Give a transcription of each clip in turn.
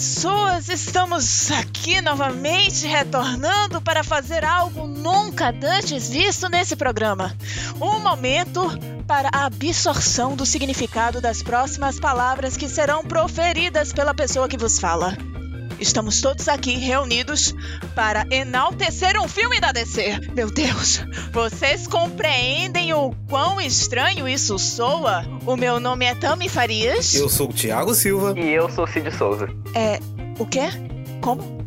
pessoas, estamos aqui novamente retornando para fazer algo nunca antes visto nesse programa. Um momento para a absorção do significado das próximas palavras que serão proferidas pela pessoa que vos fala. Estamos todos aqui reunidos para enaltecer um filme da DC. Meu Deus, vocês compreendem o quão estranho isso soa? O meu nome é Tami Farias. Eu sou o Thiago Silva. E eu sou o Cid Souza. É. O quê? Como?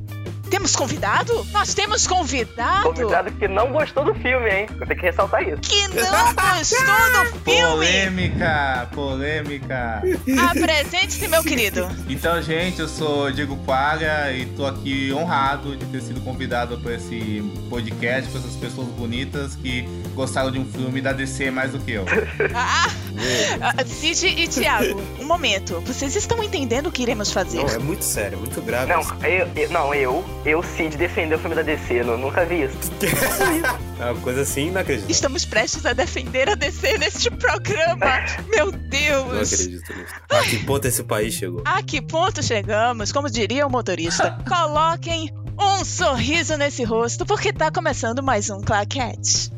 Temos convidado? Nós temos convidado? Convidado que não gostou do filme, hein? Eu tenho que ressaltar isso. Que não gostou do filme! Polêmica, polêmica. Apresente-se, meu querido. Então, gente, eu sou Diego Quaga e tô aqui honrado de ter sido convidado para esse podcast com essas pessoas bonitas que gostaram de um filme da DC mais do que eu. Ah, ah, Cid e Thiago, um momento. Vocês estão entendendo o que iremos fazer? Não, é muito sério, é muito grave. Não, isso. eu, eu- não, eu, eu Cid defender o filme da DC, eu nunca vi isso. É uma coisa assim inacreditável. Estamos prestes a defender a DC neste programa. Meu Não Deus. acredito nisso. A que ponto esse país chegou? A que ponto chegamos? Como diria o motorista, coloquem um sorriso nesse rosto, porque tá começando mais um Claquete.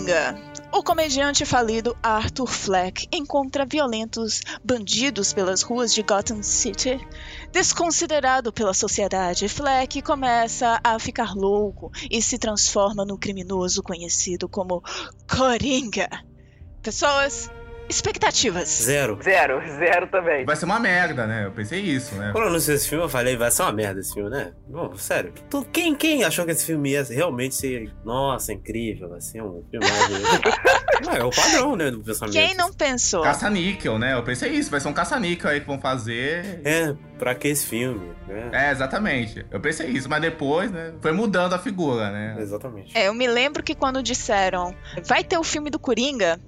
Coringa. O comediante falido Arthur Fleck encontra violentos bandidos pelas ruas de Gotham City. Desconsiderado pela sociedade, Fleck começa a ficar louco e se transforma no criminoso conhecido como Coringa. Pessoas, expectativas. Zero. Zero, zero também. Vai ser uma merda, né? Eu pensei isso, né? Quando eu anunciei esse filme, eu falei, vai ser uma merda esse filme, né? Bom, sério. Tu- quem, quem achou que esse filme ia realmente ser, nossa, incrível, vai ser um filme? Não, é o padrão, né, do pensamento. Quem não pensou? Caça-níquel, né? Eu pensei isso, vai ser um caça-níquel aí que vão fazer. É, pra que esse filme? né? É, exatamente. Eu pensei isso, mas depois, né? Foi mudando a figura, né? Exatamente. É, eu me lembro que quando disseram vai ter o filme do Coringa,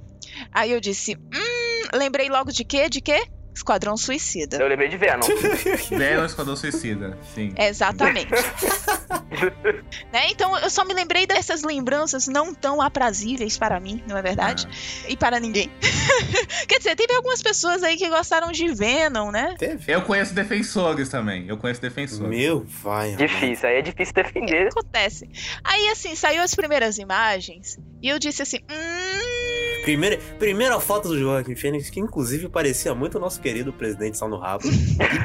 aí eu disse, hum, lembrei logo de quê? De quê? Esquadrão Suicida. Eu lembrei de Venom. Venom Esquadrão Suicida, sim. Exatamente. né? Então eu só me lembrei dessas lembranças não tão aprazíveis para mim, não é verdade? E para ninguém. Quer dizer, teve algumas pessoas aí que gostaram de Venom, né? Teve. Eu conheço defensores também. Eu conheço defensores. Meu vai. difícil, aí é difícil defender. Acontece. Aí, assim, saiu as primeiras imagens e eu disse assim: hum. Primeira, primeira foto do Joaquim Fênix, que inclusive parecia muito o nosso querido presidente Sal no Rabo.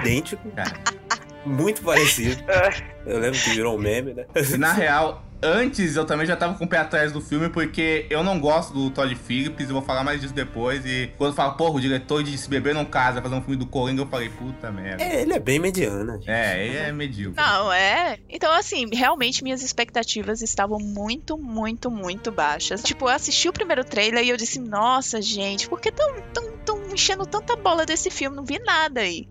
idêntico. Muito parecido. Eu lembro que virou um meme, né? Na real, antes eu também já tava com o pé atrás do filme, porque eu não gosto do Todd Phillips, eu vou falar mais disso depois. E quando fala, porra, o diretor de Se Beber Não Casa fazer um filme do Coringa, eu falei, puta merda. É, ele é bem mediano, gente. É, ele é medíocre. Não, é. Então, assim, realmente minhas expectativas estavam muito, muito, muito baixas. Tipo, eu assisti o primeiro trailer e eu disse, nossa, gente, por que tão, tão, tão enchendo tanta bola desse filme? Não vi nada aí.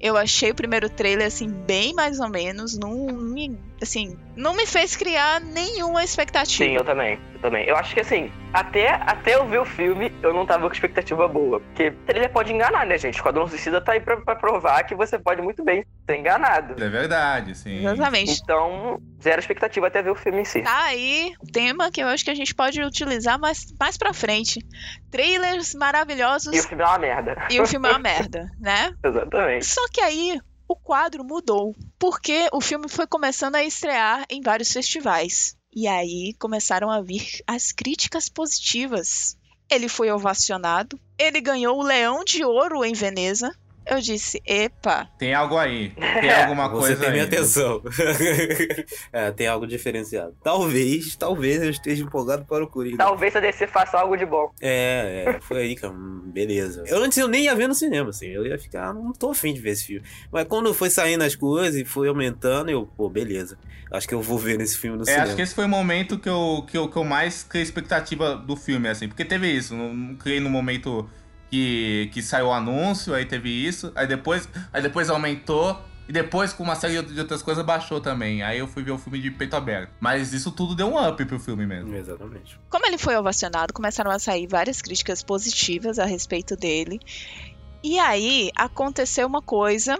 Eu achei o primeiro trailer, assim, bem mais ou menos. Não me, assim, não me fez criar nenhuma expectativa. Sim, eu também. Eu também. Eu acho que assim, até, até eu ver o filme, eu não tava com expectativa boa. Porque trailer pode enganar, né, gente? Esquadrão Suicida tá aí pra, pra provar que você pode muito bem ser enganado. É verdade, sim. Exatamente. Então, zero expectativa até ver o filme em si. Tá aí um tema que eu acho que a gente pode utilizar mais, mais pra frente. Trailers maravilhosos E o filme é uma merda. e o filme é uma merda, né? Exatamente. Só que aí o quadro mudou, porque o filme foi começando a estrear em vários festivais. E aí começaram a vir as críticas positivas. Ele foi ovacionado, ele ganhou o Leão de Ouro em Veneza. Eu disse, epa, Tem algo aí. Tem alguma Você coisa tem aí. minha atenção. é, tem algo diferenciado. Talvez, talvez eu esteja empolgado para o Coringa. Talvez a DC faça algo de bom. É, é, foi aí, cara. hum, Beleza. Eu antes eu nem ia ver no cinema, assim. Eu ia ficar, não tô afim de ver esse filme. Mas quando foi saindo as coisas e foi aumentando, eu, pô, beleza. Acho que eu vou ver nesse filme no É, cinema. acho que esse foi o momento que eu, que eu, que eu mais criei expectativa do filme, assim. Porque teve isso, não criei no momento que, que saiu o anúncio, aí teve isso, aí depois, aí depois aumentou, e depois com uma série de outras coisas baixou também. Aí eu fui ver o filme de peito aberto. Mas isso tudo deu um up pro filme mesmo. Exatamente. como ele foi ovacionado, começaram a sair várias críticas positivas a respeito dele. E aí aconteceu uma coisa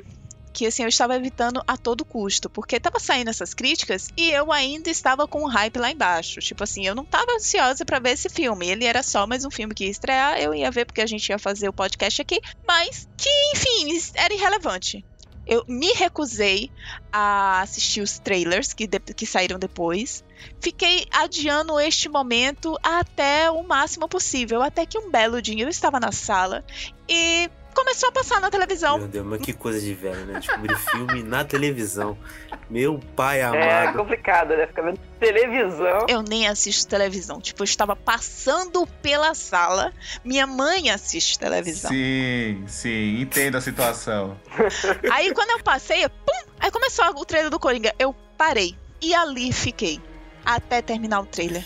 que assim eu estava evitando a todo custo, porque tava saindo essas críticas e eu ainda estava com o hype lá embaixo. Tipo assim, eu não tava ansiosa para ver esse filme. Ele era só mais um filme que ia estrear, eu ia ver porque a gente ia fazer o podcast aqui, mas que, enfim, era irrelevante. Eu me recusei a assistir os trailers que, de, que saíram depois. Fiquei adiando este momento até o máximo possível, até que um belo dia eu estava na sala e começou a passar na televisão. Meu Deus, mas que coisa de velho, né? Descobrir filme na televisão. Meu pai amado. É complicado, né? Ficar vendo televisão. Eu nem assisto televisão. Tipo, eu estava passando pela sala. Minha mãe assiste televisão. Sim, sim, entendo a situação. Aí quando eu passei, pum! Aí começou o trailer do Coringa. Eu parei. E ali fiquei. Até terminar o trailer.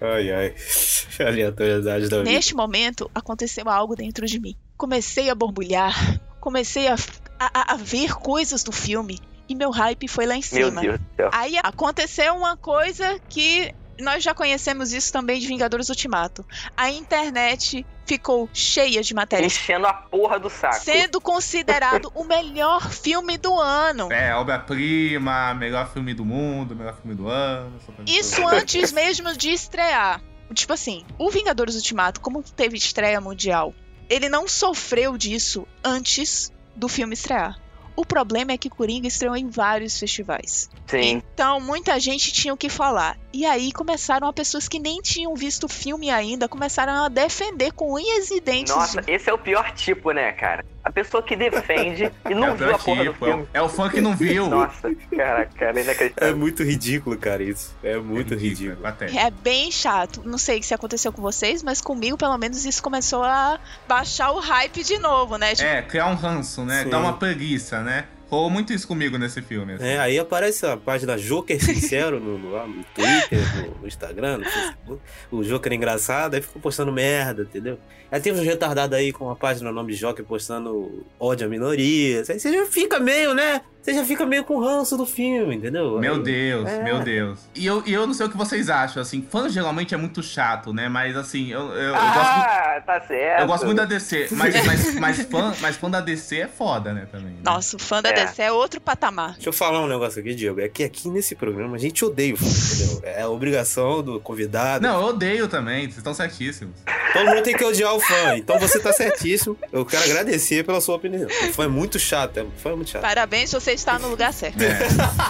Ai, ai. Aleatoriedade da vida. Neste momento, aconteceu algo dentro de mim. Comecei a borbulhar. Comecei a, a, a ver coisas do filme. E meu hype foi lá em Meu cima. Deus do céu. Aí aconteceu uma coisa que nós já conhecemos isso também de Vingadores Ultimato. A internet ficou cheia de matérias. Enchendo a porra do saco. Sendo considerado o melhor filme do ano. É, obra-prima, melhor filme do mundo, melhor filme do ano. Isso antes mesmo de estrear. Tipo assim, o Vingadores Ultimato, como teve estreia mundial, ele não sofreu disso antes do filme estrear. O problema é que Coringa estreou em vários festivais. Sim. Então, muita gente tinha o que falar. E aí começaram a pessoas que nem tinham visto o filme ainda, começaram a defender com unhas e dentes. Nossa, esse é o pior tipo, né, cara? A pessoa que defende e É não o viu a porra do tipo, é o- filme. É o fã que não viu. Nossa, cara, cara, É inacreditável. muito ridículo, cara, isso. É muito É ridículo. patético. É bem chato. Não sei se aconteceu com vocês, mas comigo, pelo menos, isso começou a baixar o hype de novo, né? Tipo, É, criar um ranço, né? Sim. Dá uma preguiça, né? Rolou muito isso comigo nesse filme. assim. É, aí aparece a página Joker Sincero no, no, no Twitter, no, Instagram, no Facebook. O Joker é engraçado, aí fica postando merda, entendeu? Aí tem uns retardados aí com a página nome de Joker postando ódio a minorias. Aí você já fica meio, né? Você já fica meio com o ranço do filme, entendeu? Meu Aí- Deus, É. meu Deus. E eu, e eu não sei o que vocês acham, assim, fã geralmente é muito chato, né? Mas assim, eu, eu, eu gosto, muito- Ah, tá certo. eu gosto muito da DC, mas, mas, mas, fã, mas fã da DC é foda, né, também. né? nossa, o fã da É. DC é outro patamar. Deixa eu falar um negócio aqui, Diego. É que aqui nesse programa a gente odeia o filme, entendeu? É a obrigação do convidado. Não, eu odeio também, vocês estão certíssimos. Todo mundo tem que odiar o fã. Então você tá certíssimo. Eu quero agradecer pela sua opinião. O fã é muito chato. é- O fã é muito chato. Parabéns, você está no lugar certo. É.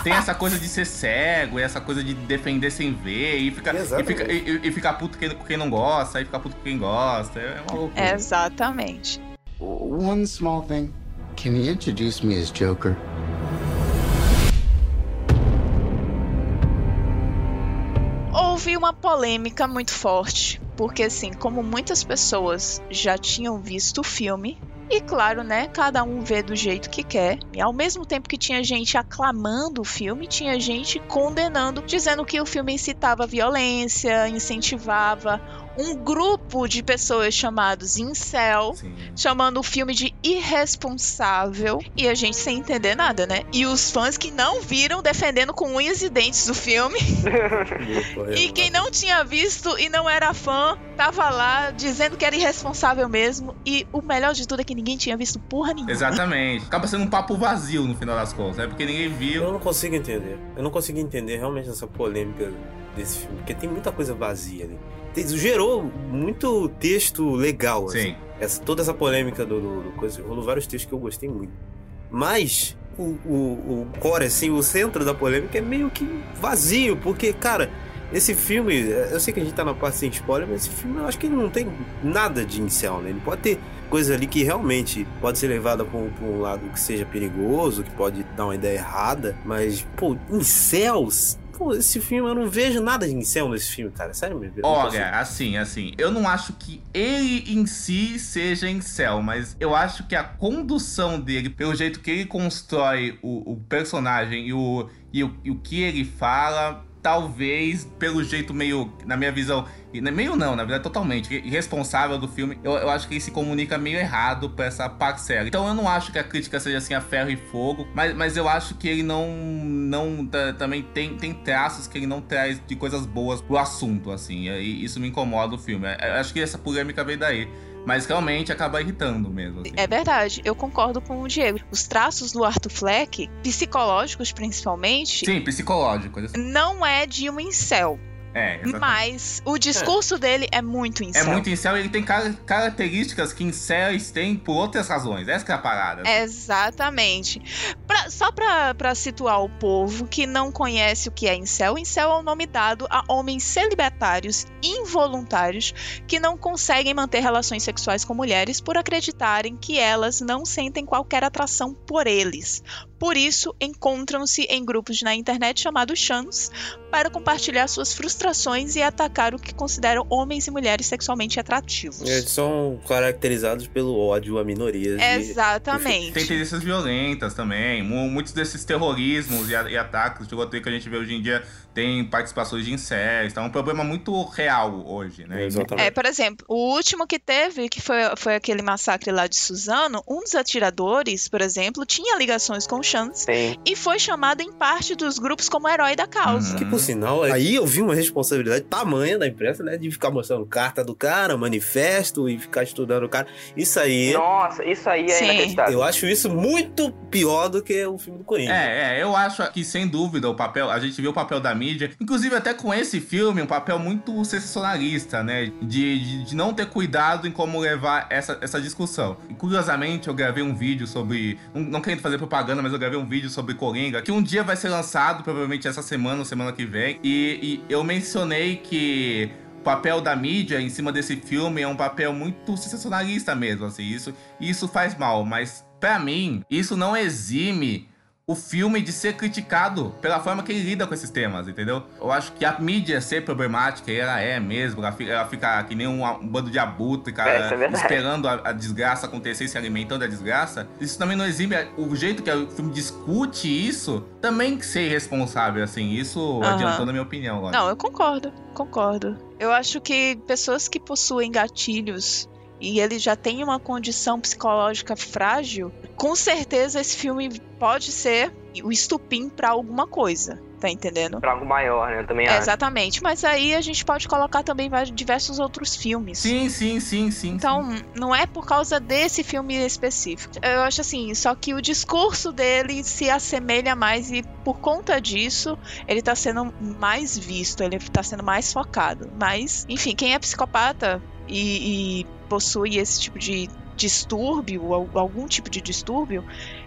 Tem essa coisa de ser cego, e essa coisa de defender sem ver, e ficar e fica, e, e- ficar puto com quem não gosta, e ficar puto com quem gosta. É uma loucura. Exatamente. One small thing. Can you introduce me as Joker? Houve uma polêmica muito forte, porque assim, como muitas pessoas já tinham visto o filme, e claro, né, cada um vê do jeito que quer. E ao mesmo tempo que tinha gente aclamando o filme, tinha gente condenando, dizendo que o filme incitava violência, incentivava um grupo de pessoas chamados incel, Sim. chamando o filme de irresponsável e a gente sem entender nada, né? E os fãs que não viram defendendo com unhas e dentes o filme. E quem não tinha visto e não era fã, tava lá dizendo que era irresponsável mesmo. E o melhor de tudo é que ninguém tinha visto porra nenhuma. Exatamente. Acaba sendo um papo vazio no final das contas, né? Porque ninguém Eu viu. não consigo entender. Eu não consigo entender realmente essa polêmica desse filme. Porque tem muita coisa vazia ali. Tem- Gerou muito texto legal. assim. Sim. Essa, toda essa polêmica do, do, do coisa. Rolou vários textos que eu gostei muito. Mas o, o, o core, assim, o centro da polêmica é meio que vazio. Porque, cara, esse filme. Eu sei que a gente tá na parte sem spoiler, mas esse filme eu acho que ele não tem nada de inicial, né? Ele pode ter coisa ali que realmente pode ser levada pra um, pra um lado que seja perigoso, que pode dar uma ideia errada. Mas, pô, incels. Pô, esse filme eu não vejo nada de incel nesse filme, cara. Sério mesmo. Olha, assim, assim, eu não acho que ele em si seja incel, mas eu acho que a condução dele, pelo jeito que ele constrói o, o personagem e o, e, o, e o que ele fala, talvez, pelo jeito meio, na minha visão, é meio não, na verdade, totalmente, irresponsável do filme, eu, eu acho que ele se comunica meio errado pra essa parcela. Então eu não acho que a crítica seja assim a ferro e fogo, mas, mas eu acho que ele não, não ta- também tem, tem traços que ele não traz de coisas boas pro assunto, assim, e isso me incomoda o filme. Eu acho que essa polêmica veio daí. Mas realmente acaba irritando mesmo. assim. É verdade, eu concordo com o Diego. Os traços do Arthur Fleck, psicológicos principalmente, Sim, psicológico. não é de um incel. É, exatamente. Mas o discurso dele é muito É incel. muito incel e ele tem car- características que incels têm por outras razões. Essa é a parada. Exatamente. Pra- só pra, pra situar o povo que não conhece o que é incel, incel é o nome dado a homens celibatários involuntários que não conseguem manter relações sexuais com mulheres por acreditarem que elas não sentem qualquer atração por eles. Por isso, encontram-se em grupos na internet chamados chans para compartilhar suas frustrações e atacar o que consideram homens e mulheres sexualmente atrativos. Eles são caracterizados pelo ódio a minorias. e- Exatamente. Tem tendências violentas também. Mu- Muitos desses terrorismos e, a- e ataques de tiroteio que a gente vê hoje em dia tem participações de incels. Então é um problema muito real hoje, né? Exatamente. É, por exemplo, o último que teve, que foi, foi aquele massacre lá de Suzano, um dos atiradores, por exemplo, tinha ligações com o Chance Sim. e foi chamado em parte dos grupos como herói da causa. Uhum. Que por sinal, aí eu vi uma responsabilidade tamanha da imprensa, né? De ficar mostrando carta do cara, manifesto e ficar estudando o cara. Isso aí, Nossa, isso aí é Sim. inacreditável. eu acho isso muito pior do que o filme do Corinthians. É, é, eu acho que sem dúvida o papel, a gente viu o papel da mídia, inclusive até com esse filme, um papel muito sensacionalista, né? De, de, de não ter cuidado em como levar essa, essa discussão. E curiosamente, eu gravei um vídeo sobre. Não, não querendo fazer propaganda, mas eu gravei um vídeo sobre Coringa, que um dia vai ser lançado, provavelmente essa semana ou semana que vem. E, e eu mencionei que. O papel da mídia em cima desse filme é um papel muito sensacionalista mesmo, assim, isso, isso faz mal, mas pra mim, isso não exime o filme de ser criticado pela forma que ele lida com esses temas, entendeu? Eu acho que a mídia ser problemática, e ela é mesmo, ela fica, ela fica que nem um, um bando de abutre, cara, É, é esperando a, a desgraça acontecer e se alimentando da desgraça. Isso também não exime o jeito que o filme discute isso, também ser irresponsável, assim, isso adiantou na minha opinião, lógico. Não, eu concordo, concordo. Eu acho que pessoas que possuem gatilhos e ele já tem uma condição psicológica frágil, com certeza esse filme pode ser o estupim pra alguma coisa, tá entendendo? Pra algo maior, né? Eu também É, acho. exatamente, mas aí a gente pode colocar também vários- diversos outros filmes. Sim, sim, sim, sim. Então, não é por causa desse filme específico. Eu acho assim, só que o discurso dele se assemelha mais e por conta disso, ele tá sendo mais visto, ele tá sendo mais focado. Mas, enfim, quem é psicopata e, e possui esse tipo de distúrbio, algum tipo de distúrbio,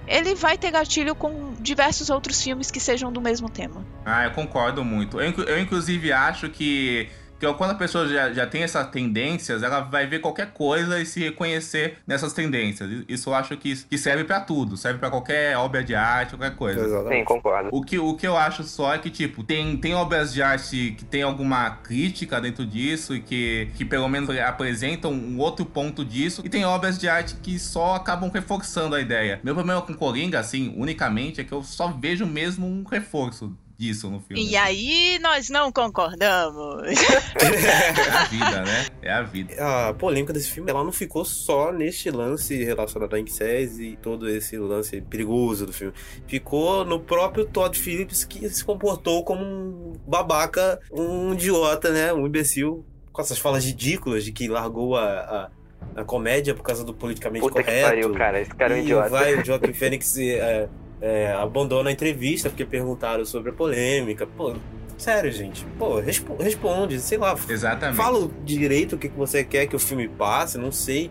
ele vai ter gatilho com diversos outros filmes que sejam do mesmo tema. Ah, eu concordo muito. Eu, eu, inclusive, acho que, que quando a pessoa já, já tem essas tendências, ela vai ver qualquer coisa e se reconhecer nessas tendências. Isso eu acho que, que serve pra tudo. Serve pra qualquer obra de arte, qualquer coisa. Sim, concordo. O que, o que eu acho só é que, tipo, tem, tem obras de arte que tem alguma crítica dentro disso e que, que pelo menos apresentam um outro ponto disso, e tem obras de arte que só acabam reforçando a ideia. Meu problema com Coringa, assim, unicamente, é que eu só vejo mesmo um reforço disso no filme. E aí nós não concordamos. É a vida, né? É a vida. A polêmica desse filme, ela não ficou só neste lance relacionado a incels e todo esse lance perigoso do filme. Ficou no próprio Todd Phillips que se comportou como um babaca, um idiota, né? Um imbecil. Com essas falas ridículas de que largou a, a, a comédia por causa do politicamente Puta que correto. pariu, cara. Esse cara é um e idiota. vai o Joaquim Fênix é, é, abandona a entrevista porque perguntaram sobre a polêmica. Pô, sério, gente. Pô, respo- responde, sei lá. Exatamente. Fala direito o que que você quer que o filme passe, não sei.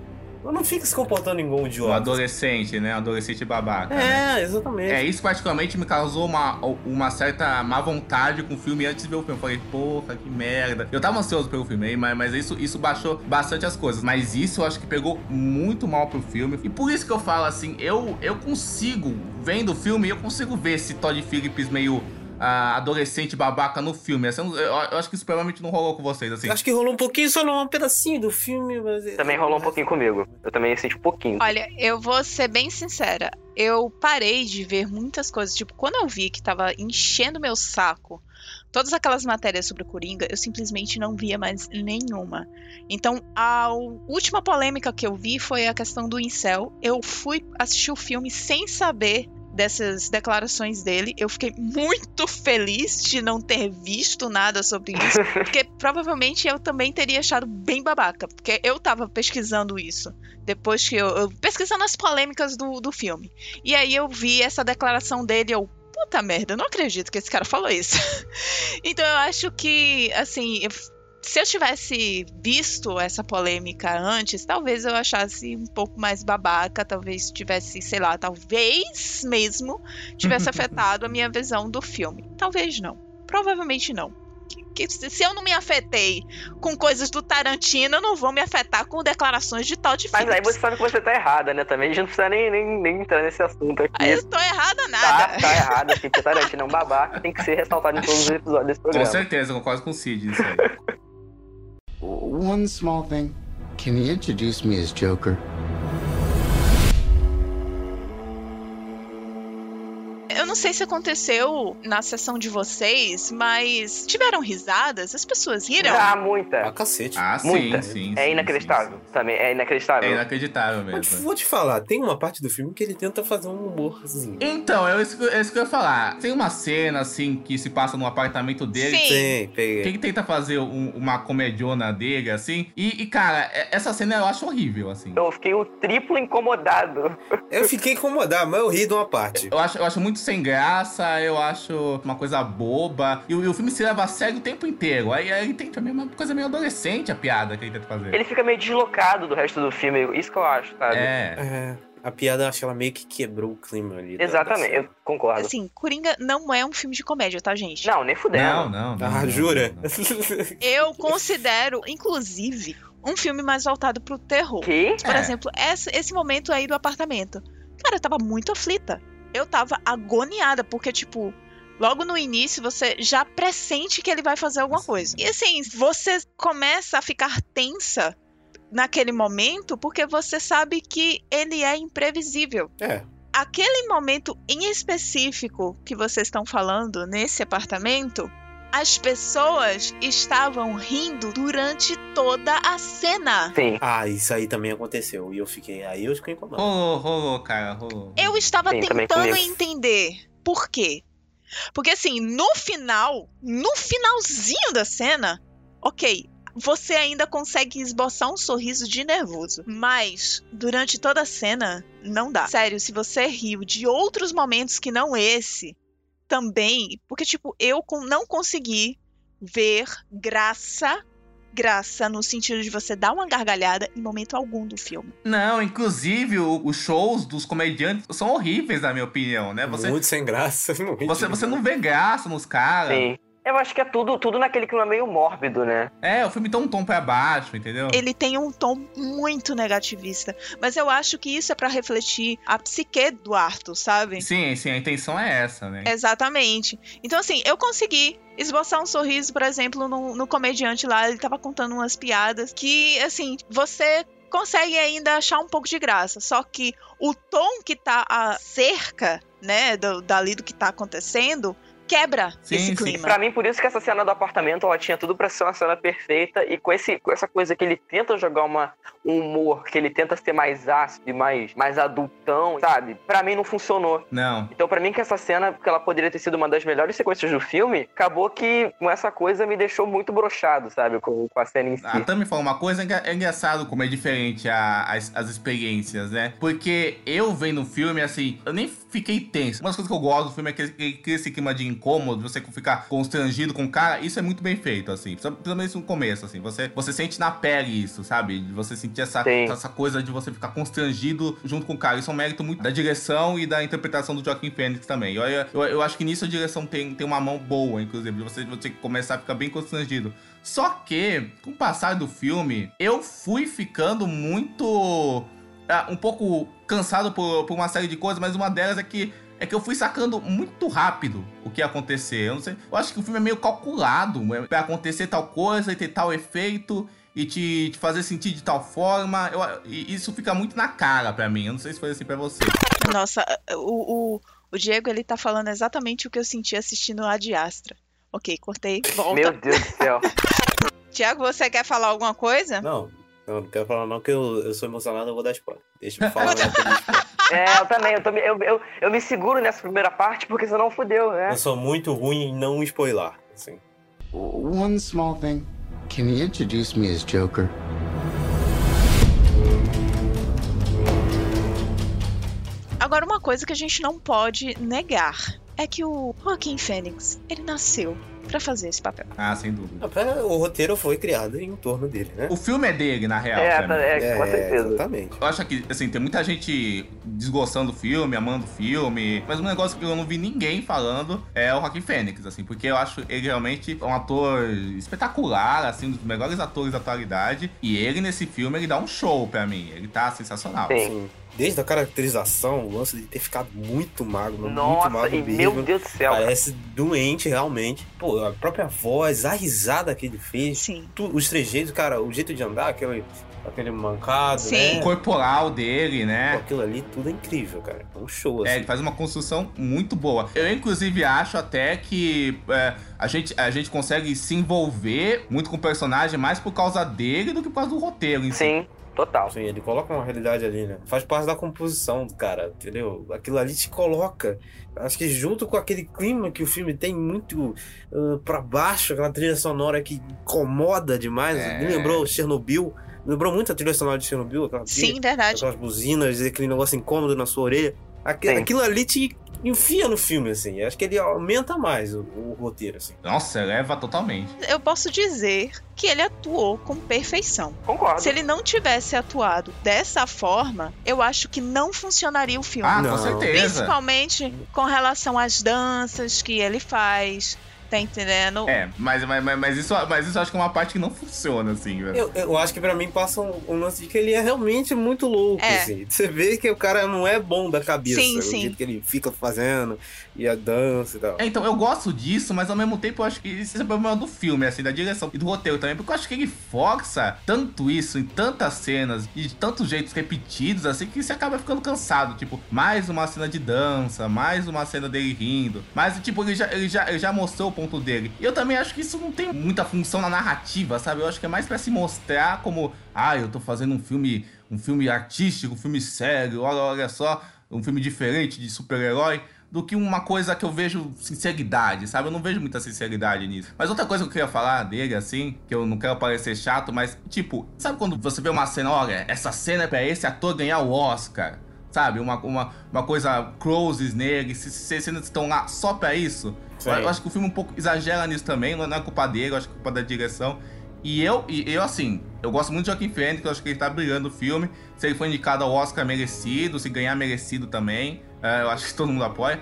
Não fica se comportando igual um Um idiota. adolescente, né? Um adolescente babaca. né? É, exatamente. É, isso particularmente me causou uma, uma certa má vontade com o filme antes de ver o filme. Eu falei, porra, que merda. Eu tava ansioso pelo filme aí, mas, mas isso, isso baixou bastante as coisas. Mas isso eu acho que pegou muito mal pro filme. E por isso que eu falo assim, eu, eu consigo, vendo o filme, eu consigo ver esse Todd Phillips meio ah, adolescente babaca no filme. Assim, eu, eu acho que isso provavelmente não rolou com vocês, assim. Acho que rolou um pouquinho, só não um pedacinho do filme, mas. Também rolou um pouquinho comigo. Eu também senti um pouquinho. Olha, eu vou ser bem sincera. Eu parei de ver muitas coisas. Tipo, quando eu vi que tava enchendo meu saco todas aquelas matérias sobre o Coringa, eu simplesmente não via mais nenhuma. Então, a última polêmica que eu vi foi a questão do incel. Eu fui assistir o filme sem saber dessas declarações dele. Eu fiquei muito feliz de não ter visto nada sobre isso, porque provavelmente eu também teria achado bem babaca, porque eu tava pesquisando isso depois que eu, eu pesquisando as polêmicas do, do filme. E aí eu vi essa declaração dele, eu puta merda, eu não acredito que esse cara falou isso. então eu acho que, assim, se eu tivesse visto essa polêmica antes, talvez eu achasse um pouco mais babaca, talvez tivesse, sei lá, talvez mesmo tivesse afetado a minha visão do filme. Talvez não. Provavelmente não. Que, se eu não me afetei com coisas do Tarantino, eu não vou me afetar com declarações de Todd Phillips. Mas aí você sabe que você tá errada, né? Também a gente não precisa nem, nem, nem entrar nesse assunto aqui. Aí eu tô errada nada. Tá, tá errada, assim, porque Tarantino é um babaca, tem que ser ressaltado em todos os episódios desse programa. Com certeza, concordo com o Cid isso aí. One small thing. Can you introduce me as Joker? Não sei se aconteceu na sessão de vocês, mas tiveram risadas? As pessoas riram? Ah, muita. Ah, cacete. Ah, sim, Muita. sim. É sim, inacreditável. sim, Também é inacreditável. sim. É inacreditável Mas mesmo. vou te falar, tem uma parte do filme que ele tenta fazer um humorzinho. Então, é isso, que- é isso que eu ia falar. Tem uma cena, assim, que se passa no apartamento dele. Sim. Tem, peguei. Que ele tenta fazer um- uma comediona dele, assim. E, e, cara, é- essa cena eu acho horrível, assim. Eu fiquei o triplo incomodado. Eu fiquei incomodado, mas eu ri de uma parte. Eu acho, eu acho muito sem graça, eu acho uma coisa boba. E, o- e o filme se leva a sério o tempo inteiro. Aí, aí tem também uma coisa meio adolescente a piada que ele tenta fazer. Ele fica meio deslocado do resto do filme, isso que eu acho, sabe? É. É, a piada, acho que ela meio que quebrou o clima ali. Exatamente, da eu concordo. Assim, Coringa não é um filme de comédia, tá, gente? Não, nem fudendo. Não, não. não, Ah, não, jura? não, não. Eu considero, inclusive, um filme mais voltado pro terror. Que? Por É. exemplo, essa- esse momento aí do apartamento. Cara, eu tava muito aflita. Eu tava agoniada, porque, tipo, logo no início você já pressente que ele vai fazer alguma coisa. E assim, você começa a ficar tensa naquele momento porque você sabe que ele é imprevisível. É, Aquele momento em específico que vocês estão falando nesse apartamento, as pessoas estavam rindo durante toda a cena. Sim. Ah, isso aí também aconteceu. E eu fiquei. Aí eu fiquei incomodado. Rolou, rolou, cara, rolou. Eu estava Sim, tentando entender por quê. Porque assim, no final, no finalzinho da cena, ok, você ainda consegue esboçar um sorriso de nervoso. Mas durante toda a cena, não dá. Sério, se você riu de outros momentos que não esse, também. Porque, tipo, eu não consegui ver graça. Graça no sentido de você dar uma gargalhada em momento algum do filme. Não, inclusive, o- os shows dos comediantes são horríveis, na minha opinião, né? Você, Muito sem graça. Você, você não vê graça nos caras. Sim. Eu acho que é tudo, tudo naquele clima meio mórbido, né? É, o filme tá um tom pra baixo, entendeu? ele tem um tom muito negativista. Mas eu acho que isso é pra refletir a psique do Arthur, sabe? Sim, sim, a intenção é essa, né? Exatamente. Então, assim, eu consegui esboçar um sorriso, por exemplo, no, no comediante lá. Ele tava contando umas piadas que, assim, você consegue ainda achar um pouco de graça. Só que o tom que tá a cerca, né, do, dali do que tá acontecendo, quebra Sim, esse sim. clima. Pra mim, por isso que essa cena do apartamento, ela tinha tudo pra ser uma cena perfeita. E com, esse, com essa coisa que ele tenta jogar uma, um humor, que ele tenta ser mais ácido e mais, mais adultão, sabe? Pra mim não funcionou. Não. Então, pra mim, que essa cena, que ela poderia ter sido uma das melhores sequências do filme, acabou que com essa coisa me deixou muito broxado, sabe? Com, com a cena em si. A Tami falou uma coisa, é é engraçado como é diferente a- as, as experiências, né? Porque eu vendo o filme, assim, eu nem fiquei tenso. Uma das coisas que eu gosto do filme é que, que, que esse clima de incômodo, você ficar constrangido com o cara, isso é muito bem feito, assim. Principalmente no começo, assim. Você, você sente na pele isso, sabe? De Você sentir essa, Sim. essa coisa de você ficar constrangido junto com o cara. Isso é um mérito muito da direção e da interpretação do Joaquim Phoenix também. Eu, eu, eu acho que nisso a direção tem, tem uma mão boa, inclusive, de você, você começar a ficar bem constrangido. Só que, com o passar do filme, eu fui ficando muito. ah, um pouco cansado por, por uma série de coisas, mas uma delas é que. É que eu fui sacando muito rápido o que ia acontecer. Eu não sei. Eu acho que o filme é meio calculado. É, pra acontecer tal coisa e ter tal efeito. E te, te fazer sentir de tal forma. Eu, e isso fica muito na cara pra mim. Eu não sei se foi assim pra você. Nossa, o, o, o Diego, ele tá falando exatamente o que eu senti assistindo a de Astra. Ok, cortei, volta. Meu Deus do céu. Tiago, você quer falar alguma coisa? Não, Não, não quero falar não, que eu, eu sou emocionado, eu vou dar spoiler. Deixa eu falar É, eu também. Eu, tô, eu, eu, eu me seguro nessa primeira parte porque senão fudeu, né? Eu sou muito ruim em não spoiler, assim. One small thing. Can you introduce me as Joker? Agora, uma coisa que a gente não pode negar é que o Joaquin Phoenix, ele nasceu pra fazer esse papel. Ah, sem dúvida. O roteiro foi criado em torno dele, né? O filme é dele, na real. É, mim. é, com certeza. exatamente. Eu acho que, assim, tem muita gente desgostando do filme, amando o filme, mas um negócio que eu não vi ninguém falando é o Joaquin Phoenix, assim, porque eu acho ele realmente um ator espetacular, assim, um dos melhores atores da atualidade, e ele nesse filme, ele dá um show pra mim, ele tá sensacional. Sim. Assim, desde a caracterização, o lance de ter ficado muito magro, muito Nossa, magro e mesmo. meu Deus do céu. Parece doente, realmente. Pô, a própria voz, a risada que ele fez, Sim. tu- os trejeitos, cara, o jeito de andar, aquele, aquele mancado, Sim. O né? corporal dele, Pô, né? aquilo ali, tudo é incrível, cara. É um show, É, assim. ele faz uma construção muito boa. Eu, inclusive, acho até que é, a, gente, a gente consegue se envolver muito com o personagem mais por causa dele do que por causa do roteiro em si. Total. Sim, ele coloca uma realidade ali, né? Faz parte da composição do cara, entendeu? Aquilo ali te coloca. Acho que junto com aquele clima que o filme tem muito uh, para baixo, aquela trilha sonora que incomoda demais. É. Me lembrou Chernobyl. Me lembrou muito a trilha sonora de Chernobyl, aquela trilha, Sim, verdade. aquelas buzinas, aquele negócio incômodo na sua orelha. Sim. Aquilo ali te enfia no filme, assim. Acho que ele aumenta mais o, o roteiro, assim. Nossa, eleva totalmente. Eu posso dizer que ele atuou com perfeição. Concordo. Se ele não tivesse atuado dessa forma, eu acho que não funcionaria o filme. Ah, Não. com certeza. Principalmente com relação às danças que ele faz, tá entendendo? É, mas, mas, mas, mas isso, mas isso eu acho que é uma parte que não funciona, assim, velho. Eu, eu acho que pra mim passa um, um lance de que ele é realmente muito louco, É. assim. Você vê que o cara não é bom da cabeça. Sim, o sim. jeito que ele fica fazendo, e a dança e tal. É, então, eu gosto disso, mas ao mesmo tempo eu acho que esse é o problema do filme, assim, da direção e do roteiro também, porque eu acho que ele força tanto isso em tantas cenas e de tantos jeitos repetidos, assim, que você acaba ficando cansado. Tipo, mais uma cena de dança, mais uma cena dele rindo, mas, tipo, ele já, ele já, ele já mostrou o ponto dele. E eu também acho que isso não tem muita função na narrativa, sabe? Eu acho que é mais pra se mostrar como, ah, eu tô fazendo um filme, um filme artístico, um filme sério, olha, olha só, um filme diferente de super-herói do que uma coisa que eu vejo sinceridade, sabe? Eu não vejo muita sinceridade nisso. Mas outra coisa que eu queria falar dele, assim, que eu não quero parecer chato, mas, tipo, sabe quando você vê uma cena, olha, essa cena é pra esse ator ganhar o Oscar? Sabe? Uma, uma, uma coisa closes nele, se, se as cenas estão lá só pra isso. Eu, eu acho que o filme um pouco exagera nisso também, não é culpa dele, eu acho que é culpa da direção. E eu, e eu assim, eu gosto muito de Joaquim Phoenix, eu acho que ele tá brilhando o filme. Se ele for indicado ao Oscar merecido, se ganhar merecido também, eu acho que todo mundo apoia.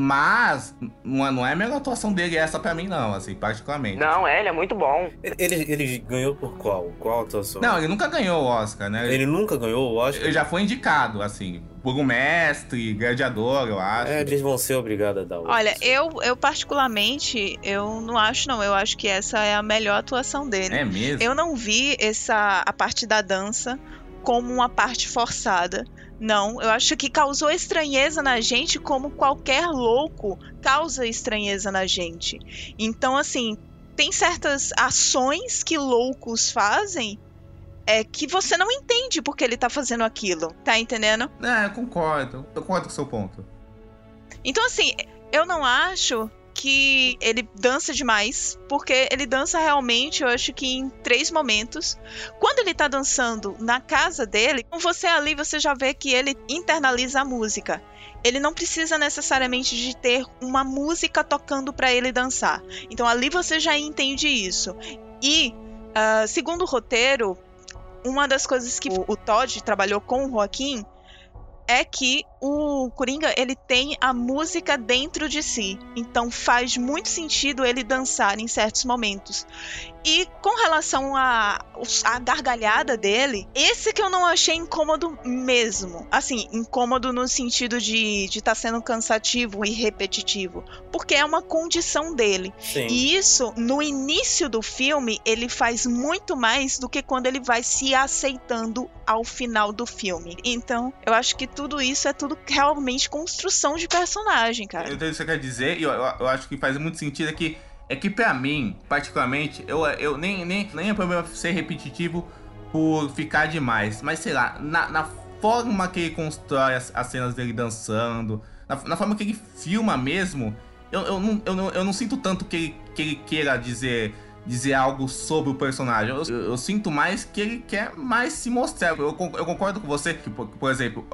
Mas não é, não é a melhor atuação dele essa pra mim, não, assim, particularmente. Não, é, ele é muito bom. Ele, ele ganhou por qual? Qual atuação? Não, ele nunca ganhou o Oscar, né? Ele nunca ganhou o Oscar? Ele já foi indicado, assim, por um mestre, gladiador, eu acho. É, eles vão ser obrigados a dar o Olha, eu, eu particularmente, eu não acho não, eu acho que essa é a melhor atuação dele. É mesmo? Eu não vi essa a parte da dança como uma parte forçada. Não, eu acho que causou estranheza na gente como qualquer louco causa estranheza na gente. Então, assim, tem certas ações que loucos fazem é que você não entende porque ele tá fazendo aquilo, tá entendendo? É, eu concordo. Eu concordo com o seu ponto. Então, assim, eu não acho que ele dança demais, porque ele dança realmente, eu acho que em três momentos. Quando ele tá dançando na casa dele, você ali você já vê que ele internaliza a música. Ele não precisa necessariamente de ter uma música tocando para ele dançar. Então ali você já entende isso. E ah, segundo o roteiro, uma das coisas que o, o Todd trabalhou com o Joaquim é que o Coringa ele tem a música dentro de si, então faz muito sentido ele dançar em certos momentos. E com relação à a, gargalhada dele, esse que eu não achei incômodo mesmo. Assim, incômodo no sentido de estar de tá sendo cansativo e repetitivo. Porque é uma condição dele. Sim. E isso, no início do filme, ele faz muito mais do que quando ele vai se aceitando ao final do filme. Então, eu acho que tudo isso é tudo realmente construção de personagem, cara. Eu entendo o que você quer dizer, e eu, eu, eu acho que faz muito sentido é que, é que pra mim, particularmente, eu, eu nem, nem, nem é problema ser repetitivo por ficar demais. Mas sei lá, na, na forma que ele constrói as, as cenas dele dançando, na, na, forma que ele filma mesmo, eu, eu, não, eu, não, eu não sinto tanto que ele, que ele queira dizer dizer algo sobre o personagem. Eu, eu, eu, sinto mais que ele quer mais se mostrar. Eu, eu concordo com você que, por, por, exemplo,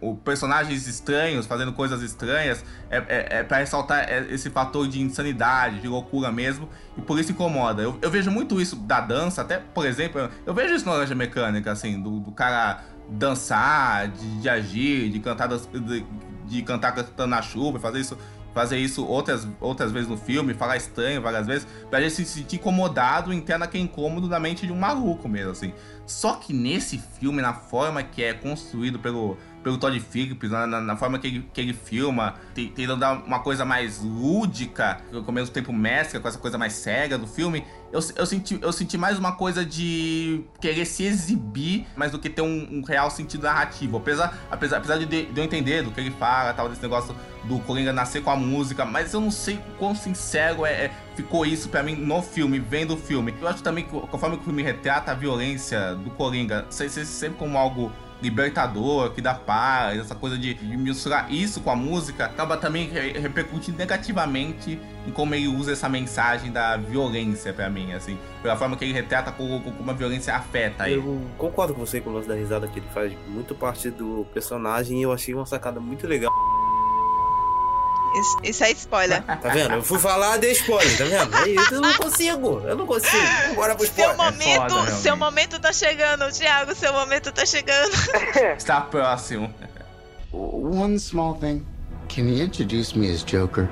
o personagens estranhos fazendo coisas estranhas é, é, é para ressaltar esse fator de insanidade, de loucura mesmo, e por isso incomoda. Eu, vejo muito isso da dança, até, por exemplo, eu vejo isso na Laranja Mecânica, assim, do, do cara dançar, de, de, agir, de cantar, de, de cantar na chuva, fazer isso fazer isso outras, outras vezes no filme, falar estranho várias vezes, pra gente se sentir incomodado, entrar naquele incômodo na mente de um maluco mesmo, assim. Só que nesse filme, na forma que é construído pelo, pelo Todd Phillips, na, na, na, forma que ele, que ele filma, tentando dar uma coisa mais lúdica, ao mesmo tempo mescla com essa coisa mais séria do filme, eu, eu, senti, eu senti mais uma coisa de querer se exibir, mais do que ter um, um real sentido narrativo. Apesar, apesar, apesar de, de, eu entender do que ele fala, tal, desse negócio do Coringa nascer com a música, mas eu não sei quão sincero é, é ficou isso para mim no filme, vendo o filme. Eu acho também que conforme o filme retrata a violência do Coringa, sempre como algo libertador, que dá paz, essa coisa de, de misturar isso com a música, acaba também repercutindo negativamente em como ele usa essa mensagem da violência para mim, assim, pela forma que ele retrata como, como a violência afeta ele. Eu concordo com você com o lance da risada que ele faz muito parte do personagem e eu achei uma sacada muito legal. Isso, isso é spoiler. Tá vendo? Eu fui falar, dei spoiler, tá vendo? É eu não consigo, eu não consigo. Bora pro spoiler. Seu momento, é foda, seu momento tá chegando, Thiago, seu momento tá chegando. Está próximo. One small thing. Can you introduce me as Joker?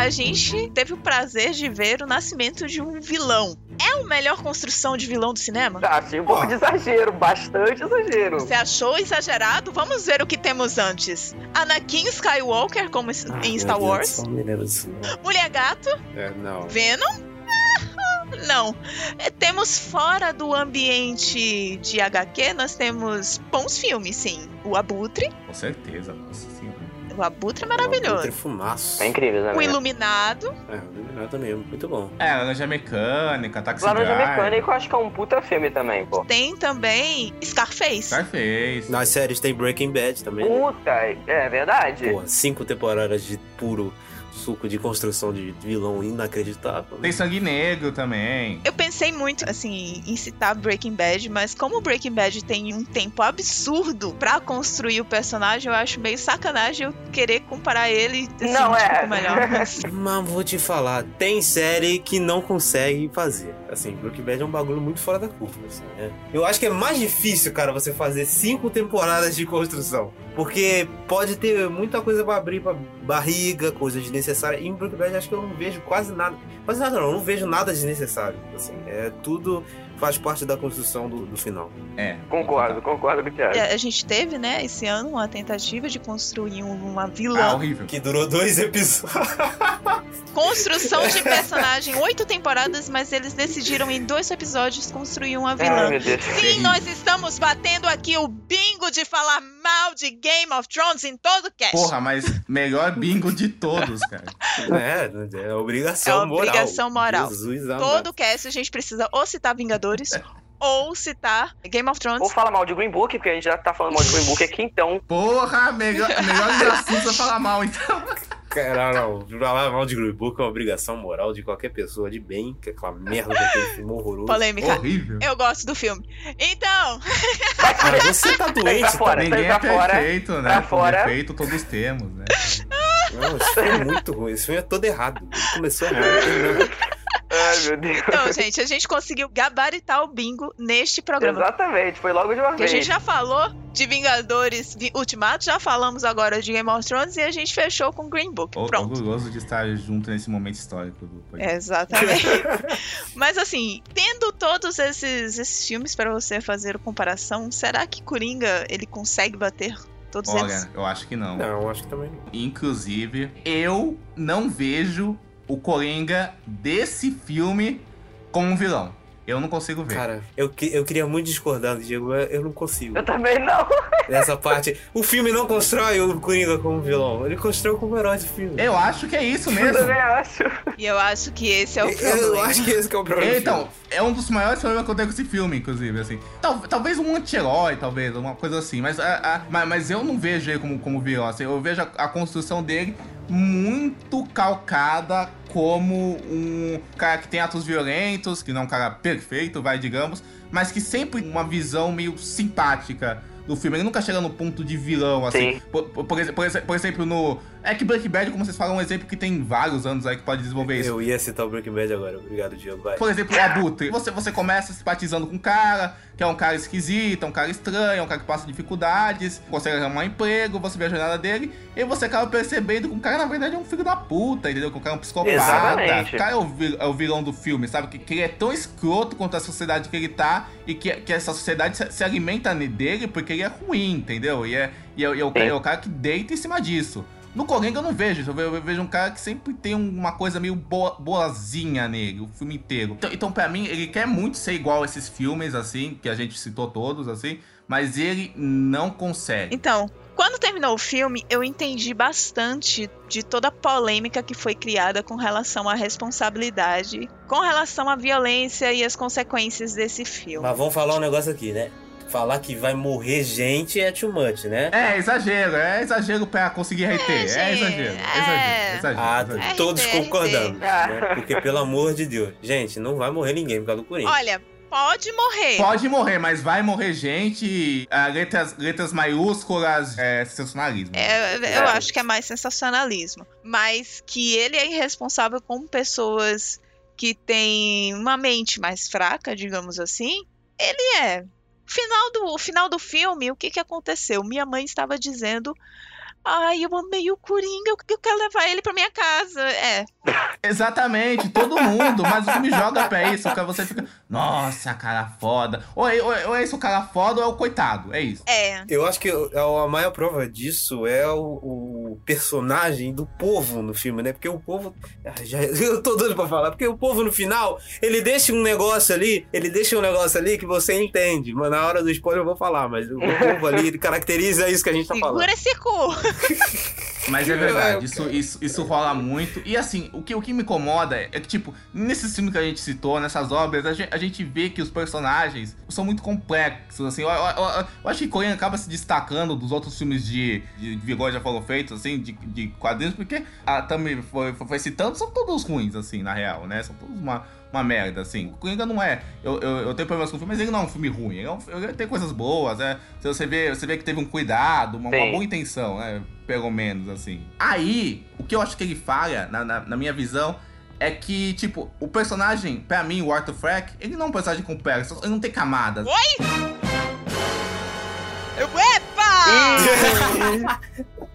A gente teve o prazer de ver o nascimento de um vilão é a melhor construção de vilão do cinema? Ah, achei um pouco de exagero, bastante exagero. Você achou exagerado? Vamos ver o que temos antes. Anakin Skywalker, como ah, em Star Wars. Deus, Mulher Gato. É, não. Venom. Não. É, temos fora do ambiente de HQ, nós temos bons filmes, sim. O Abutre. Com certeza, nossa o Abutre é maravilhoso. O Abutre é fumaço. É incrível também. O Iluminado. É, o Iluminado também, muito bom. É, Laranja Mecânica, Taxi Laranja Mecânica eu acho que é um puta filme também, pô. Tem também Scarface. Scarface. Nas séries tem Breaking Bad também. Né? Puta, é verdade. Pô, cinco temporadas de puro suco de construção de vilão inacreditável. Tem sangue negro também. Eu pensei muito, assim, em citar Breaking Bad, mas como Breaking Bad tem um tempo absurdo para construir o personagem, eu acho meio sacanagem eu querer comparar ele assim, não, tipo, é. melhor. Mas... mas vou te falar, tem série que não consegue fazer. Assim, Breaking Bad é um bagulho muito fora da curva, assim, né? Eu acho que é mais difícil, cara, você fazer cinco temporadas de construção. Porque pode ter muita coisa pra abrir pra barriga, coisa desnecessária. E em Bad acho que eu não vejo quase nada. Quase nada não, eu não vejo nada desnecessário. Assim, é tudo faz parte da construção do, do final. É. Concordo, concordo com o Thiago. A gente teve, né, esse ano, uma tentativa de construir uma vilã. Ah, horrível. Que durou dois episódios. Construção de personagem, oito temporadas, mas eles decidiram em dois episódios construir uma vilã. Ai, Sim, nós estamos batendo aqui o bingo de falar mal de Game of Thrones em todo o cast. Porra, mas melhor bingo de todos, cara. É, é obrigação moral. É obrigação moral. Jesus todo cast a gente precisa ou citar Vingadores, é ou citar Game of Thrones. Ou falar mal de Green Book, porque a gente já tá falando mal de Green Book aqui, então. Porra, melhor, melhor assuntos é falar mal, então. Cara, não, falar mal de Green Book é uma obrigação moral de qualquer pessoa de bem, que é aquela merda daquele filme horroroso. Polêmica. Horrível. Eu gosto do filme. Então. Cara, você tá doente, fora, tá? Ninguém é perfeito, fora, né? Fora. Defeito todos temos, né? Não, esse filme é muito ruim. Esse filme é todo errado. Ele começou errado. Ai, meu Deus. Então, gente, a gente conseguiu gabaritar o bingo neste programa. Exatamente, foi logo de uma vez. A gente já falou de Vingadores Ultimato, já falamos agora de Game of Thrones e a gente fechou com Green Book. O, Pronto. Orgulhoso de estar junto nesse momento histórico do podcast. Exatamente. Mas assim, tendo todos esses, esses filmes para você fazer comparação, será que Coringa ele consegue bater todos Olha, eles? eu acho que não. Não, eu acho que também não. Inclusive, eu não vejo o Coringa desse filme como um vilão. Eu não consigo ver. Cara, eu, eu queria muito discordar do Diego, eu não consigo. Eu também não. nessa parte. O filme não constrói o Coringa como vilão, ele constrói como herói de filme. Eu acho que é isso Eu mesmo. também acho. E eu acho que esse é o Eu, problema. acho que esse que é o problema. do Então, é um dos maiores problemas que eu tenho com esse filme, inclusive, assim. Tal- talvez um anti-herói, talvez, uma coisa assim. Mas, a- a- mas, mas eu não vejo ele como, como vilão, assim. Eu vejo a, a construção dele muito calcada como um cara que tem atos violentos, que não é um cara perfeito, vai, digamos, mas que sempre uma visão meio simpática do filme. Ele nunca chega no ponto de vilão, assim. Sim. Por, por, por por exemplo, no... É que Breaking Bad, como vocês falam, é um exemplo que tem vários anos aí que pode desenvolver isso. Eu ia citar o Breaking Bad agora. Obrigado, Diego. Vai. Por exemplo, o Abutre. Você, você começa simpatizando com um cara, que é um cara esquisito, é um cara estranho, é um cara que passa dificuldades, consegue arrumar um emprego, você vê a jornada dele, e você acaba percebendo que o cara, na verdade, é um filho da puta, entendeu? Que o cara é um psicopata. Exatamente. O cara é o, é o vilão do filme, sabe? Que, que ele é tão escroto contra a sociedade que ele tá, e que, que essa sociedade se, se alimenta dele porque ele é ruim, entendeu? E é, e é, e é o, é o cara que deita em cima disso. No Coringa eu não vejo, isso. eu ve- eu vejo um cara que sempre tem uma coisa meio boa, boazinha nele, o filme inteiro. Então, então pra mim, ele quer muito ser igual a esses filmes, assim, que a gente citou todos, assim, mas ele não consegue. Então, quando terminou o filme, eu entendi bastante de toda a polêmica que foi criada com relação à responsabilidade, com relação à violência e as consequências desse filme. Mas vamos falar um negócio aqui, né? Falar que vai morrer gente é too much, né? É, exagero, é exagero pra conseguir reter. É, gente, exagero, é. exagero, exagero. Ah, exagero. É. todos RT, concordamos. RT. né? Porque, pelo amor de Deus, gente, não vai morrer ninguém por causa do Coringa. Olha, pode morrer. Pode morrer, mas vai morrer gente. ah, letras, letras maiúsculas, é sensacionalismo. É, eu É. acho que é mais sensacionalismo. Mas que ele é irresponsável com pessoas que têm uma mente mais fraca, digamos assim, ele é. Final do, final do filme, o que, que aconteceu? Minha mãe estava dizendo. Ai, eu amei o Coringa, eu, eu quero levar ele pra minha casa. É, Exatamente, todo mundo, mas o filme joga pra isso, que você fica, nossa, cara foda. Ou é, ou é- ou é esse o cara foda ou é o coitado, é isso. é. Eu acho que a maior prova disso é o, o personagem do povo no filme, né? Porque o povo. Ah, já- eu tô doido pra falar. Porque o povo no final, ele deixa um negócio ali, ele deixa um negócio ali que você entende. Mas na hora do spoiler eu vou falar, mas o povo ali ele caracteriza isso que a gente tá falando. Segura esse cu. Mas é verdade, isso, isso, isso rola muito. E assim, o que, o que me incomoda é que, tipo, nesses filmes que a gente citou, nessas obras, a gente, a gente vê que os personagens são muito complexos, assim. Eu, eu- eu- eu acho que Coen acaba se destacando dos outros filmes de, de vilões já foram feitos, assim, de, de quadrinhos, porque a Tami foi, foi, foi citando, são todos ruins, assim, na real, né? São todos uma, uma merda, assim. O Coringa não é. Eu, eu, eu tenho problemas com o filme, mas ele não é um filme ruim. Ele, é um, ele tem coisas boas, é. Você vê, você vê que teve um cuidado, uma, uma boa intenção, né? Pelo menos, assim. Aí, o que eu acho que ele falha, na, na, na minha visão, é que, tipo, o personagem, pra mim, o Arthur Fleck, ele não é um personagem complexo, ele não tem camadas. Epa!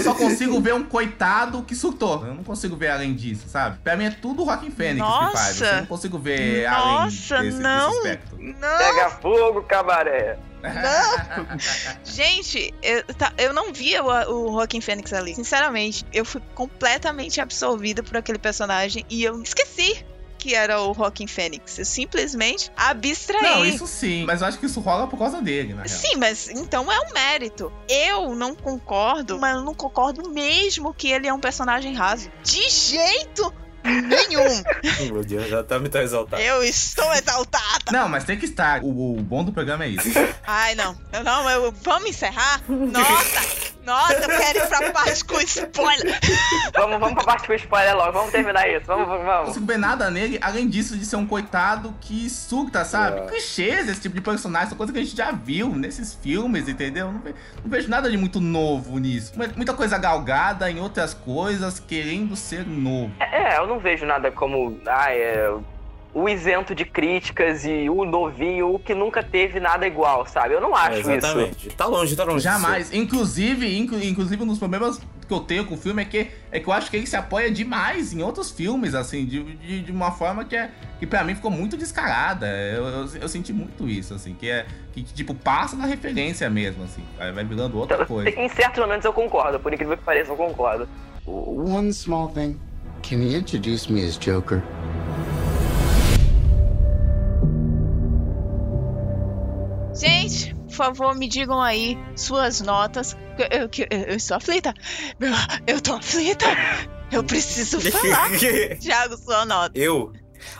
Eu só consigo ver um coitado que surtou. Eu não consigo ver além disso, sabe? Pra mim é tudo Rockin' Fênix que faz. Nossa. Eu não consigo ver Nossa, além desse, não. desse aspecto. Não, Pega fogo, cabaré. gente, eu, tá- eu não via o, o Joaquin Phoenix ali. Sinceramente, eu fui completamente absorvida por aquele personagem e eu esqueci que era o Joaquin Phoenix. Eu simplesmente abstraí. Não, isso sim. Mas eu acho que isso rola por causa dele, real. Sim, mas então é um mérito. Eu não concordo, mas eu não concordo mesmo que ele é um personagem raso. De jeito nenhum. Meu Deus, já tá me tá exaltado. eu estou exaltada. Não, mas tem que estar. O, o bom do programa é isso. Ai, não. Eu Não, eu, vamos encerrar? Nossa, nossa, eu quero ir pra parte com spoiler. Vamos, vamos pra parte com spoiler logo. Vamos terminar isso. Vamos, vamos, Não vamos. consigo ver nada nele, além disso de ser um coitado que surta, sabe? É. Clichês esse tipo de personagem, são coisa que a gente já viu nesses filmes, entendeu? Não, ve- não vejo nada de muito novo nisso. Mu- Muita coisa galgada em outras coisas, querendo ser novo. É, eu não vejo nada como. Ah, é. O isento de críticas e o novinho, o que nunca teve nada igual, sabe? Eu não acho isso. Exatamente. Tá longe, tá longe. Jamais. Inclusive, inclu- inclusive, um dos problemas que eu tenho com o filme é que, é que eu acho que ele se apoia demais em outros filmes, assim, de, de, de uma forma que, é, que pra mim ficou muito descarada. Eu, eu, eu senti muito isso, assim, que é. Que, tipo, passa na referência mesmo, assim. Vai, vai virando outra coisa. Em certos momentos eu concordo, por incrível que pareça, eu concordo. One small thing. Can you introduce me as Joker? Gente, favor, me digam aí suas notas. Eu, eu, eu, eu estou aflita. Eu, eu tô aflita. Eu preciso falar. Thiago, sua nota. Eu?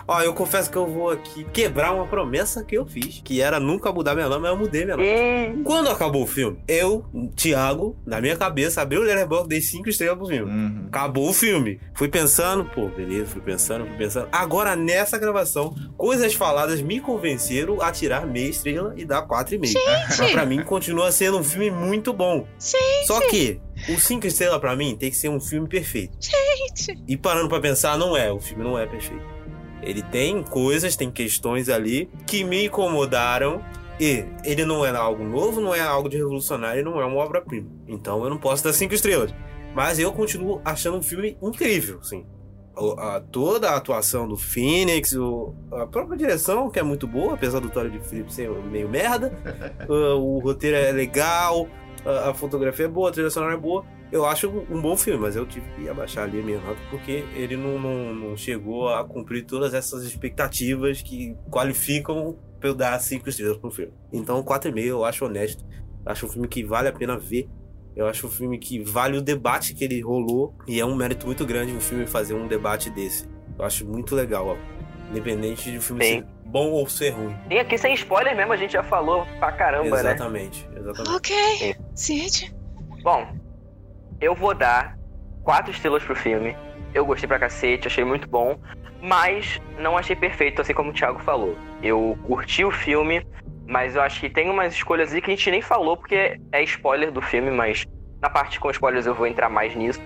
Ó, eu confesso que eu vou aqui quebrar uma promessa que eu fiz, que era nunca mudar minha lama, mas eu mudei minha lama. E... Quando acabou o filme, eu, Thiago, na minha cabeça, abri o Letterboxd, dei cinco estrelas pro filme. Uhum. Acabou o filme. Fui pensando, pô, beleza, fui pensando, fui pensando. Agora, nessa gravação, coisas faladas me convenceram a tirar meia estrela e dar quatro e meio. Mas pra mim, continua sendo um filme muito bom. Gente, Só que, o cinco estrelas pra mim tem que ser um filme perfeito. gente. E parando pra pensar, não é. O filme não é perfeito. Ele tem coisas, tem questões ali que me incomodaram. E ele não é algo novo, não é algo de revolucionário, não é uma obra-prima. Então eu não posso dar cinco estrelas. Mas eu continuo achando um filme incrível, sim. O- a- toda a atuação do Phoenix, o- a própria direção, que é muito boa, apesar do Tony de Phillips ser meio merda. Uh, o roteiro é legal, a, a fotografia é boa, a trilha sonora é boa. Eu acho um, um bom filme, mas eu tive que abaixar ali a minha nota porque ele não, não, não chegou a cumprir todas essas expectativas que qualificam pra eu dar cinco estrelas pro filme. Então, 4,5 eu acho honesto. Acho um filme que vale a pena ver. Eu acho um filme que vale o debate que ele rolou. E é um mérito muito grande o filme fazer um debate desse. Eu acho muito legal, ó. Independente de o filme Sim. ser bom ou ser ruim. e aqui sem spoiler mesmo, a gente já falou pra caramba, né? exatamente, exatamente. Ok. Cid. Bom, eu vou dar quatro estrelas pro filme. Eu gostei pra cacete, achei muito bom, mas não achei perfeito, assim como o Thiago falou. Eu curti o filme, mas eu acho que tem umas escolhas aí que a gente nem falou, porque é spoiler do filme, mas na parte com spoilers eu vou entrar mais nisso.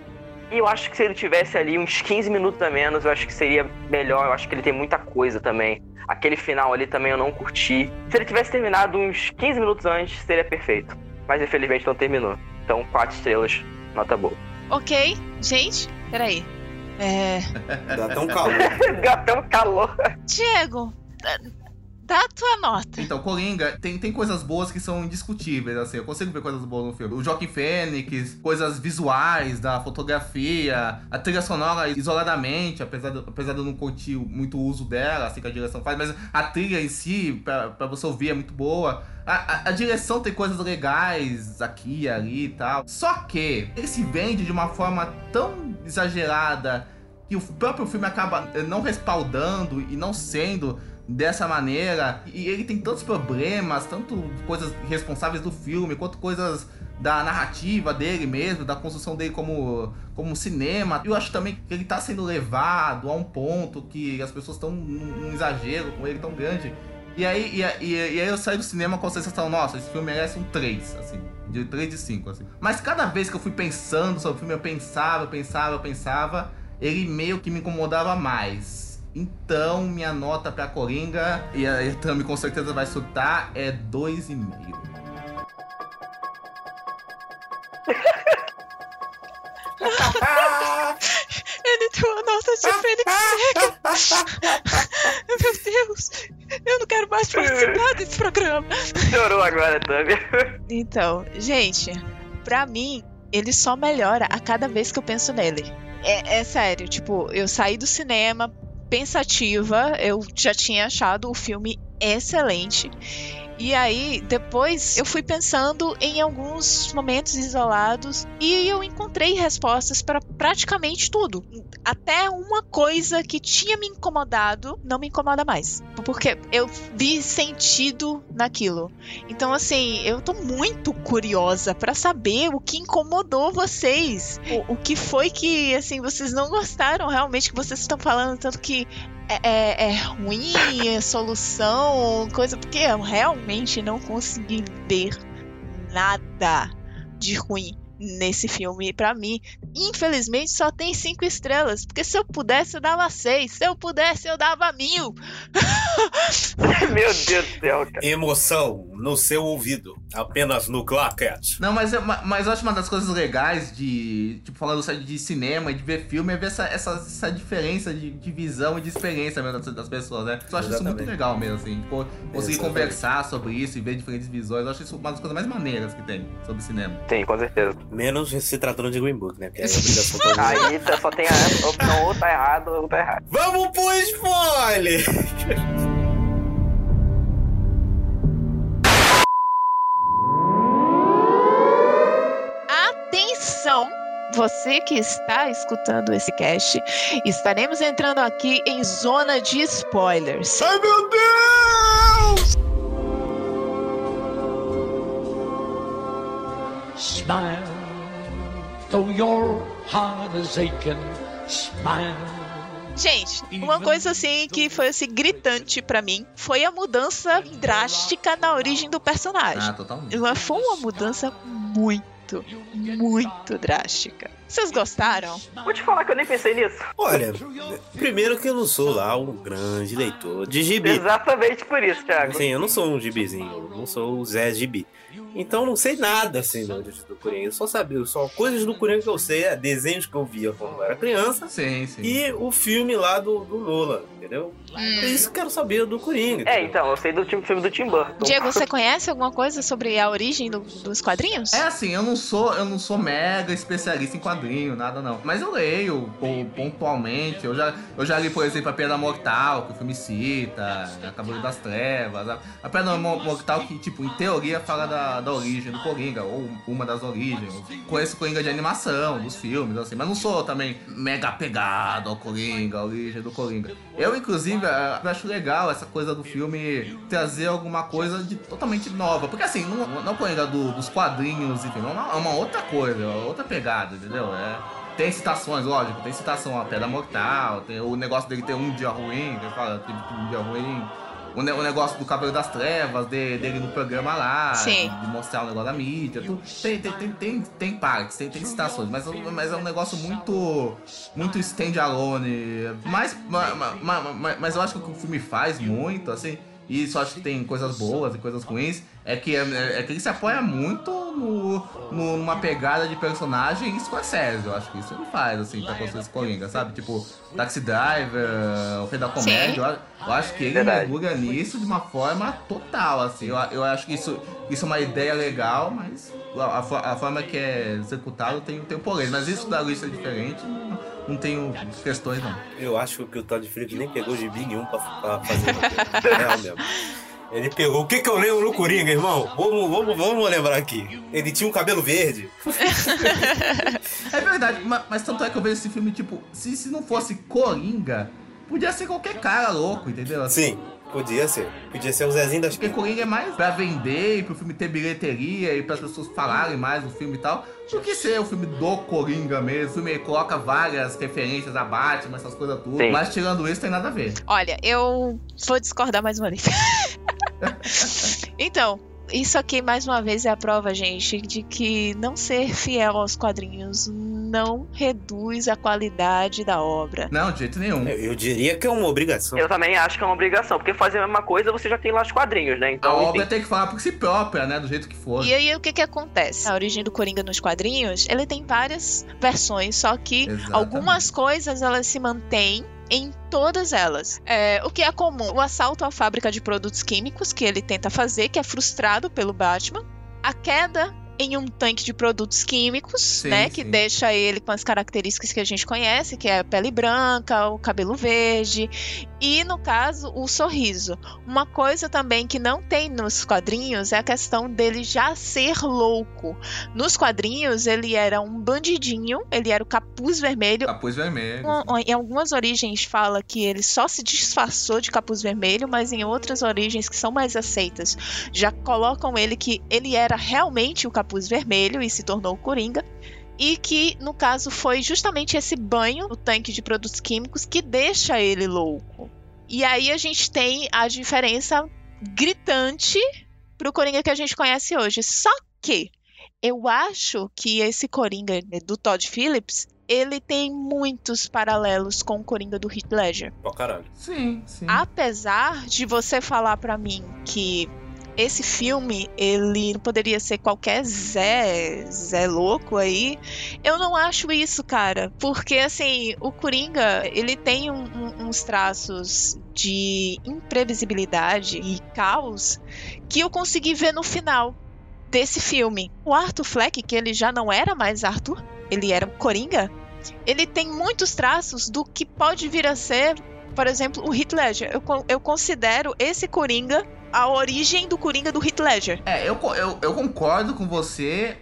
E eu acho que se ele tivesse ali uns 15 minutos a menos, eu acho que seria melhor. Eu acho que ele tem muita coisa também. Aquele final ali também eu não curti. Se ele tivesse terminado uns 15 minutos antes, seria perfeito. Mas infelizmente não terminou. Então, quatro estrelas, nota boa. Ok, gente, peraí. É. Dá um calor. Gatão calor. Diego, dá- a tua nota. Então, Coringa tem, tem coisas boas que são indiscutíveis, assim. Eu consigo ver coisas boas no filme. O Joaquim Fênix, coisas visuais da fotografia, a trilha sonora isoladamente, apesar de, apesar de eu não curtir muito o uso dela, assim que a direção faz, mas a trilha em si, pra, pra você ouvir, é muito boa. A, a- a direção tem coisas legais aqui ali e tal. Só que ele se vende de uma forma tão exagerada que o próprio filme acaba não respaldando e não sendo dessa maneira. E ele tem tantos problemas, tanto coisas responsáveis do filme, quanto coisas da narrativa dele mesmo, da construção dele como, como cinema. Eu acho também que ele tá sendo levado a um ponto que as pessoas estão num, exagero com ele tão grande. E aí, e, e- e aí eu saí do cinema com a sensação, nossa, esse filme merece um 3, assim, de 3 de 5, assim. Mas cada vez que eu fui pensando sobre o filme, eu pensava, eu pensava, eu pensava, ele meio que me incomodava mais. Então, minha nota pra Coringa, e a Tami com certeza vai surtar, é 2,5. Ele deu a nota de Fênix Seca. Meu Deus, eu não quero mais participar desse programa. Chorou agora, Tami. Então, gente, pra mim, ele só melhora a cada vez que eu penso nele. É, é sério, tipo, eu saí do cinema pensativa, eu já tinha achado o filme excelente. E aí, depois eu fui pensando em alguns momentos isolados e eu encontrei respostas para praticamente tudo. Até uma coisa que tinha me incomodado não me incomoda mais. Porque eu vi sentido naquilo. Então, assim, eu tô muito curiosa pra saber o que incomodou vocês. O, o que foi que, assim, vocês não gostaram realmente, que vocês estão falando tanto que é, é- é ruim, é solução, coisa, porque eu realmente não consegui ver nada de ruim nesse filme. Pra mim, infelizmente, só tem cinco estrelas. Porque se eu pudesse, eu dava seis. Se eu pudesse, eu dava mil. Meu Deus do céu, cara. Emoção no seu ouvido. Apenas no Clarket. Não, mas, é- ma- mas eu acho uma das coisas legais de, tipo, falando só de cinema e de ver filme é ver essa, essa, essa diferença de, de visão e de experiência mesmo das, das pessoas, né? Eu acho isso muito legal mesmo, assim. co- Conseguir conversar sobre isso e ver diferentes visões. Eu acho isso uma das coisas mais maneiras que tem sobre cinema. Sim, com certeza. Menos se tratando de Green Book, né? Porque aí a obrigação tá Aí só tem a opção ou tá errado ou tá errado. Vamos pro spoiler! Atenção! Você que está escutando esse cast, estaremos entrando aqui em zona de spoilers. Ai meu Deus! Smile though your heart is aching. Smile. Gente, uma coisa assim que foi assim gritante pra mim foi a mudança drástica na origem do personagem. Ah, totalmente. Foi uma mudança muito, muito drástica. Vocês gostaram? Vou te falar que eu nem pensei nisso. Olha, primeiro que eu não sou lá um grande leitor de gibi. Exatamente por isso, Thiago. Sim, eu não sou um gibizinho, eu não sou o Zé Gibi. Então não sei nada assim do, do Coringa. Eu só sabia, só coisas do Coringa que eu sei, é desenhos que eu via quando eu era criança Sim, sim. e o filme lá do, do Nolan, entendeu? É isso que eu quero saber do Coringa. É, entendeu? então, eu sei do filme do Tim Burton. Diego, você conhece alguma coisa sobre a origem do- dos quadrinhos? É assim, eu não sou, eu não sou mega especialista em quadrinho, nada não. Mas eu leio pon- pontualmente. Eu já, eu já li, por exemplo, a Pedra Mortal, que o filme cita, a Cavaleiro das Trevas. A, a Pedra Mo- Mortal que, tipo, em teoria fala da, da origem do Coringa, ou uma das origens. Conheço Coringa de animação, dos filmes, assim, mas não sou também mega apegado ao Coringa, a origem do Coringa. Eu, inclusive, acho legal essa coisa do filme trazer alguma coisa de totalmente nova. Porque assim, não, não é o Coringa do- dos quadrinhos, enfim, é uma, é uma outra coisa, é outra pegada, entendeu? É, tem citações, lógico, tem citação a Pedra Mortal, tem o negócio dele ter um dia ruim, ele fala, teve um dia ruim. O, ne- o negócio do Cabelo das Trevas, de- dele no programa lá, Sim. de mostrar o negócio da mídia, tudo. Tem, tem, tem, tem, tem partes, tem, tem citações, mas, mas é um negócio muito. muito stand-alone. Mas, ma- ma- ma- ma- mas eu acho que o que o filme faz muito, assim, e isso acho que tem coisas boas e coisas ruins, é que, é, é que ele se apoia muito no, no- numa pegada de personagem Scorsese. Eu acho que isso ele faz, assim, pra construir esse Coringa, sabe? Tipo, Taxi Driver, o Rei da Comédia. Eu, eu acho que ele Verdade. mergulha nisso de uma forma total, assim. Eu, eu acho que isso, isso é uma ideia legal, mas a, a fo- a forma que é executado tem, tem porém. Mas isso da lista é diferente, não, não tenho questões, não. Eu acho que o Todd Phillips nem pegou gibi nenhum pra, pra fazer. É real mesmo. Ele pegou. O que que eu lembro no Coringa, irmão? Vamos, vamos, vamos lembrar aqui. Ele tinha um cabelo verde. É verdade, ma- mas, tanto é que eu vejo esse filme, tipo, se, se não fosse Coringa, podia ser qualquer cara louco, entendeu? Assim, Sim, podia ser. Podia ser o Zezinho das Porque Coringa é mais pra vender, e pro filme ter bilheteria e para as pessoas falarem mais do filme e tal, do que ser o filme do Coringa mesmo. O filme coloca várias referências a Batman, essas coisas tudo. Sim. Mas tirando isso, tem nada a ver. Olha, eu vou discordar mais uma vez. então, isso aqui mais uma vez é a prova, gente, de que não ser fiel aos quadrinhos não reduz a qualidade da obra. Não, de jeito nenhum. Eu, eu diria que é uma obrigação. Eu também acho que é uma obrigação, porque fazer a mesma coisa você já tem lá os quadrinhos, né? A Então, obra enfim. tem que falar por si própria, né? Do jeito que for. E aí o que que acontece? A origem do Coringa nos quadrinhos, ele tem várias versões, só que Exatamente. algumas coisas elas se mantêm em todas elas. É, o que é comum? O assalto à fábrica de produtos químicos que ele tenta fazer, que é frustrado pelo Batman. A queda em um tanque de produtos químicos, Sim, né, que sim. deixa ele com as características que a gente conhece, que é a pele branca, o cabelo verde e no caso o sorriso. Uma coisa também que não tem nos quadrinhos é a questão dele já ser louco. Nos quadrinhos ele era um bandidinho, ele era o capuz vermelho, Capuz vermelho. um- em algumas origens fala que ele só se disfarçou de capuz vermelho, mas em outras origens que são mais aceitas já colocam ele que ele era realmente o capuz vermelho e se tornou o Coringa. E que, no caso, foi justamente esse banho no tanque de produtos químicos que deixa ele louco. E aí a gente tem a diferença gritante pro Coringa que a gente conhece hoje. Só que eu acho que esse Coringa do Todd Phillips ele tem muitos paralelos com o Coringa do Heath Ledger. Pra caralho. Sim, sim. Apesar de você falar pra mim que esse filme ele poderia ser qualquer Zé, Zé louco aí, eu não acho isso, cara. Porque assim, o Coringa, ele tem um- um- uns traços de imprevisibilidade e caos que eu consegui ver no final desse filme. O Arthur Fleck, que ele já não era mais Arthur, ele era Coringa, ele tem muitos traços do que pode vir a ser, por exemplo, o Heath Ledger. Eu, eu considero esse Coringa a origem do Coringa do Heath Ledger. É, eu, eu, eu concordo com você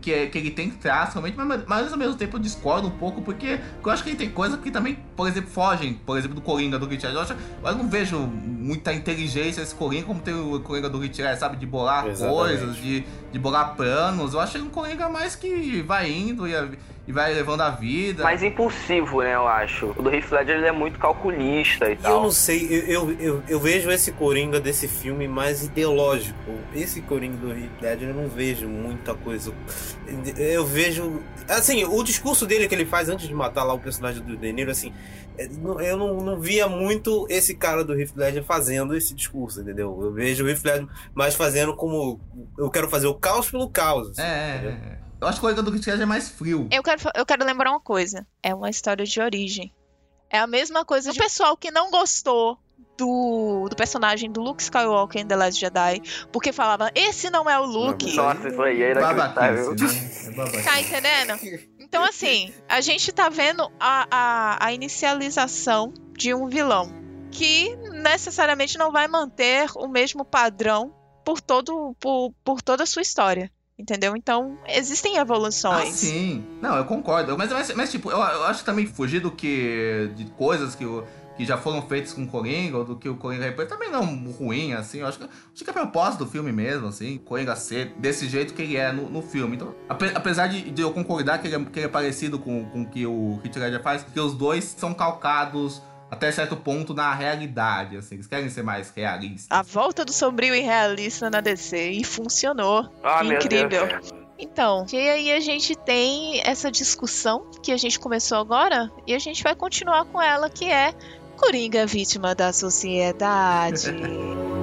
que, que ele tem traço realmente, mas, mas ao mesmo tempo eu discordo um pouco, porque eu acho que ele tem coisas que também, por exemplo, fogem, por exemplo, do Coringa do Heath Ledger. Eu, acho- eu não vejo muita inteligência esse Coringa como tem o Coringa do Heath Ledger, sabe? De bolar Exatamente. coisas, de, de bolar planos. Eu acho ele um Coringa mais que vai indo e, e vai levando a vida. Mais impulsivo, né, eu acho. O do Heath Ledger ele é muito calculista e E eu tal. não sei, eu, eu, eu, eu vejo esse Coringa desse filme mais ideológico. Esse Coringa do Heath Ledger eu não vejo muita coisa. Eu vejo. Assim, o discurso dele que ele faz antes de matar lá o personagem do De Niro, assim. é, não- Eu não, não via muito esse cara do Heath Ledger fazendo esse discurso, entendeu? Eu vejo o Heath Ledger mais fazendo como. Eu quero fazer o caos pelo caos. assim, É, é, entendeu? é. Eu acho que o Coringa do Heath Ledger é mais frio. Eu quero, eu quero lembrar uma coisa. É uma história de origem. É a mesma coisa de pessoal que não gostou do, do personagem do Luke Skywalker em The Last Jedi, porque falava, esse não é o Luke. Nossa, isso aí é inacreditável. Babaquice, né? É babaquice. Tá entendendo? Então, assim, a gente tá vendo a, a, a inicialização de um vilão que necessariamente não vai manter o mesmo padrão por, todo, por, por toda a sua história. Entendeu? Então, existem Ah, evoluções. sim. Não, eu concordo. Mas, mas, mas, tipo, eu, eu acho também fugir do que. de coisas que, que já foram feitas com o Coringa, ou do que o Coringa representa, também não ruim, assim. Eu acho que, acho que é propósito do filme mesmo, assim. Coringa ser desse jeito que ele é no, no filme. Então, ape- apesar de, de eu concordar que ele, é, que ele é parecido com, com o que o Heath Ledger faz, que os dois são calcados até certo ponto na realidade, assim. Eles querem ser mais realistas. A volta do sombrio e realista na DC. E funcionou. Ah, Incrível. Deus. Então, e aí a gente tem essa discussão que a gente começou agora e a gente vai continuar com ela, que é Coringa vítima da sociedade.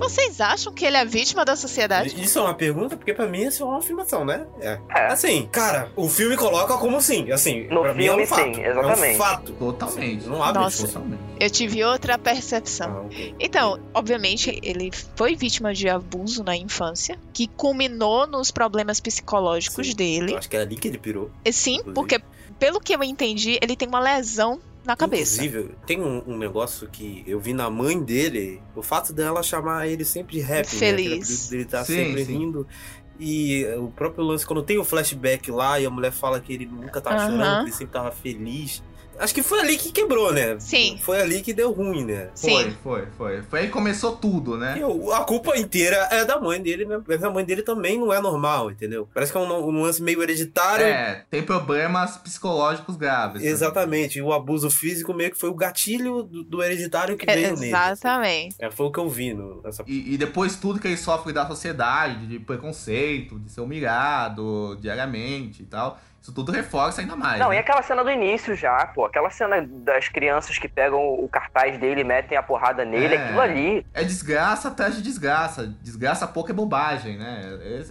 Vocês acham que ele é vítima da sociedade? Isso é uma pergunta, porque pra mim isso é uma afirmação, né? É. É. Assim, cara, o filme coloca como sim. Assim, No pra mim é um filme, fato. sim, É exatamente. um fato. Totalmente. Não abre Nossa. Totalmente. Eu tive outra percepção. Ah, ok. Então, obviamente, ele foi vítima de abuso na infância, que culminou nos problemas psicológicos Sim. dele. Eu acho que é ali que ele pirou. E Sim, Inclusive. porque, pelo que eu entendi, ele tem uma lesão na cabeça. Inclusive, tem um, um negócio que eu vi na mãe dele, o fato dela chamar ele sempre de rap, Feliz. né? Dele tá Sim, sempre sim. rindo. E o próprio lance, quando tem o flashback lá e a mulher fala que ele nunca tá Aham. chorando, que ele sempre tava feliz. Acho que foi ali que quebrou, né? Sim. Foi ali que deu ruim, né? Sim. Foi, foi, foi. Foi aí que começou tudo, né? E a culpa inteira é da mãe dele, né? Mas a mãe dele também não é normal, entendeu? Parece que é um, um lance meio hereditário. É, tem problemas psicológicos graves. né? Exatamente. E o abuso físico meio que foi o gatilho do, do hereditário que veio nele. Exatamente. É, foi o que eu vi no, nessa. E, e depois tudo que ele sofre da sociedade, de preconceito, de ser humilhado diariamente e tal. Isso tudo reforça ainda mais. Não, né? e aquela cena do início já, pô. Aquela cena das crianças que pegam o cartaz dele e metem a porrada nele, É. aquilo ali. É desgraça atrás de desgraça. Desgraça pouco é bobagem, né?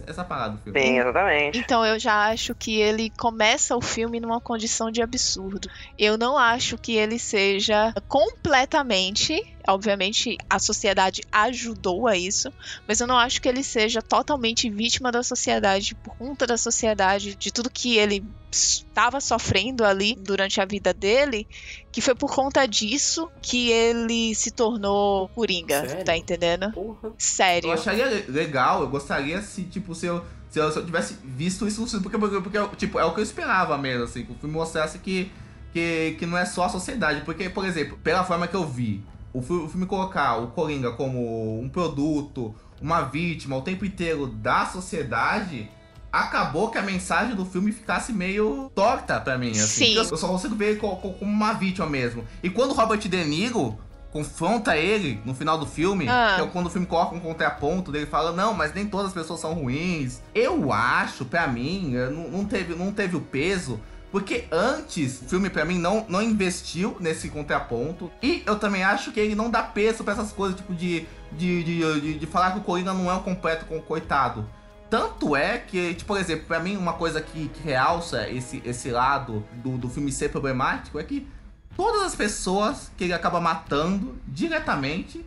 Essa- parada do filme. Sim, exatamente. Então eu já acho que ele começa o filme numa condição de absurdo. Eu não acho que ele seja completamente. Obviamente, a sociedade ajudou a isso, mas eu não acho que ele seja totalmente vítima da sociedade por conta da sociedade, de tudo que ele estava sofrendo ali durante a vida dele, que foi por conta disso que ele se tornou Coringa, Sério? tá entendendo? Porra. Sério. Eu acharia le- legal, eu gostaria se, tipo, se eu, se eu, se eu tivesse visto isso no filme, porque, porque, porque, tipo, é o que eu esperava mesmo, assim, que o filme mostrasse que, que, que não é só a sociedade. Porque, por exemplo, pela forma que eu vi, o, fi- o filme colocar o Coringa como um produto, uma vítima o tempo inteiro da sociedade, acabou que a mensagem do filme ficasse meio torta pra mim, assim. Sim. Eu só consigo ver ele co- co- como uma vítima mesmo. E quando o Robert De Niro confronta ele no final do filme, Ah. que é quando o filme coloca um contraponto dele fala, não, mas nem todas as pessoas são ruins. Eu acho, pra mim, não, não teve, não teve o peso. Porque antes, o filme pra mim não, não investiu nesse contraponto. E eu também acho que ele não dá peso pra essas coisas, tipo, de, de, de, de, de falar que o Coringa não é um completo co- coitado. Tanto é que, tipo, por exemplo, pra mim uma coisa que, que realça esse, esse lado do, do filme ser problemático é que todas as pessoas que ele acaba matando diretamente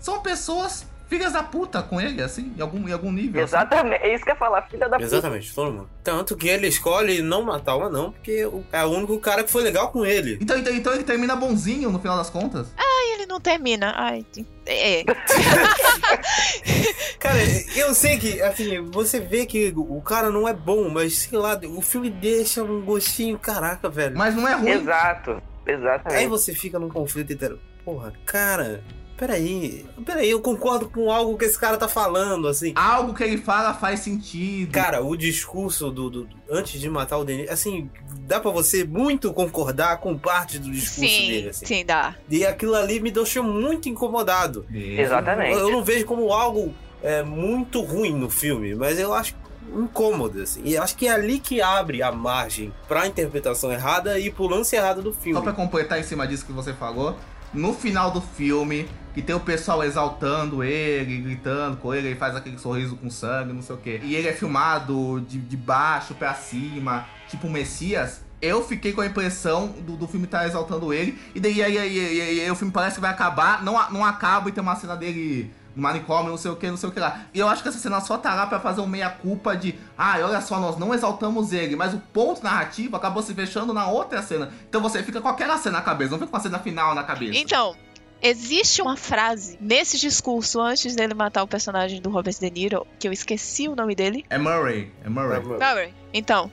são pessoas filhas da puta com ele, assim, em algum, em algum nível. assim. Exatamente, é isso que eu ia falar, filha da puta. Exatamente, todo mundo. Tanto que ele escolhe não matar o anão, porque o- é o único cara que foi legal com ele. Então, então, então ele termina bonzinho no final das contas? E ele não termina. Ai, é. Cara, eu sei que, assim, você vê que o cara não é bom, mas sei lá, o filme deixa um gostinho, caraca, velho. Mas não é ruim. Exato, Aí exatamente. você fica num conflito inteiro. Porra, cara, peraí, peraí, eu concordo com algo que esse cara tá falando, assim. Algo que ele fala faz sentido. Cara, o discurso do, do- antes de matar o Denis, assim, dá pra você muito concordar com parte do discurso Sim, dele, assim. sim, dá. E aquilo ali me deixou muito incomodado. Exatamente. Eu, eu não vejo como algo é, muito ruim no filme, mas eu acho incômodo, assim. E acho que é ali que abre a margem pra interpretação errada e pro lance errado do filme. Só pra completar em cima disso que você falou, no final do filme, que tem o pessoal exaltando ele, gritando com ele, ele faz aquele sorriso com sangue, não sei o quê. E ele é filmado de, de baixo pra cima, tipo Messias. Eu fiquei com a impressão do, do filme estar exaltando ele, e daí aí, aí, aí, aí, o filme parece que vai acabar, não, não acaba e tem uma cena dele no manicômio, não sei o que, não sei o que lá. E eu acho que essa cena só tá lá pra fazer um meia-culpa de, ah, olha só, nós não exaltamos ele, mas o ponto narrativo acabou se fechando na outra cena. Então você fica com aquela cena na cabeça, não fica com a cena final na cabeça. Então, existe uma frase nesse discurso antes dele matar o personagem do Robert De Niro, que eu esqueci o nome dele. É Murray, é Murray. Murray. Então,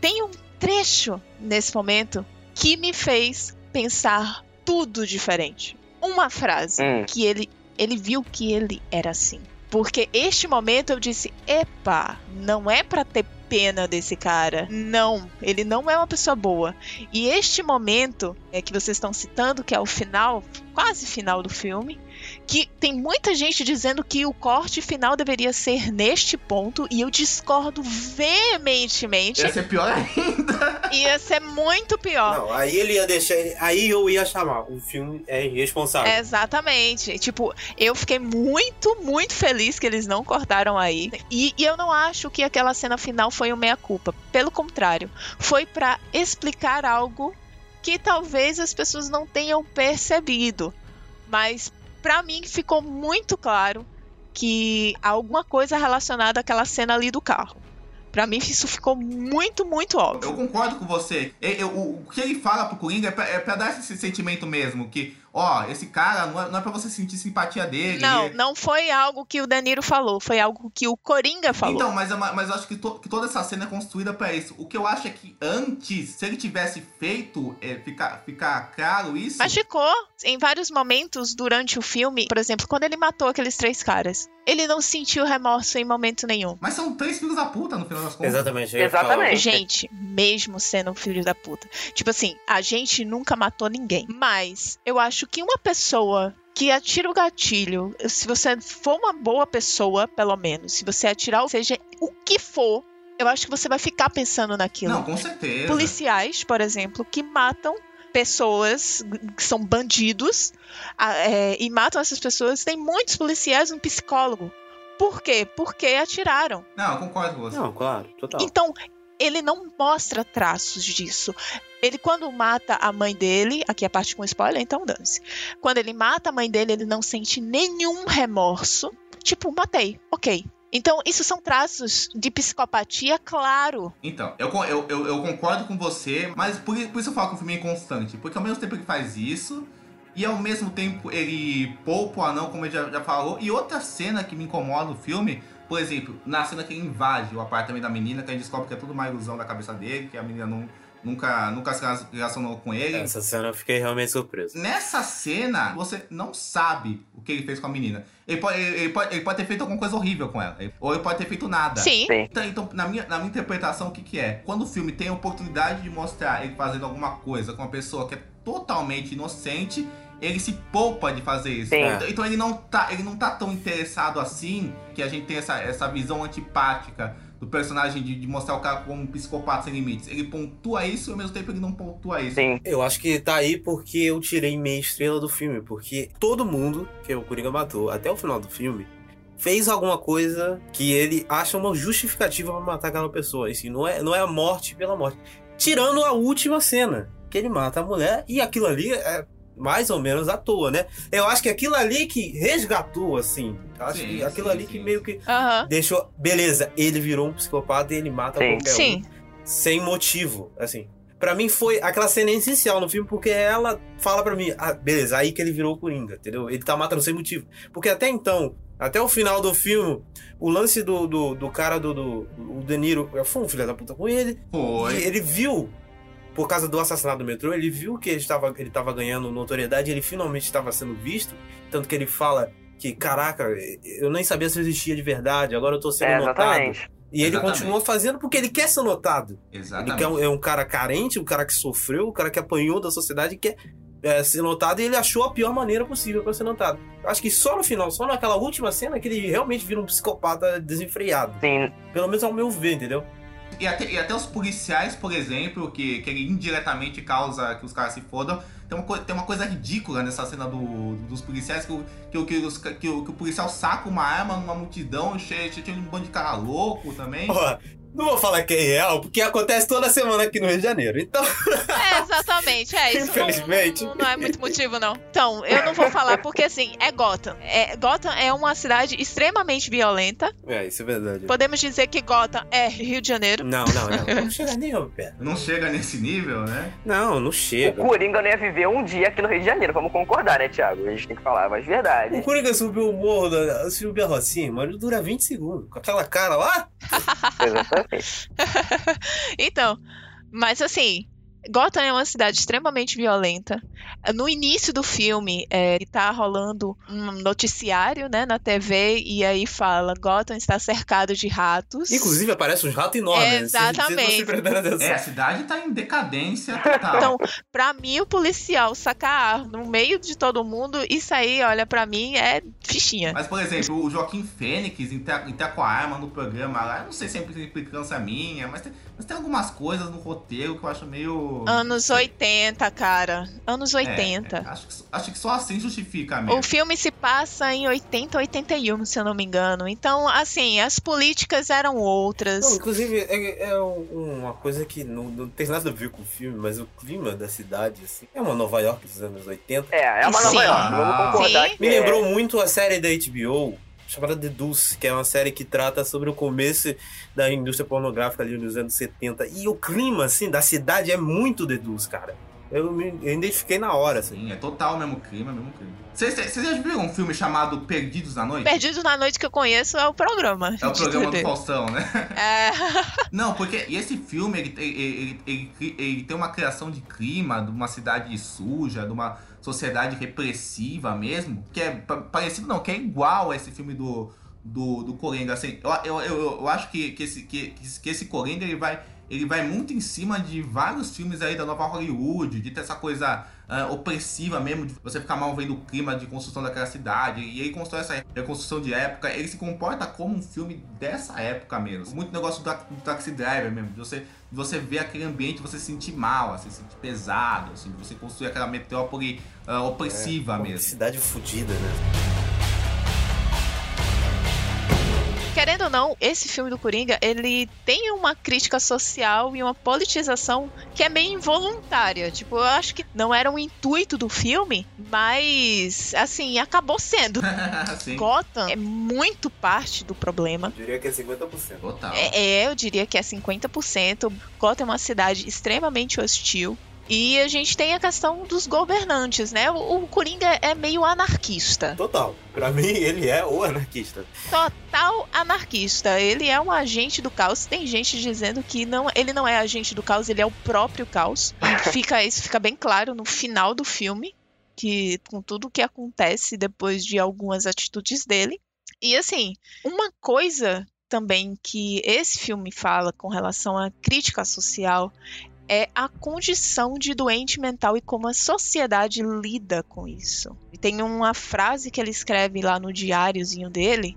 tem um trecho nesse momento que me fez pensar tudo diferente. Uma frase Hum. que ele ele viu que ele era assim. Porque este momento eu disse, epa, não é pra ter pena desse cara. Não, ele não é uma pessoa boa. E este momento é que vocês estão citando, que é o final, quase final do filme, que tem muita gente dizendo que o corte final deveria ser neste ponto e eu discordo veementemente. Ia ser pior ainda. Ia ser muito pior. Não, aí ele ia deixar. Aí eu ia chamar. O filme é irresponsável. Exatamente. Tipo, eu fiquei muito, muito feliz que eles não cortaram aí. E, e eu não acho que aquela cena final foi uma meia-culpa. Pelo contrário, foi pra explicar algo que talvez as pessoas não tenham percebido. Mas pra mim ficou muito claro que alguma coisa relacionada àquela cena ali do carro. Pra mim isso ficou muito, muito óbvio. Eu concordo com você. E- eu- o, que ele fala pro Coringa é pra, é dar esse sentimento mesmo, que, ó, esse cara não é, não é pra você sentir simpatia dele. Não, ele- não foi algo que o Danilo falou, foi algo que o Coringa falou. Então, mas, é mas eu acho que, to- que toda essa cena é construída pra isso. O que eu acho é que antes, se ele tivesse feito, é, ficar, ficar claro isso. Mas ficou em vários momentos durante o filme, por exemplo, quando ele matou aqueles três caras. Ele não sentiu remorso em momento nenhum. Mas são três filhos da puta no final das contas. Exatamente. Exatamente. falar. Gente, mesmo sendo um filho da puta. Tipo assim, a gente nunca matou ninguém. Mas eu acho que uma pessoa que atira o gatilho, se você for uma boa pessoa, pelo menos, se você atirar, ou seja, o que for, eu acho que você vai ficar pensando naquilo. Não, com certeza. policiais, por exemplo, que matam pessoas que são bandidos é, e matam essas pessoas. Tem muitos policiais, um psicólogo. Por quê? Porque atiraram. Não, eu concordo com você. Não, claro, total. Então, ele não mostra traços disso. Ele, quando mata a mãe dele, aqui a parte com spoiler, então dane-se. Quando ele mata a mãe dele, ele não sente nenhum remorso. Tipo, matei, ok. Então, isso são traços de psicopatia, claro. Então, eu, eu, eu, eu concordo com você, mas por, por isso eu falo que o filme é inconstante. Porque ao mesmo tempo ele faz isso, e ao mesmo tempo ele poupa o anão, como ele já, já falou. E outra cena que me incomoda no filme, por exemplo, na cena que ele invade o apartamento da menina, que a gente descobre que é tudo uma ilusão da cabeça dele, que a menina não, nunca, nunca se relacionou com ele. Essa cena eu fiquei realmente surpreso. Nessa cena, você não sabe o que ele fez com a menina. Ele pode, ele, ele pode, ele pode ter feito alguma coisa horrível com ela. Ou ele pode ter feito nada. Sim. Sim. Então, então, na, minha, na minha interpretação, o que, que é? Quando o filme tem a oportunidade de mostrar ele fazendo alguma coisa com uma pessoa que é totalmente inocente, ele se poupa de fazer isso. Sim. Então, então ele, não tá, ele não tá tão interessado assim que a gente tem essa, essa visão antipática do personagem de, de mostrar o cara como um psicopata sem limites. Ele pontua isso e ao mesmo tempo ele não pontua isso. Sim. Eu acho que tá aí porque eu tirei meia estrela do filme. Porque todo mundo que o Coringa matou até o final do filme fez alguma coisa que ele acha uma justificativa pra matar aquela pessoa. Assim, não, é, não é a morte pela morte. Tirando a última cena, que ele mata a mulher e aquilo ali é mais ou menos à toa, né? Eu acho que aquilo ali que resgatou, assim. Acho Sim, que aquilo sim, ali sim. que meio que deixou. Beleza, ele virou um psicopata e ele mata Sim. qualquer um. Sim. sem motivo, assim. Pra mim foi aquela cena essencial no filme, porque ela fala pra mim, ah, beleza, aí que ele virou o Coringa, entendeu? Ele tá matando sem motivo. Porque até então, até o final do filme, o lance do, do, do cara do, do o De Niro foi um filho da puta com ele, Foi. e ele viu, por causa do assassinato do metrô, ele viu que ele estava, ele estava ganhando notoriedade, ele finalmente estava sendo visto, tanto que ele fala que, caraca, eu nem sabia se eu existia de verdade, agora eu tô sendo É, notado. exatamente. E ele Exatamente. continua fazendo porque ele quer ser notado. Ele Exatamente. quer um- é um cara carente, um cara que sofreu, um cara que apanhou da sociedade e quer é, ser notado. E ele achou a pior maneira possível pra ser notado. Acho que só no final, só naquela última cena, que ele realmente vira um psicopata desenfreado. Sim, Pelo menos ao meu ver, entendeu? E até, e até os policiais, por exemplo, que, que ele indiretamente causa que os caras se fodam. Tem uma, tem uma coisa ridícula nessa cena do, dos policiais, que, o- que, que, os- que o, que o policial saca uma arma numa multidão cheia, cheia de um bando de cara louco também. Não vou falar que é real, porque acontece toda semana aqui no Rio de Janeiro. Então, É, exatamente. É, isso não- Infelizmente. Não, não é muito motivo, não. Então, eu não vou falar porque, assim, é Gotham. É, Gotham é uma cidade extremamente violenta. é, isso é verdade. Podemos dizer que Gotham é Rio de Janeiro. Não, não, não. Não chega nem ao pé. Não chega nesse nível, né? Não, não o chega. Coringa não ia viver um dia aqui no Rio de Janeiro, vamos concordar, né, Thiago? A gente tem que falar, mas verdade. O Coringa subiu o morro, da, subiu a Rocinha, mas dura 20 segundos. Com aquela cara lá, Exatamente. Então, mas assim, Gotham é uma cidade extremamente violenta. No início do filme, é, tá rolando um noticiário, né, na TV, e aí fala, Gotham está cercado de ratos. inclusive aparece uns ratos enormes. Exatamente. Se, se. É, a cidade tá em decadência total. Então, pra mim, o policial sacar no meio de todo mundo, isso aí, olha, pra mim é fichinha. Mas, por exemplo, o Joaquim Fênix entrar entrar com a arma no programa lá, eu não sei se é implicância minha, mas tem, mas tem algumas coisas no roteiro que eu acho meio. Anos 80, cara. Anos É, 80. é, acho, que, acho que só assim justifica mesmo. O filme se passa em 80, 81, se eu não me engano. Então, assim, as políticas eram outras. Não, inclusive, é, é um- uma coisa que não, não tem nada a ver com o filme, mas o clima da cidade, assim, é uma Nova York dos anos 80. É, é uma Sim. Nova York, vamos concordar Sim. que Me é. lembrou muito a série da HBO, chamada The Deuce, que é uma série que trata sobre o começo da indústria pornográfica ali nos anos 70. E o clima, assim, da cidade é muito The Deuce, cara. Eu me identifiquei na hora, assim. Sim, é total o mesmo clima, mesmo clima. Vocês já viram um filme chamado Perdidos na Noite? Perdido na Noite que eu conheço é o programa. É o programa do. Faustão, né? É, Não, porque esse filme, ele, ele, ele, ele- ele tem uma criação de clima, de uma cidade suja, de uma sociedade repressiva mesmo, que é pa- parecido, não, que é igual a esse filme do, do, do Coringa. Assim, eu, eu, eu, eu acho que, que, esse, que, que esse Coringa, ele vai, ele vai muito em cima de vários filmes aí da nova Hollywood, de ter essa coisa ah, opressiva mesmo, de você ficar mal vendo o clima de construção daquela cidade, e ele constrói essa reconstrução de época, ele se comporta como um filme dessa época mesmo. Muito negócio do, do Taxi Driver mesmo, de você, de você ver aquele ambiente, você se sentir mal, assim, se sentir pesado, assim, de você construir aquela metrópole ah, opressiva Uma mesmo. cidade fodida, né? Querendo ou não, esse filme do Coringa, ele tem uma crítica social e uma politização que é meio involuntária. Tipo, eu acho que não era o intuito do filme, mas, assim, acabou sendo. Gotham é muito parte do problema. Eu diria que é 50%. total. É, é, eu diria que é 50%. Gotham é uma cidade extremamente hostil. E a gente tem a questão dos governantes, né? O, o Coringa é meio anarquista. Total. Pra mim, ele é o anarquista. Total anarquista. Ele é um agente do caos. Tem gente dizendo que não, ele não é agente do caos, ele é o próprio caos. Fica, isso fica bem claro no final do filme. Que com tudo o que acontece depois de algumas atitudes dele. E assim, uma coisa também que esse filme fala com relação à crítica social é a condição de doente mental e como a sociedade lida com isso. E tem uma frase que ele escreve lá no diáriozinho dele,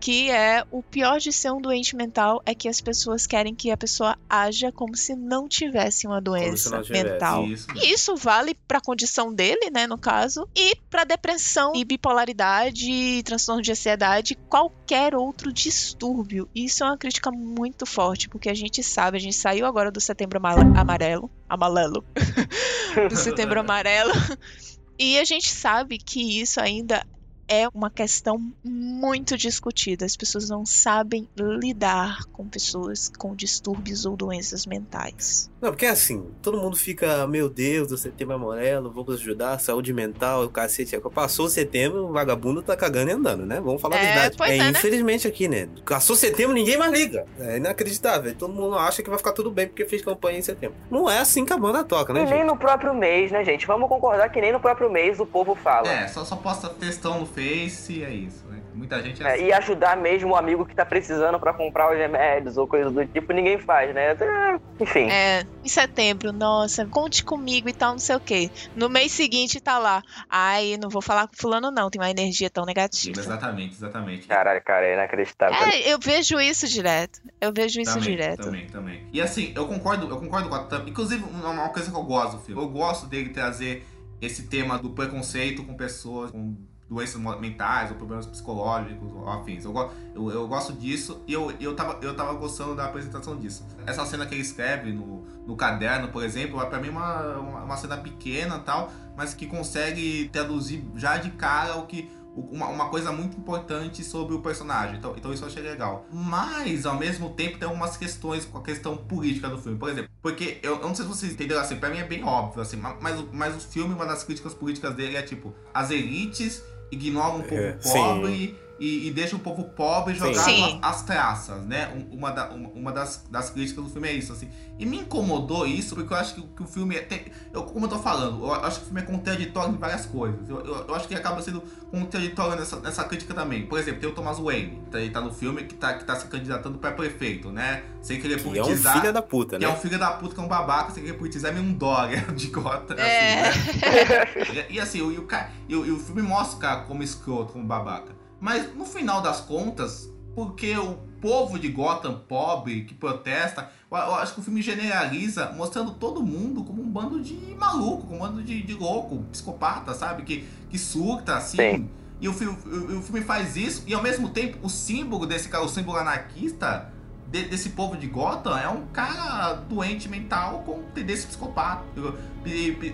que é o pior de ser um doente mental é que as pessoas querem que a pessoa haja como se não tivesse uma doença tivesse. mental. Isso. E isso vale para a condição dele, né, no caso, e para depressão e bipolaridade, transtorno de ansiedade, qualquer outro distúrbio. Isso é uma crítica muito forte, porque a gente sabe, a gente saiu agora do Setembro Amarelo, amarelo, do Setembro Amarelo. E a gente sabe que isso ainda é uma questão muito discutida. As pessoas não sabem lidar com pessoas com distúrbios ou doenças mentais. Não, porque é assim, todo mundo fica, meu Deus, o setembro amarelo, vamos ajudar, saúde mental, o cacete. Passou setembro, o vagabundo tá cagando e andando, né? Vamos falar a É, verdade. pois É, é, né? infelizmente aqui, né? Passou setembro, ninguém mais liga. É inacreditável. Todo mundo acha que vai ficar tudo bem porque fez campanha em setembro. Não é assim que a banda toca, né, E nem gente? no próprio mês, né, gente? Vamos concordar que nem no próprio mês o povo fala. É, só, só posta textão no Face é isso, né? Muita gente é É, assim. e ajudar mesmo o amigo que tá precisando pra comprar os remédios ou coisa do tipo, ninguém faz, né? É, Enfim. É, em setembro, nossa, conte comigo e tal, não sei o quê. No mês seguinte tá lá. Ai, não vou falar com fulano, não, tem uma energia tão negativa. Exatamente, exatamente. Caralho, cara, é inacreditável. É, eu vejo isso direto. Eu vejo isso também, direto. Também, também. E assim, eu concordo, eu concordo com a Tam. Inclusive, uma, uma coisa que eu gosto do filme. Eu gosto dele trazer esse tema do preconceito com pessoas com doenças mentais ou problemas psicológicos ou afins. Eu, eu, eu gosto disso e eu, eu, tava, eu tava gostando da apresentação disso. Essa cena que ele escreve no, no caderno, por exemplo, é pra mim uma, uma, uma cena pequena tal, mas que consegue traduzir já de cara o que uma, uma coisa muito importante sobre o personagem. Então, então isso eu achei legal. Mas, ao mesmo tempo, tem algumas questões com a questão política do filme. Por exemplo, porque eu, eu não sei se vocês entenderam assim, pra mim é bem óbvio, assim, ma- mas, mas o filme, uma das críticas políticas dele é tipo, as elites ignoram o povo É, pobre e, e deixam o povo pobre jogado Sim. às traças, né? Um- Uma, da- uma, das, das críticas do filme é isso, assim. E me incomodou isso, porque eu acho que, que o filme é. Tem, eu, como eu tô falando, eu acho que o filme é contraditório em várias coisas. Eu, eu, eu acho que acaba sendo contraditório nessa, nessa crítica também. Por exemplo, tem o Thomas Wayne, tá, ele tá no filme que tá, que tá se candidatando pra prefeito, né? Sem querer Que é um politizar. filho da puta, Que é né? um filho da puta, que é um babaca, sem querer politizar, é meio um Dória de gota, É. assim, né? E, e assim, o, e o, e o, e o filme mostra o cara como escroto, como babaca. Mas no final das contas, porque o povo de Gotham pobre que protesta, eu, acho que o filme generaliza, mostrando todo mundo como um bando de maluco, como um bando de, de louco, psicopata, sabe? Que, que surta, assim. Sim. E o, o, o filme faz isso, e ao mesmo tempo, o símbolo desse cara, o símbolo anarquista de- desse povo de Gotham é um cara doente mental com tendências psicopata,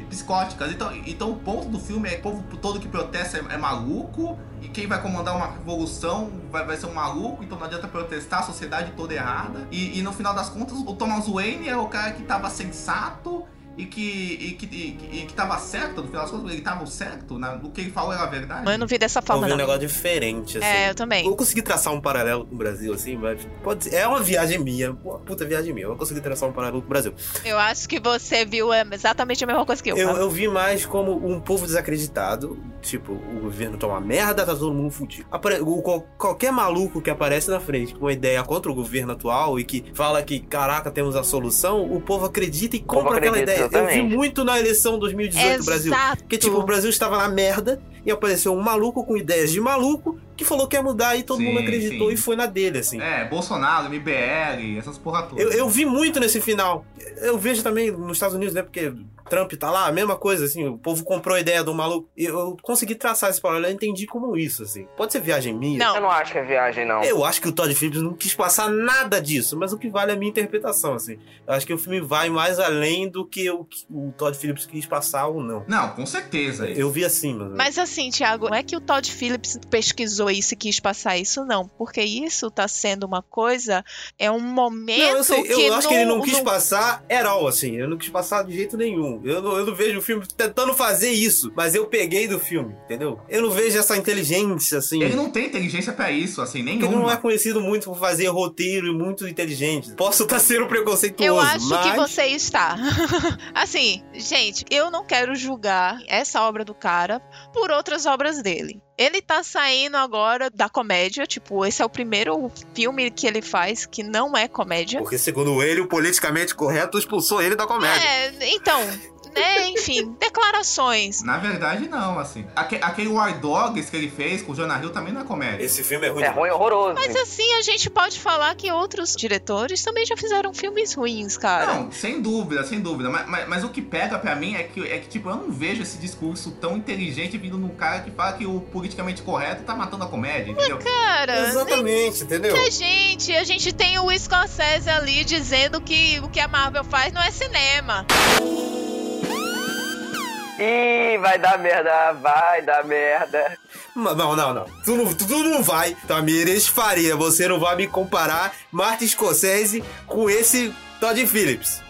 psicóticas. Então, então o ponto do filme é que o povo todo que protesta é, é maluco, e quem vai comandar uma revolução vai, vai ser um maluco, então não adianta protestar, a sociedade toda errada. E, e no final das contas, o Thomas Wayne é o cara que tava sensato. E que, e, que, e, que- e que tava certo, no final das contas, ele tava certo, na, o que ele falou era verdade. Mas eu não vi dessa Eu forma, vi um negócio diferente, assim. É, eu também. Eu consegui traçar um paralelo com o Brasil, assim, mas pode ser. É uma viagem minha, uma puta viagem minha. Eu consegui traçar um paralelo com o Brasil. Eu acho que você viu é, exatamente a mesma coisa que eu. Eu, tá? eu vi mais como um povo desacreditado. Tipo, o governo tá uma merda, tá todo mundo fudido. Apare- o- qual- qualquer maluco que aparece na frente com uma ideia contra o governo atual e que fala que, caraca, temos a solução, o povo acredita e compra aquela acredita, ideia. Eu vi exatamente. muito na eleição 2018 do Brasil. Exato. Porque, tipo, o Brasil estava na merda e apareceu um maluco com ideias de maluco que falou que ia mudar e todo Sim, mundo acreditou sim. e foi na dele, assim. É, Bolsonaro, MBL, essas porra todas. Eu, eu vi muito nesse final. Eu vejo também nos Estados Unidos, né? Porque Trump tá lá, a mesma coisa, assim. O povo comprou a ideia do maluco. E eu consegui traçar esse paralelo, eu entendi como isso, assim. Pode ser viagem minha. Não. Eu não acho que é viagem, não. Eu acho que o Todd Phillips não quis passar nada disso, mas o que vale é a minha interpretação, assim. Eu acho que o filme vai mais além do que o, que o Todd Phillips quis passar ou não. Não, com certeza. Eu vi assim, mano. Mas assim, Thiago, não é que o Todd Phillips pesquisou isso e quis passar isso, não. Porque isso tá sendo uma coisa, é um momento Não, eu, sei, eu que acho que ele não quis no- passar herói, assim. Eu não quis passar de jeito nenhum. Eu não, eu não vejo o filme tentando fazer isso, mas eu peguei do filme, entendeu? Eu não vejo essa inteligência, assim. Ele não tem inteligência pra isso, assim, Porque ele nenhuma. não é conhecido muito por fazer roteiro e muito inteligente. Posso estar sendo preconceituoso, Eu acho mas... que você está. assim, gente, eu não quero julgar essa obra do cara por outras obras dele. Ele tá saindo agora da comédia, tipo, esse é o primeiro filme que ele faz que não é comédia. Porque, segundo ele, o politicamente correto expulsou ele da comédia. É, então, né, enfim, declarações. Na verdade, não, assim. Aque- aquele War Dogs que ele fez com o Jonah Hill também não é comédia. Esse filme é ruim. É ruim, horroroso. Mas assim, a gente pode falar que outros diretores também já fizeram filmes ruins, cara. Não, sem dúvida, sem dúvida. Mas, mas, mas o que pega pra mim é que, é que, tipo, eu não vejo esse discurso tão inteligente vindo num cara que fala que o politicamente correto tá matando a comédia, entendeu? Cara, Exatamente, entendeu? A gente, a gente tem o Scorsese ali dizendo que o que a Marvel faz não é cinema. Ih, vai dar merda, vai dar merda. Não, não, não. Tu não, tu, tu não vai, Tamires Faria. Você não vai me comparar Martin Scorsese com esse Todd Phillips.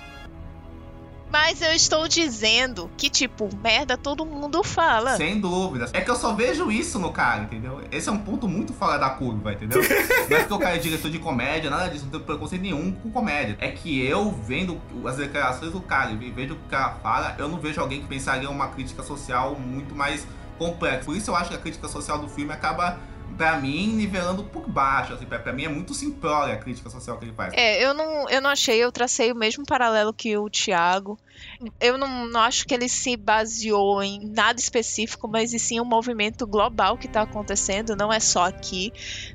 Mas eu estou dizendo que, tipo, merda todo mundo fala. Sem dúvida. É que eu só vejo isso no cara, entendeu? Esse é um ponto muito fora da curva, entendeu? Não é porque o cara é diretor de comédia, nada disso, não tenho preconceito nenhum com comédia. É que eu, vendo as declarações do cara e vejo o que o cara fala, eu não vejo alguém que pensaria uma crítica social muito mais complexa. Por isso eu acho que a crítica social do filme acaba, pra mim, nivelando por baixo. Assim, pra, pra mim é muito simplória a crítica social que ele faz. É, eu não, eu não achei, eu tracei o mesmo paralelo que o Thiago. Eu não, não acho que ele se baseou em nada específico, mas e sim um movimento global que está acontecendo, não é só aqui.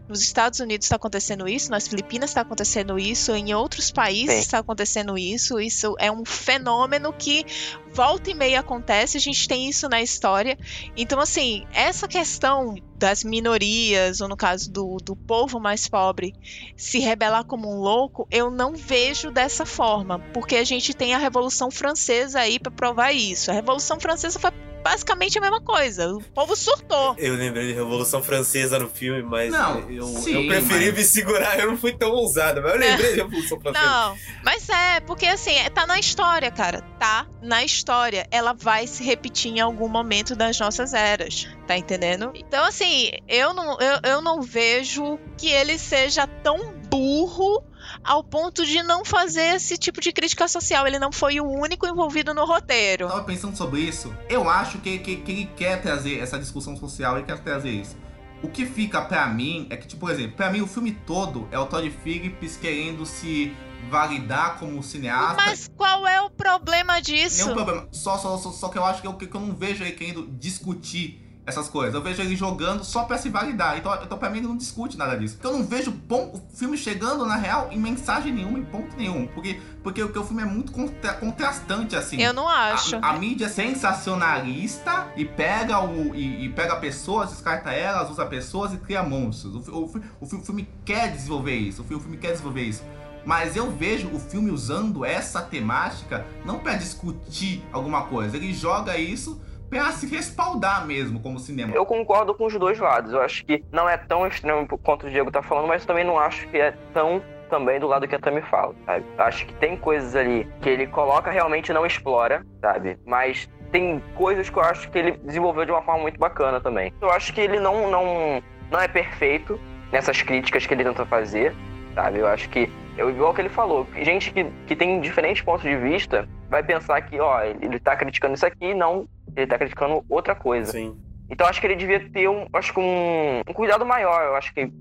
Nos Estados Unidos está acontecendo isso, nas Filipinas está acontecendo isso, em outros países está acontecendo isso. Isso é um fenômeno que volta e meia acontece, a gente tem isso na história. Então, assim, essa questão das minorias, ou no caso do, do povo mais pobre, se rebelar como um louco, eu não vejo dessa forma, porque a gente tem a Revolução Francesa aí para provar isso. A Revolução Francesa foi basicamente a mesma coisa. O povo surtou. Eu lembrei de Revolução Francesa no filme, mas Não, eu, sim, eu preferi mas- me segurar, eu não fui tão ousado, mas eu lembrei de Revolução Francesa. Não, mas é, porque assim, é- tá na história, cara. Tá na história. Ela vai se repetir em algum momento das nossas eras. Tá entendendo? Então, assim, eu não, eu, eu não vejo que ele seja tão burro ao ponto de não fazer esse tipo de crítica social. Ele não foi o único envolvido no roteiro. Eu tava pensando sobre isso. Eu acho que, que, que ele quer trazer essa discussão social, ele quer trazer isso. O que fica pra mim é que, tipo, por exemplo, pra mim o filme todo é o Todd Phillips querendo se validar como cineasta. Mas qual é o problema disso? Nenhum problema. Só, só, só, só que eu acho que eu, que eu não vejo ele querendo discutir essas coisas. Eu vejo ele jogando só pra se validar. Então, então pra mim, ele não discute nada disso. Então eu não vejo pon- o filme chegando, na real, em mensagem nenhuma, em ponto nenhum. Porque, porque, porque o filme é muito contra- contrastante, assim. Eu não acho. A, a mídia é sensacionalista e pega, o, e, e pega pessoas, descarta elas, usa pessoas e cria monstros. O, o, o, fi- o filme quer desenvolver isso. O fi- o filme quer desenvolver isso. Mas eu vejo o filme usando essa temática não pra discutir alguma coisa. Ele joga isso pra se respaldar mesmo como cinema. Eu concordo com os dois lados. Eu acho que não é tão extremo quanto o Diego tá falando, mas também não acho que é tão também do lado que a Tami fala, sabe? Acho que tem coisas ali que ele coloca realmente não explora, sabe? Mas tem coisas que eu acho que ele desenvolveu de uma forma muito bacana também. Eu acho que ele não, não, não é perfeito nessas críticas que ele tenta fazer, sabe? Eu acho que, eu, igual que ele falou, gente que, que tem diferentes pontos de vista vai pensar que, ó, ele, ele tá criticando isso aqui, não, ele tá criticando outra coisa. Sim. Então acho que ele devia ter um, acho que um, um cuidado maior, eu acho que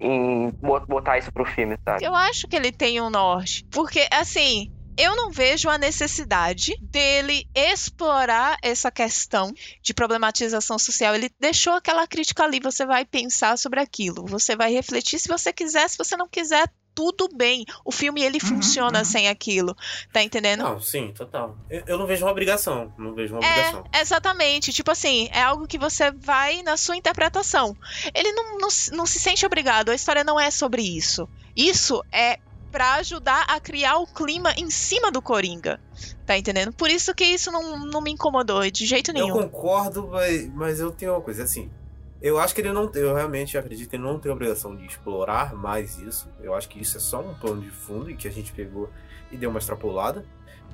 em bot- botar isso pro filme, sabe? Eu acho que ele tem um norte. Porque, assim, eu não vejo a necessidade dele explorar essa questão de problematização social. Ele deixou aquela crítica ali, você vai pensar sobre aquilo, você vai refletir se você quiser, se você não quiser, tudo bem. O filme ele Uhum, funciona uhum. sem aquilo, tá entendendo? Não, sim, total. Eu, eu não vejo uma obrigação. Não vejo uma obrigação. É, exatamente. Tipo assim, é algo que você vai na sua interpretação. Ele não, não, se- não se sente obrigado, a história não é sobre isso. Isso é pra ajudar a criar o clima em cima do Coringa. Tá entendendo? Por isso que isso não, não me incomodou de jeito Eu nenhum. concordo, mas, mas eu tenho uma coisa assim. Eu acho que ele não. Eu realmente acredito que ele não tem obrigação de explorar mais isso. Eu acho que isso é só um plano de fundo e que a gente pegou e deu uma extrapolada.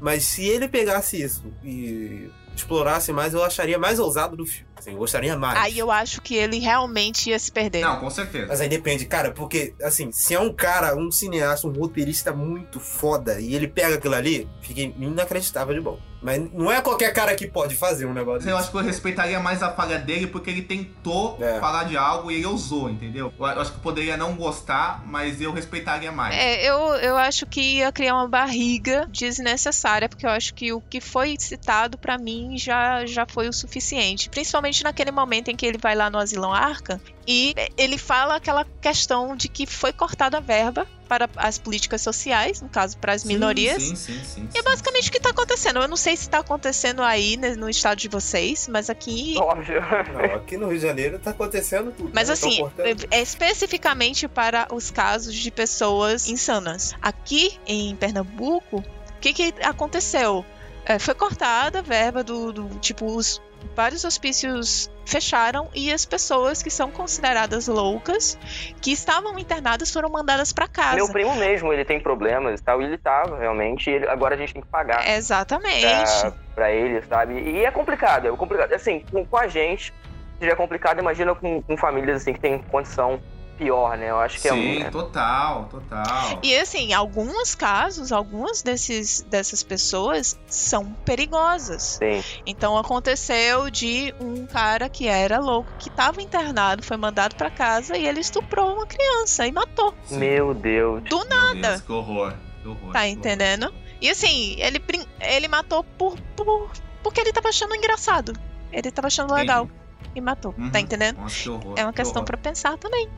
Mas se ele pegasse isso e explorasse mais, eu acharia mais ousado do filme. Assim, eu gostaria mais. Aí eu acho que ele realmente ia se perder. Não, com certeza. Mas aí depende, cara, porque, assim, se é um cara, um cineasta, um roteirista muito foda e ele pega aquilo ali, fica inacreditável de bom. Mas não é qualquer cara que pode fazer um negócio Eu acho que eu respeitaria mais a falha dele porque ele tentou É. falar de algo e ele ousou, entendeu? Eu acho que eu poderia não gostar, mas eu respeitaria mais. É, eu, eu acho que ia criar uma barriga desnecessária, porque eu acho que o que foi citado pra mim já, já foi o suficiente. Principalmente naquele momento em que ele vai lá no Asilão Arca e ele fala aquela questão de que foi cortada a verba para as políticas sociais, no caso para as Sim, minorias. Sim, sim, sim. E é basicamente o que tá acontecendo. Eu não sei se tá acontecendo aí né, no estado de vocês, mas aqui. Óbvio. Não, aqui no Rio de Janeiro tá acontecendo tudo. Mas né? Assim, cortando. é especificamente para os casos de pessoas insanas. Aqui em Pernambuco, o que, que aconteceu? É, foi cortada a verba do, do tipo os vários hospícios fecharam e as pessoas que são consideradas loucas, que estavam internadas, foram mandadas para casa. Meu primo mesmo, ele tem problemas e tal, e ele tava realmente, ele- agora a gente tem que pagar Exatamente. pra, pra ele, sabe? E é complicado, é complicado. Assim, com, com a gente, já é complicado, imagina com, com famílias assim que tem condição pior, né? Eu acho que é Sim, um. total, total. E assim, alguns casos, algumas desses, dessas pessoas são perigosas. Sim. Então aconteceu de um cara que era louco, que estava internado, foi mandado para casa e ele estuprou uma criança e matou. Sim. Meu Deus. Do Meu nada. Deus, que horror. Que horror. Tá que entendendo? E assim, ele, ele matou por, por porque ele tava achando engraçado. Ele tava achando Entendi. legal e matou. Uhum. Tá entendendo? horror. Nossa, horror. É uma que questão horror. pra pensar também.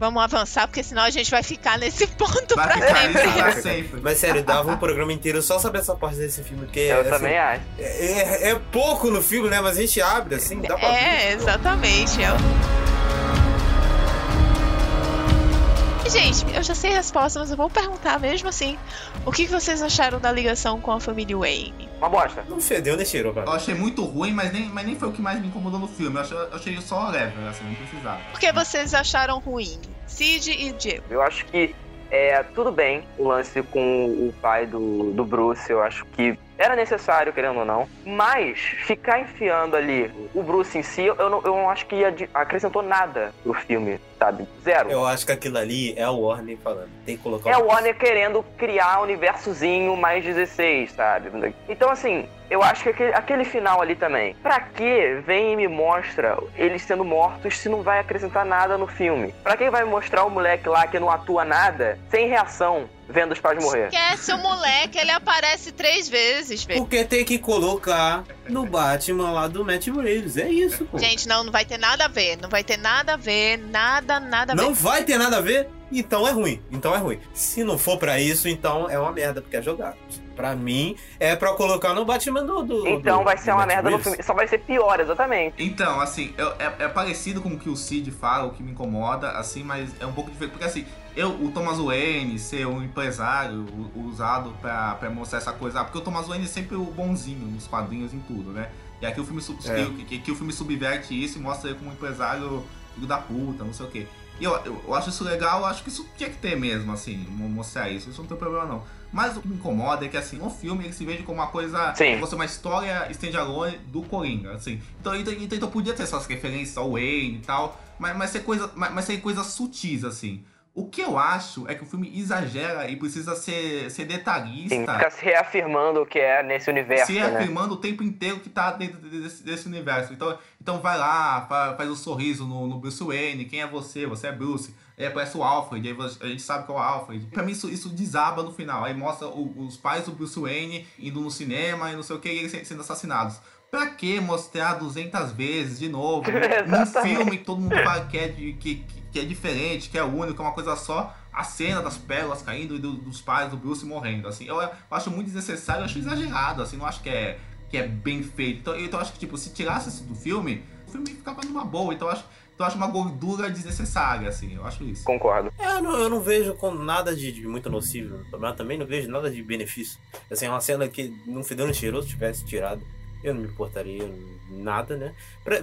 Vamos avançar, porque senão a gente vai ficar nesse ponto Vai pra ficar sempre. isso pra sempre. Mas sério, dava um programa inteiro só sobre essa parte desse filme, porque Eu assim, também acho. é, é pouco no filme, né? Mas a gente abre assim, dá pra É, ver. exatamente. É. Gente, eu já sei a resposta, mas eu vou perguntar mesmo assim. O que vocês acharam da ligação com a família Wayne? Uma bosta. Não fedeu nem cheirou, Eu achei muito ruim, mas nem, mas nem foi o que mais me incomodou no filme. Eu achei, eu achei só leve, assim, não precisava. Por que vocês acharam ruim? Sid e Diego. Eu acho que é tudo bem o lance com o pai do, do Bruce. Eu acho que era necessário, querendo ou não. Mas ficar enfiando ali o Bruce em si, eu não, eu não acho que adi- acrescentou nada pro filme, sabe? Zero. Eu acho que aquilo ali é o Warner falando. Tem que colocar É o Warner querendo criar um universozinho mais 16, sabe? Então, assim, eu acho que aquele, aquele final ali também. Pra que vem e me mostra eles sendo mortos se não vai acrescentar nada no filme? Pra que vai mostrar o moleque lá que não atua nada, sem reação, vendo os pais morrer? Esquece o moleque, ele aparece três vezes, velho. Porque tem que colocar no Batman lá do Matt Reeves. É isso, pô. Gente, não, não vai ter nada a ver. Não vai ter nada a ver, nada, nada a ver. Não vai ter nada a ver, então é ruim. Então é ruim. Se não for pra isso, então é uma merda, porque é jogado. Pra mim, é pra colocar no Batman do. do Então do- vai ser uma merda no Reeves. filme. Só vai ser pior, exatamente. Então, assim, eu- é, é parecido com o que o Cid fala, o que me incomoda, assim, mas é um pouco diferente. Porque, assim, eu, o Thomas Wayne ser um empresário usado pra, pra mostrar essa coisa. ah, Porque o Thomas Wayne é sempre o bonzinho nos quadrinhos, em tudo, né? E aqui o filme, sub- É. que, que- que o filme subverte isso e mostra ele como um empresário filho da puta, não sei o quê. E eu, eu, eu acho isso legal, eu acho que isso tinha que ter mesmo, assim, mo- mostrar isso. Isso não tem problema, não. Mas o que me incomoda é que, assim, no filme ele se vende como uma coisa. Sim. Você uma história standalone do Coringa, assim. Então, então, então, então podia ter essas referências ao Wayne e tal, mas, mas, ser coisa, mas, mas ser coisas sutis, assim. O que eu acho é que o filme exagera e precisa ser, ser detalhista. Sim, ficar se reafirmando o que é nesse universo, se né? reafirmando o tempo inteiro que tá dentro desse, desse universo. Então, então vai lá, fa- faz o sorriso no, no Bruce Wayne. Quem é você? Você é Bruce. Aí aparece o Alfred, aí a gente sabe que é o Alfred. Pra mim, isso, isso desaba no final. Aí mostra o- os pais do Bruce Wayne indo no cinema e não sei o que, e eles se- sendo assassinados. Pra que mostrar 200 vezes de novo? num filme que todo mundo fala que é, de- que, que- é diferente, que é único, é uma coisa só. A cena das pérolas caindo e do- dos pais do Bruce morrendo. Assim, eu, eu acho muito desnecessário, eu acho exagerado. Assim, não acho que é, que é bem feito. Então, então eu acho que, tipo, se tirasse isso do filme, o filme ficava numa boa. Então eu acho, então eu acho uma gordura desnecessária, assim. Eu acho isso. Concordo. É, eu não, eu não vejo com nada de, de muito nocivo, mas também não vejo nada de benefício. Assim, é uma cena que nem cheirou, se tivesse tirado, eu não me importaria nada, né?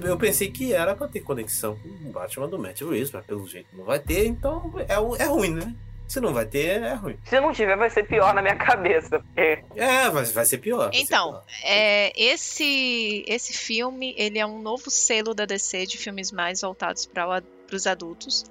Eu pensei que era pra ter conexão com o Batman do Matt Reeves, mas pelo jeito não vai ter, então é, é ruim, né? Se não vai ter, é ruim. Se não tiver, vai ser pior na minha cabeça. Porque É, vai, vai ser pior. vai ser Então, pior. é, esse esse filme ele é um novo selo da DC de filmes mais voltados para os adultos.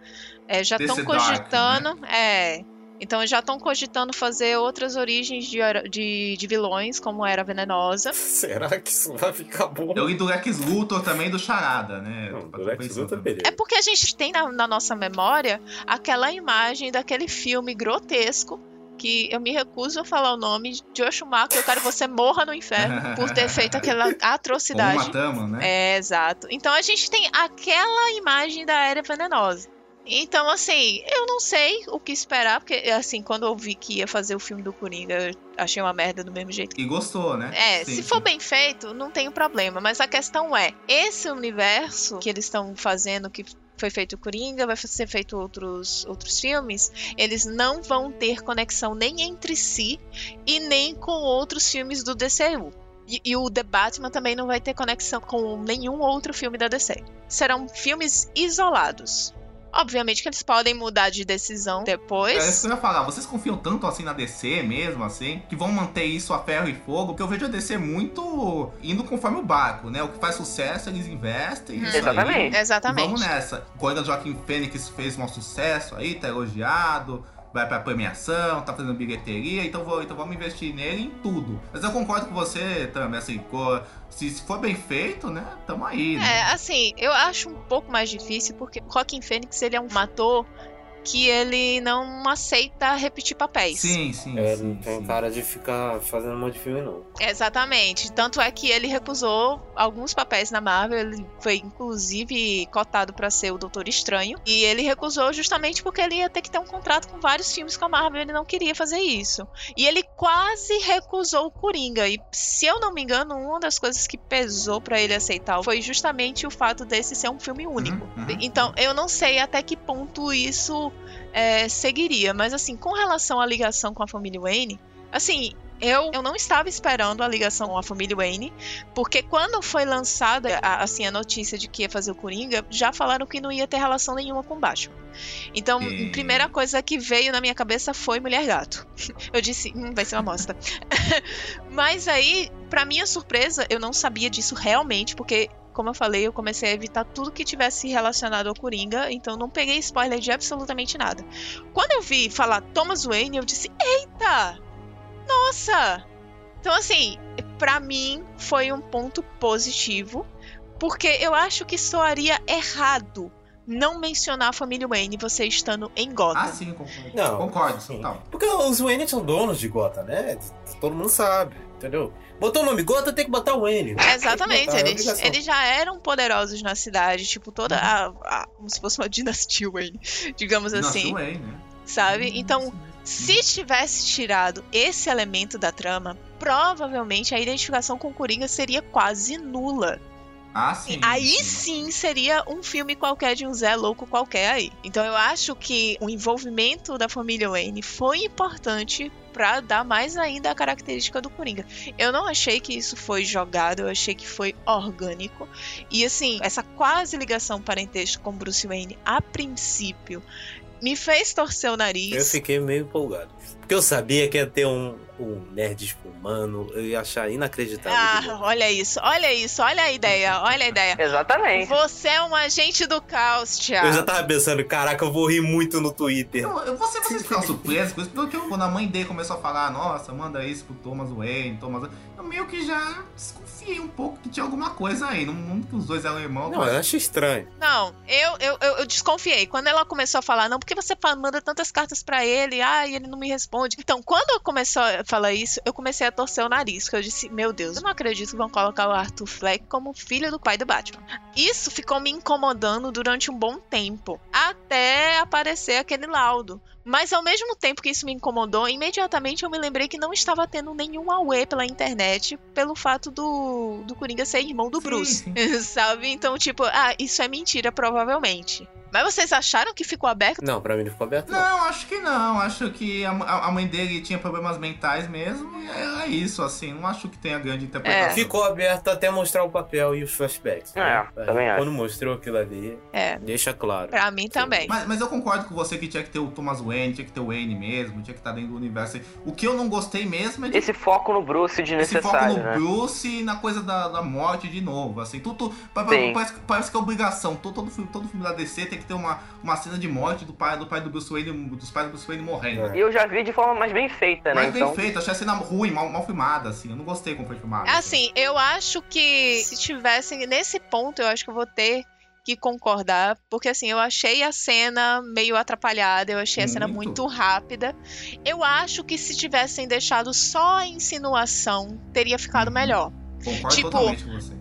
É, já estão Dark, cogitando, é, então já estão cogitando fazer outras origens de, de, de vilões, como era a Venenosa. Será que isso vai ficar bom? Eu li do Lex Luthor também do Charada, né? Não, do Lex Luthor, beleza. É porque a gente tem na, na nossa memória aquela imagem daquele filme grotesco que eu me recuso a falar o nome de Joe Schumacher, eu quero que você morra no inferno por ter feito aquela Como atrocidade. matamos, né? É, exato. Então a gente tem aquela imagem da Era Venenosa. Então, assim, eu não sei o que esperar, porque, assim, quando eu vi que ia fazer o filme do Coringa, eu achei uma merda do mesmo jeito. E gostou, né? É, Sim, se for bem feito, não tem problema. Mas a questão é, esse universo que eles estão fazendo, que foi feito o Coringa, vai ser feito outros, outros filmes, eles não vão ter conexão nem entre si e nem com outros filmes do DCU. E, e, o The Batman também não vai ter conexão com nenhum outro filme da DC. Serão filmes isolados. Obviamente que eles podem mudar de decisão depois. É isso que eu ia falar. Vocês confiam tanto assim na DC mesmo, assim, que vão manter isso a ferro e fogo? Porque eu vejo a DC muito indo conforme o barco, né? O que faz sucesso, eles investem. Hum. Exatamente. Aí, Exatamente. Vamos nessa. Coisa do Joaquim Fênix fez um sucesso aí, tá elogiado vai pra premiação, tá fazendo bilheteria, então, vou, então vamos investir nele em tudo. Mas eu concordo com você também, assim, se, se for bem feito, né, tamo aí. Né? É, assim, eu acho um pouco mais difícil, porque Joaquim Fênix, ele é um ator que ele não aceita repetir papéis. Sim, sim. É, sim, não tem sim. cara de ficar fazendo um monte de filme, não. Exatamente. Tanto é que ele recusou alguns papéis na Marvel. Ele foi, inclusive, cotado para ser o Doutor Estranho. E ele recusou justamente porque ele ia ter que ter um contrato com vários filmes com a Marvel. Ele não queria fazer isso. E ele quase recusou o Coringa. E, se eu não me engano, uma das coisas que pesou para ele aceitar foi justamente o fato desse ser um filme único. Uhum, uhum. Então, eu não sei até que ponto isso é, seguiria. Mas assim, com relação à ligação com a família Wayne, assim, eu, eu não estava esperando a ligação com a família Wayne, porque quando foi lançada a, assim, a notícia de que ia fazer o Coringa, já falaram que não ia ter relação nenhuma com Batman. Então, a primeira coisa que veio na minha cabeça foi Mulher Gato. Eu disse, hum, vai ser uma bosta. Mas aí, pra minha surpresa, eu não sabia disso realmente, porque como eu falei, eu comecei a evitar tudo que tivesse relacionado ao Coringa, então não peguei spoiler de absolutamente nada. Quando eu vi falar Thomas Wayne, eu disse: "Eita! Nossa!" Então assim, pra mim foi um ponto positivo, porque eu acho que soaria errado não mencionar a família Wayne você estando em Gotham. Ah, sim, concordo. Não, Concordo, sim. total. Porque os Wayne são donos de Gotham, né? Todo mundo sabe, entendeu? Botou o nome Gotham, tem que botar o Wayne. Exatamente, Botar, é eles, obrigação. eles já eram poderosos na cidade, tipo, toda a, a- como se fosse uma dinastia Wayne, digamos assim, Nossa, Wayne, né? sabe? Então, se tivesse tirado esse elemento da trama, provavelmente a identificação com o Coringa seria quase nula. Ah, sim. Aí sim seria um filme qualquer de um Zé louco qualquer aí. Então eu acho que o envolvimento da família Wayne foi importante pra dar mais ainda a característica do Coringa. Eu não achei que isso foi jogado, eu achei que foi orgânico. E assim, essa quase ligação parentesco com Bruce Wayne a princípio me fez torcer o nariz. Eu fiquei meio empolgado. Porque eu sabia que ia ter um, um nerd espumando, eu ia achar inacreditável. Ah, olha isso, olha isso, olha a ideia, olha a ideia. Exatamente. Você é um agente do caos, Thiago. Eu já tava pensando, caraca, eu vou rir muito no Twitter. Eu, eu, você, vocês ficaram surpresos com isso, porque quando a mãe dele começou a falar, nossa, manda isso pro Thomas Wayne, Thomas eu meio que já desconfiei um pouco que tinha alguma coisa aí. Não, não que os dois eram irmãos. Não, mas- eu acho estranho. Não, eu, eu, eu, eu desconfiei. Quando ela começou a falar, não, porque você manda tantas cartas pra ele, ah, e ele não me responde. Então, quando eu começou a falar isso, eu comecei a torcer o nariz, porque eu disse, meu Deus, eu não acredito que vão colocar o Arthur Fleck como filho do pai do Batman. Isso ficou me incomodando durante um bom tempo, até aparecer aquele laudo. Mas ao mesmo tempo que isso me incomodou, imediatamente eu me lembrei que não estava tendo nenhum auê pela internet pelo fato do, do Coringa ser irmão do Sim, Bruce. sim. Sabe? Então, tipo, ah, isso é mentira, provavelmente. Mas vocês acharam que ficou aberto? Não, pra mim não ficou aberto. Não. Não, acho que não. Acho que a, a- mãe dele tinha problemas mentais mesmo. E era isso, assim. Não acho que tenha grande interpretação. Ficou aberto até mostrar o papel e os flashbacks. né? É, também acho. Quando mostrou aquilo ali, É, deixa claro. pra mim também. Mas, mas eu concordo com você que tinha que ter o Thomas Wayne, tinha que ter o Wayne mesmo, tinha que estar dentro do universo. O que eu não gostei mesmo é de Esse foco no Bruce esse foco no né? Bruce e na coisa da, da morte de novo. Assim, tudo, parece, parece que é obrigação. Todo, todo, filme, todo filme da DC tem que ter uma, uma cena de morte do pai do pai do Bruce Wayne, dos pais do Bruce Wayne morrendo. É. E eu já vi de forma mais bem feita, né? Bem Então, feito, achei a cena ruim, mal, mal filmada, assim. Eu não gostei como foi filmada. Assim, eu acho que se tivessem nesse ponto, eu acho que eu vou ter que concordar, porque assim, eu achei a cena meio atrapalhada, eu achei a cena Muito. rápida. Eu acho que se tivessem deixado só a insinuação, teria ficado Uhum. melhor. Concordo tipo,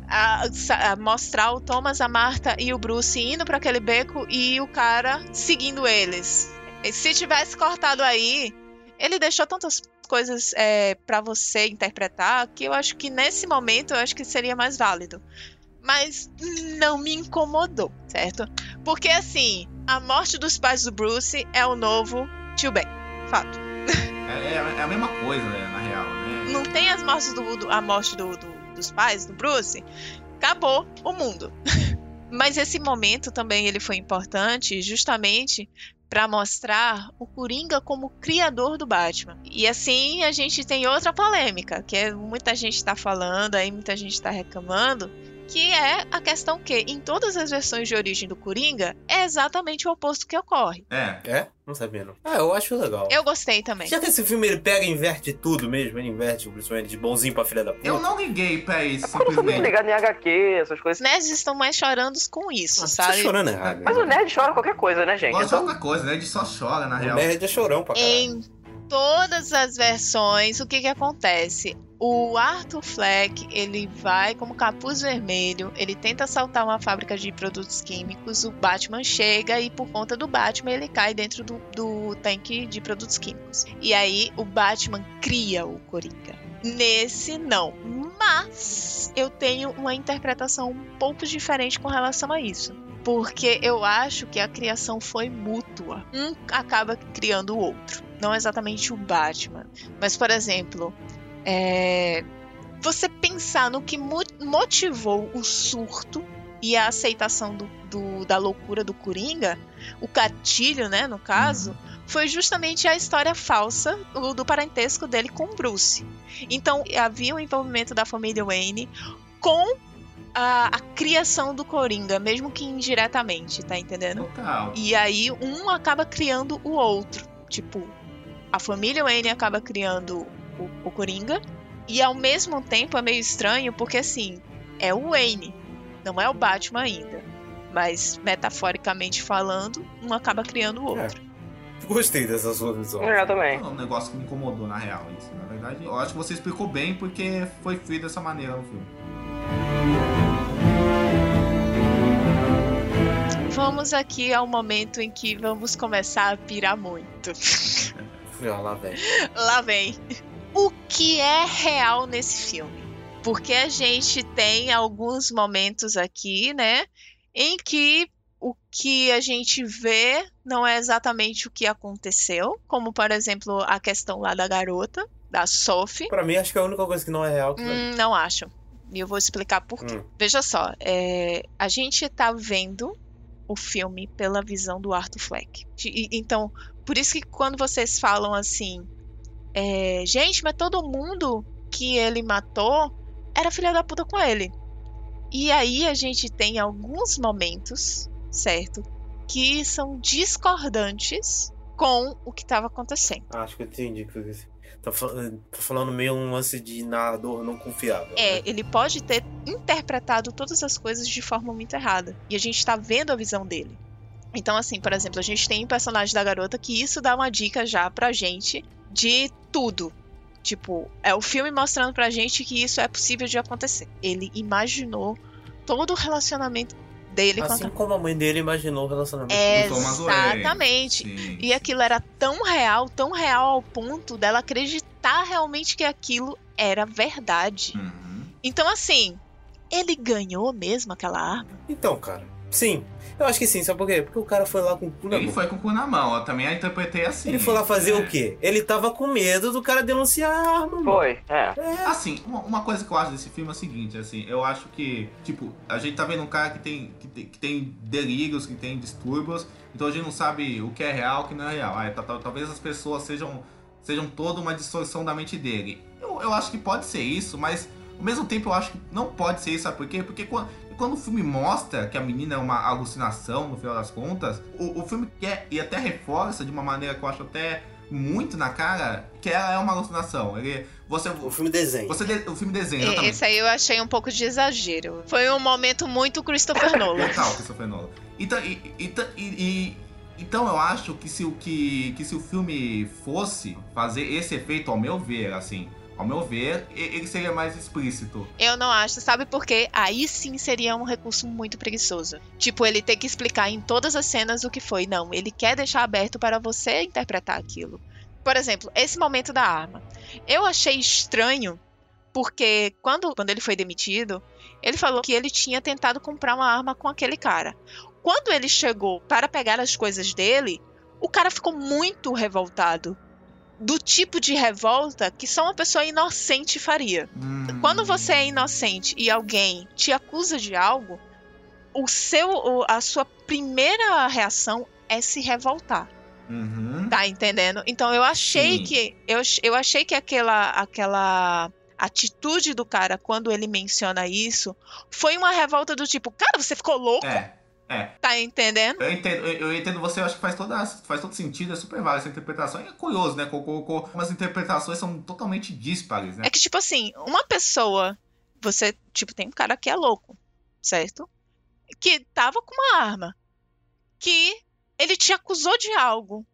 a- a mostrar o Thomas, a Marta e o Bruce indo pra aquele beco e o cara seguindo eles. E se tivesse cortado aí, ele deixou tantas coisas é, para você interpretar que eu acho que nesse momento eu acho que seria mais válido. Mas não me incomodou, certo? Porque assim, a morte dos pais do Bruce é o novo Tio Ben. Fato. É, é- é a mesma coisa, né, na real, né? Não tem as mortes do, do- a morte do- do- dos pais do Bruce, acabou o mundo. Mas esse momento também ele foi importante justamente para mostrar o Coringa como criador do Batman. E assim a gente tem outra polêmica, que é muita gente está falando, aí muita gente está reclamando, que é a questão que em todas as versões de origem do Coringa é exatamente o oposto que ocorre. É. É? Não sabia, não. Ah, eu acho legal. Eu gostei também. Já que esse filme ele pega e inverte tudo mesmo, ele inverte o Bruce Wayne de bonzinho pra filha da puta. Eu não liguei pra isso, simplesmente. ligado em HQ, essas Os coisas. nerds estão mais chorando com isso, Nossa, sabe? Tá chorando errado. Mas o nerd chora qualquer coisa, né, gente? Gosta de Então, coisa, né? Ele só chora, na O real. nerd é chorão pra caralho. Em todas as versões, o que que acontece? O Arthur Fleck, ele vai como capuz vermelho, ele tenta assaltar uma fábrica de produtos químicos, o Batman chega e por conta do Batman ele cai dentro do, do tanque de produtos químicos. E aí o Batman cria o Coringa. Nesse não. Mas eu tenho uma interpretação um pouco diferente com relação a isso. Porque eu acho que a criação foi mútua. Um acaba criando o outro. Não exatamente o Batman. Mas, por exemplo, é, você pensar no que mo- motivou o surto e a aceitação do, do- da loucura do Coringa, o gatilho, né, no caso, foi justamente a história falsa do, do parentesco dele com o Bruce. Então, havia o envolvimento da família Wayne com a, a criação do Coringa, mesmo que indiretamente, tá entendendo? Total. E aí um acaba criando o outro. Tipo, a família Wayne acaba criando o, o Coringa. E ao mesmo tempo é meio estranho porque assim, é o Wayne, não é o Batman ainda. Mas metaforicamente falando, um acaba criando o outro. Gostei dessa sua visão. eu também. É um negócio que me incomodou, na real, isso. Na verdade, eu acho que você explicou bem porque foi feito dessa maneira no filme. Vamos aqui ao momento em que vamos começar a pirar muito. Lá, velho. Lá vem. O que é real nesse filme? Porque a gente tem alguns momentos aqui, né, em que o que a gente vê não é exatamente o que aconteceu, como por exemplo a questão lá da garota, da Sophie. Pra mim, acho que é a única coisa que não é real. Hum, não acho. E eu vou explicar por quê. Hum. Veja só, é, a gente tá vendo o filme pela visão do Arthur Fleck. E- então, por isso que quando vocês falam assim, é, gente, mas todo mundo que ele matou era filha da puta com ele. E aí a gente tem alguns momentos, certo, que são discordantes com o que estava acontecendo. Ah, acho que eu entendi que você. Tá, tá falando meio um lance de narrador não confiável. É, né? ele pode ter interpretado todas as coisas de forma muito errada. E a gente tá vendo a visão dele. Então, assim, por exemplo, a gente tem o personagem da garota que isso dá uma dica já pra gente de tudo. Tipo, é o filme mostrando pra gente que isso é possível de acontecer. Ele imaginou todo o relacionamento dele com a Assim como a mãe dele imaginou o relacionamento. É, do Thomas Wayne. Exatamente. Sim. E aquilo era tão real, tão real ao ponto dela acreditar realmente que aquilo era verdade. Uhum. Então, assim, ele ganhou mesmo aquela arma? Então, cara, sim. Eu acho que sim, sabe por quê? Porque o cara foi lá com o cu na Ele mão. foi com o cu na mão, eu também a interpretei assim. Ele foi lá fazer É. o quê? Ele tava com medo do cara denunciar a arma, mano. Foi, é. Assim, uma, uma coisa que eu acho desse filme é o seguinte, assim, eu acho que, tipo, a gente tá vendo um cara que tem, que tem, que tem delírios, que tem distúrbios, então a gente não sabe o que é real, o que não é real. Aí, tá- tá- talvez as pessoas sejam, sejam toda uma distorção da mente dele. Eu, eu acho que pode ser isso, mas ao mesmo tempo eu acho que não pode ser isso, sabe por quê? Porque quando, quando o filme mostra que a menina é uma alucinação, no final das contas, o, o filme quer e até reforça de uma maneira que eu acho até muito na cara que ela é uma alucinação. Ele, você, O filme desenho. você de- o filme desenha, E- exatamente. Esse aí eu achei um pouco de exagero. Foi um momento muito Christopher Nolan. Total, Christopher Nolan. Então, e, e- e- e- então eu acho que se, o, que, que se o filme fosse fazer esse efeito, ao meu ver, assim, ao meu ver, ele seria mais explícito. Eu não acho, sabe por quê? Aí sim seria um recurso muito preguiçoso. Tipo, ele ter que explicar em todas as cenas o que foi. Não, ele quer deixar aberto para você interpretar aquilo. Por exemplo, esse momento da arma. Eu achei estranho Porque quando, quando ele foi demitido, ele falou que ele tinha tentado comprar uma arma com aquele cara. Quando ele chegou para pegar as coisas dele, o cara ficou muito revoltado. Do tipo de revolta que só uma pessoa inocente faria. Hum. Quando você é inocente e alguém te acusa de algo, o seu, a sua primeira reação é se revoltar. Uhum. Tá entendendo? Então eu achei Sim. que eu, eu achei que aquela aquela atitude do cara quando ele menciona isso foi uma revolta do tipo, cara, você ficou louco? É, é. Tá entendendo? Eu entendo, eu, eu entendo você, eu acho que faz, toda, faz todo sentido, é super válido essa interpretação. E é curioso, né? Colocou como as interpretações são totalmente díspares, né? É que tipo assim, uma pessoa, você, tipo, tem um cara que é louco, certo? Que tava com uma arma, que ele te acusou de algo.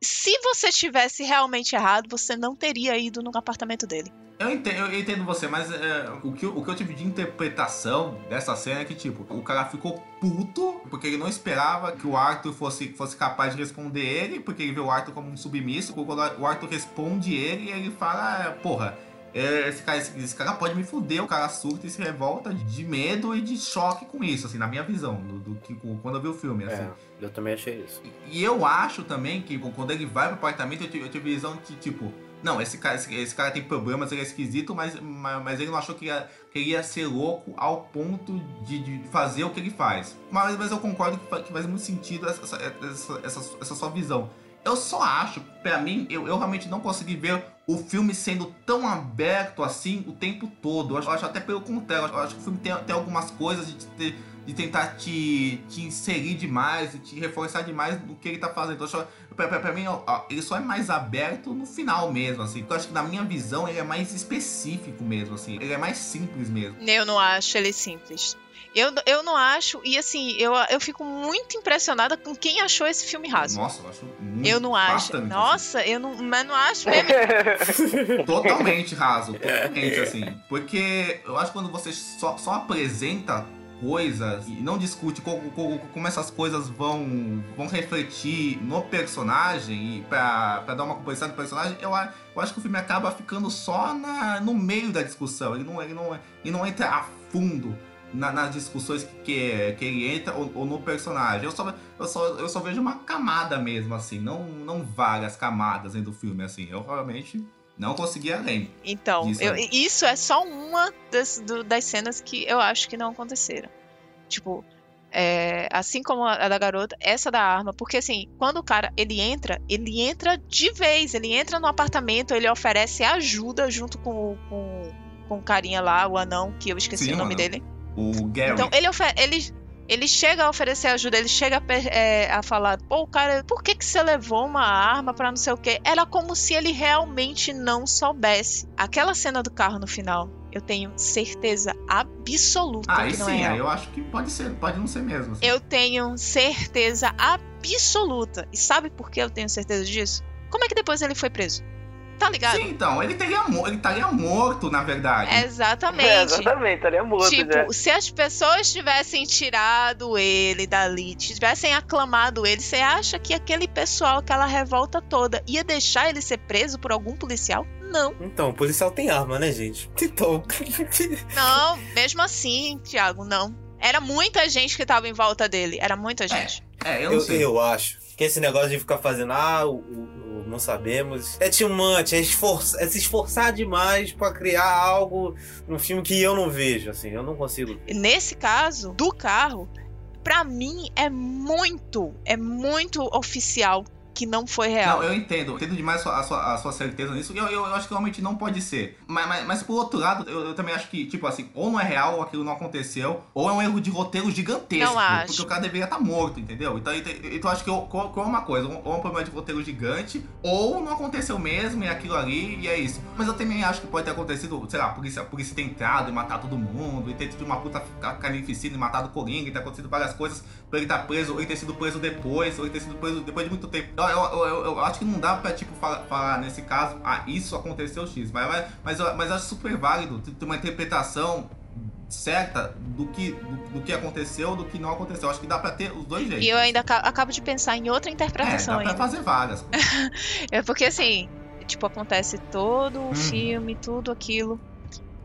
Se você tivesse realmente errado, você não teria ido no apartamento dele. Eu entendo, eu entendo você, mas é, o, que, eu- o que eu tive de interpretação dessa cena é que, tipo, o cara ficou puto porque ele não esperava que o Arthur fosse, fosse capaz de responder ele, porque ele vê o Arthur como um submisso. Quando o Arthur responde ele, ele fala, "Ah, porra. é, Esse cara, esse, esse cara pode me fuder, o cara surta e se revolta de medo e de choque com isso, assim, na minha visão, do, do que quando eu vi o filme, assim. É, eu também achei isso. E eu acho também que quando ele vai pro apartamento, eu tive, eu tive visão que, tipo, não, esse cara, esse, esse cara tem problemas, ele é esquisito, mas, mas, mas ele não achou que, ia, que ia ser louco ao ponto de, de fazer o que ele faz. Mas, mas eu concordo que faz, que faz muito sentido essa, essa, essa, essa sua visão. Eu só acho, pra mim, eu, eu realmente não consegui ver o filme sendo tão aberto assim o tempo todo. Eu acho, eu acho até pelo contrário. Eu acho que o filme tem, tem algumas coisas de, de, de tentar te, te inserir demais, de te reforçar demais no que ele tá fazendo. Então, acho, pra, pra, pra mim, ó, ele só é mais aberto no final mesmo, assim. Eu acho que na minha visão ele é mais específico mesmo, assim. Ele é mais simples mesmo. Eu não acho ele simples. Eu, eu não acho, e assim, eu, eu fico muito impressionada com quem achou esse filme raso. Nossa, eu acho muito eu não acho. bastante, Nossa, eu não, mas não acho mesmo. assim. Totalmente raso, totalmente assim. Porque eu acho que quando você só, só apresenta coisas e não discute como, como, essas coisas vão, vão refletir no personagem e pra, dar uma composição do personagem, eu, eu acho que o filme acaba ficando só na, no meio da discussão. Ele não, ele não, ele não entra a fundo na- nas discussões que, que, que ele entra ou, ou no personagem. Eu só, eu, só, eu só vejo uma camada mesmo, assim, não, não várias camadas dentro do filme, assim. Eu realmente não consegui além. Então, Isso eu- isso é só uma das, do- das cenas que eu acho que não aconteceram. Tipo, é, assim como a, da garota, essa da arma, porque assim, quando o cara ele entra, ele entra de vez, ele entra no apartamento, ele oferece ajuda junto com, o- com, com o carinha lá, o anão, que eu esqueci Sim, o nome dele. O Gary. Então ele, ele, ele chega a oferecer ajuda, ele chega a, é, a falar, pô, cara, por que, que você levou uma arma pra não sei o quê? Era como se ele realmente não soubesse. Aquela cena do carro no final, eu tenho certeza absoluta Ah, aí que não sim, é real. aí eu acho que pode ser, pode não ser mesmo. assim. Eu tenho certeza absoluta. E sabe por que eu tenho certeza disso? Como é que depois ele foi preso? Tá ligado? Sim, então, ele teria ele estaria morto, na verdade. Exatamente. É, exatamente, estaria morto Tipo, já. se as pessoas tivessem tirado ele dali, tivessem aclamado ele, você acha que aquele pessoal, aquela revolta toda, ia deixar ele ser preso por algum policial? Não. Então, o policial tem arma, né, gente? Então. Não, mesmo assim, Thiago, não. Era muita gente que tava em volta dele. Era muita gente. É, eu não eu, sei. eu acho que esse negócio de ficar fazendo, ah, o, o- o não sabemos, é timante, é, é se esforçar demais pra criar algo num filme que eu não vejo, assim, eu não consigo. Nesse caso, do carro, pra mim é muito, é muito oficial que não foi real. Não, eu entendo. Entendo demais a sua, a sua, a sua certeza nisso. Eu, eu, eu acho que realmente não pode ser. Mas, mas, mas por outro lado, eu, eu também acho que, tipo assim, ou não é real, ou aquilo não aconteceu, ou é um erro de roteiro gigantesco. Não acho. Porque o cara deveria estar morto, entendeu? Então, então, então eu acho que ou é uma coisa, ou é um problema de roteiro gigante, ou não aconteceu mesmo, e é aquilo ali, e é isso. Mas eu também acho que pode ter acontecido, sei lá, a polícia, a polícia ter entrado e matar todo mundo, e ter tido uma puta ca- carnificina e matado o Coringa, e ter acontecido várias coisas pra ele estar preso, ou ele ter sido preso depois, ou ele ter sido preso depois de muito tempo. Eu, eu, eu, eu acho que não dá pra, tipo, falar, falar nesse caso, ah, isso aconteceu X. Mas, mas, mas, eu, mas acho super válido ter uma interpretação certa do que, do, do que aconteceu, do que não aconteceu. Eu acho que dá pra ter os dois jeitos. E eu ainda aca- acabo de pensar em outra é, interpretação dá pra ainda. fazer várias. É porque assim, tipo, acontece todo o Hum. filme, tudo aquilo.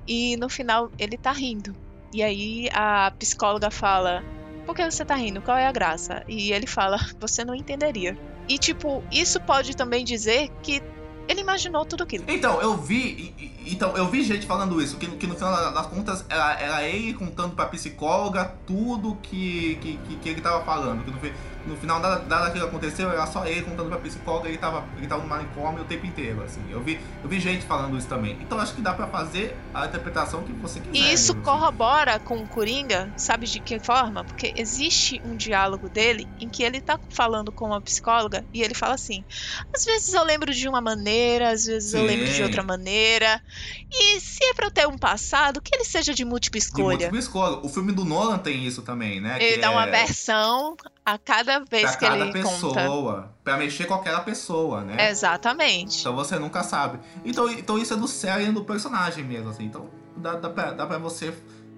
e no final ele tá rindo. E aí a psicóloga fala: Por que você tá rindo? Qual é a graça? E ele fala: Você não entenderia. E tipo, isso pode também dizer que ele imaginou tudo aquilo. Então, eu vi. Então, eu vi gente falando isso, que, que no final das contas era, era ele contando pra psicóloga tudo que, que, que, que ele tava falando. Que no, no final nada, nada que aconteceu, era só ele contando pra psicóloga e ele tava, ele tava no manicômio o tempo inteiro, assim. Eu vi, eu vi gente falando isso também. Então acho que dá pra fazer a interpretação que você quiser. E isso assim. corrobora com o Coringa, sabe de que forma? Porque existe um diálogo dele em que ele tá falando com uma psicóloga e ele fala assim: às vezes eu lembro de uma maneira, às vezes eu Sim. lembro de outra maneira. E se é pra eu ter um passado, que ele seja de múltipla De escolha. múltipla escolha. O filme do Nolan tem isso também, né? Ele que dá uma é versão a cada vez pra que cada ele conta. pessoa. Pra mexer com aquela pessoa, né? Exatamente. Então você nunca sabe. Então, então isso é do cérebro do personagem mesmo, assim. Então dá, dá, pra, dá pra você.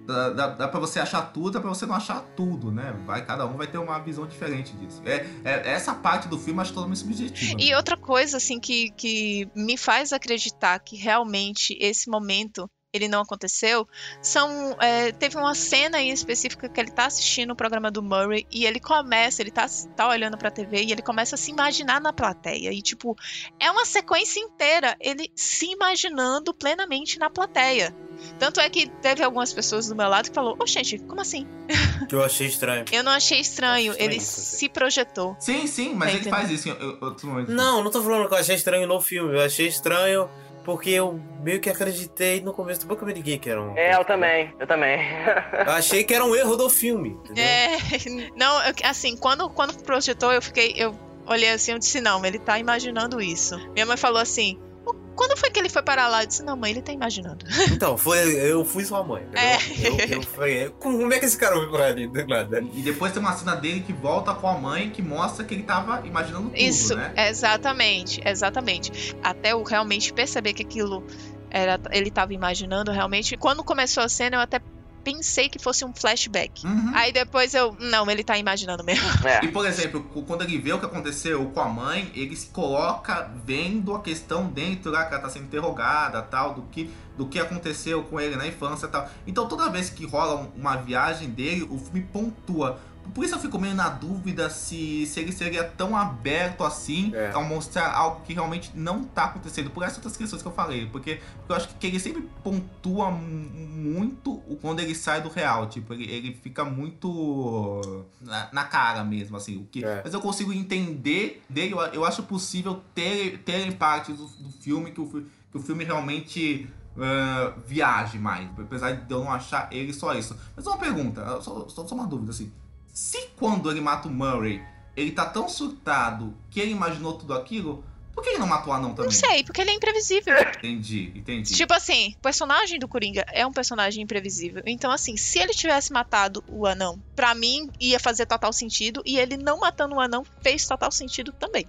Dá, dá, dá pra você achar tudo, dá pra você não achar tudo, né? Vai, cada um vai ter uma visão diferente disso. É, é- essa parte do filme acho totalmente subjetiva. E outra coisa, assim, que, que me faz acreditar que realmente esse momento ele não aconteceu, são. é, teve uma cena em específica que ele tá assistindo o programa do Murray e ele começa, ele tá, tá olhando pra TV e ele começa a se imaginar na plateia. E, tipo, é uma sequência inteira, ele se imaginando plenamente na plateia. Tanto é que teve algumas pessoas do meu lado que falou, ô gente, como assim? Que eu achei estranho. Eu não achei estranho, Estranho ele isso, se projetou. Sim, sim, mas Tá ele faz isso em outros momentos. Não, não tô falando que eu achei estranho no filme. Eu achei estranho porque eu meio que acreditei no começo do Boca Me Ninguém que era um. É, eu também, eu também. Eu achei que era um erro do filme. Entendeu? É, não, eu- assim, quando, quando projetou, eu fiquei, eu olhei assim, eu disse, não, ele tá imaginando isso. Minha mãe falou assim, "O- quando foi que ele foi parar lá? Eu disse, não, mãe, ele tá imaginando. Então, foi, eu fui sua mãe. É. Eu, eu falei, como é que esse cara foi pra ali do nada? E depois tem uma cena dele que volta com a mãe que mostra que ele tava imaginando tudo, isso, né? exatamente, exatamente. Até eu realmente perceber que aquilo era, ele tava imaginando realmente. Quando começou a cena, eu até pensei que fosse um flashback. Uhum. Aí depois eu, não, ele tá imaginando mesmo. É. E, por exemplo, quando ele vê o que aconteceu com a mãe, ele se coloca vendo a questão dentro lá, que ela tá sendo interrogada, tal, do que, do que aconteceu com ele na infância e tal. Então, toda vez que rola um- uma viagem dele, o filme pontua. Por isso eu fico meio na dúvida se, se ele seria tão aberto assim É. ao mostrar algo que realmente não tá acontecendo. Por essas outras questões que eu falei. Porque, porque eu acho que ele sempre pontua mu- muito quando ele sai do real. Tipo, ele, ele fica muito na, na cara mesmo, assim. O que, É. Mas eu consigo entender dele. Eu, eu acho possível ter, ter partes do, do filme que o, que o filme realmente ah, viaje mais. Apesar de eu não achar ele só isso. Mas uma pergunta, só, só, só uma dúvida, assim. Se quando ele mata o Murray, ele tá tão surtado que ele imaginou tudo aquilo, por que ele não matou o anão também? Não sei, porque ele é imprevisível. Entendi, entendi. Tipo assim, o personagem do Coringa é um personagem imprevisível. Então, assim, se ele tivesse matado o anão, pra mim ia fazer total sentido. E ele não matando o anão fez total sentido também.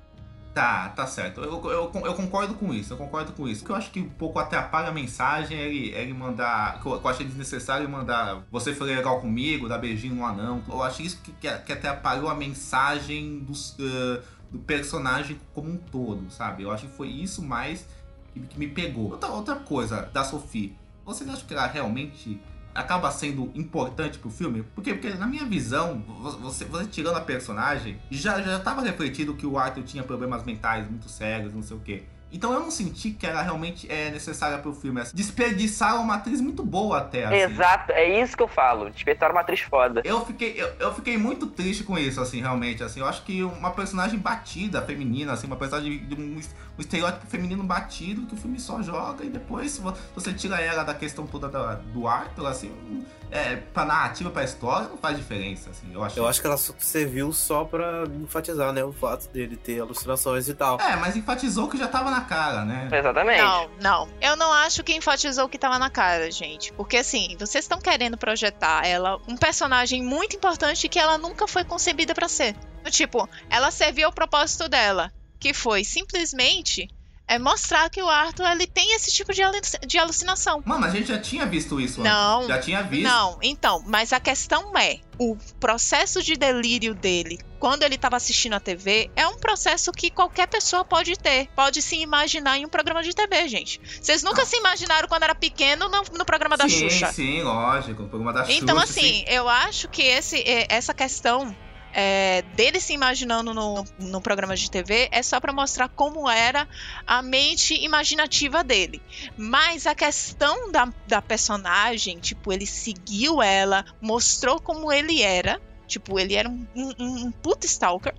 Tá, tá certo. Eu, eu, eu concordo com isso, eu concordo com isso. Que eu acho que um pouco atrapalha a mensagem é ele, é ele mandar. Que eu, eu achei desnecessário ele mandar você foi legal comigo, dar beijinho no anão. Eu acho isso que, que, que atrapalhou a mensagem dos, eh, do personagem como um todo, sabe? Eu acho que foi isso mais que, que me pegou. Outra, outra coisa da Sophie, vocês acham que ela realmente acaba sendo importante pro filme? Porque, porque na minha visão, vo- você, você tirando a personagem, já, já tava refletido que o Arthur tinha problemas mentais muito sérios, não sei o quê. Então eu não senti que ela realmente é necessária pro filme. Assim. Desperdiçaram uma atriz muito boa até, assim. Exato, é isso que eu falo. Despertar uma atriz foda. Eu fiquei, eu, eu fiquei muito triste com isso, assim, realmente. Assim, eu acho que uma personagem batida, feminina, assim, uma personagem de um, um estereótipo feminino batido que o filme só joga e depois se você tira ela da questão toda da- do Arthur, assim, é, pra narrativa, pra história, não faz diferença, assim. Eu acho. Eu acho que ela serviu só pra enfatizar, né? O fato dele ter alucinações e tal. É, mas enfatizou que já tava na cara, né? Exatamente. Não, não. Eu não acho que enfatizou o que tava na cara, gente. Porque assim, vocês estão querendo projetar ela um personagem muito importante que ela nunca foi concebida pra ser. Tipo, ela serviu ao propósito dela, que foi simplesmente É mostrar que o Arthur ele tem esse tipo de, de alucinação. Mano, a gente já tinha visto isso antes. Não. Já tinha visto. Não, então, mas a questão é, o processo de delírio dele, quando ele estava assistindo a TV, é um processo que qualquer pessoa pode ter. Pode se imaginar em um programa de TV, gente. Vocês nunca se imaginaram quando era pequeno no, no programa da sim, Xuxa. sim, lógico. No programa da Xuxa. Então, assim, sim. eu acho que esse, essa questão é, dele se imaginando no, no programa de TV é só pra mostrar como era a mente imaginativa dele. Mas a questão da, da personagem, tipo, ele seguiu ela, mostrou como ele era. Tipo, ele era um, um, um puta stalker.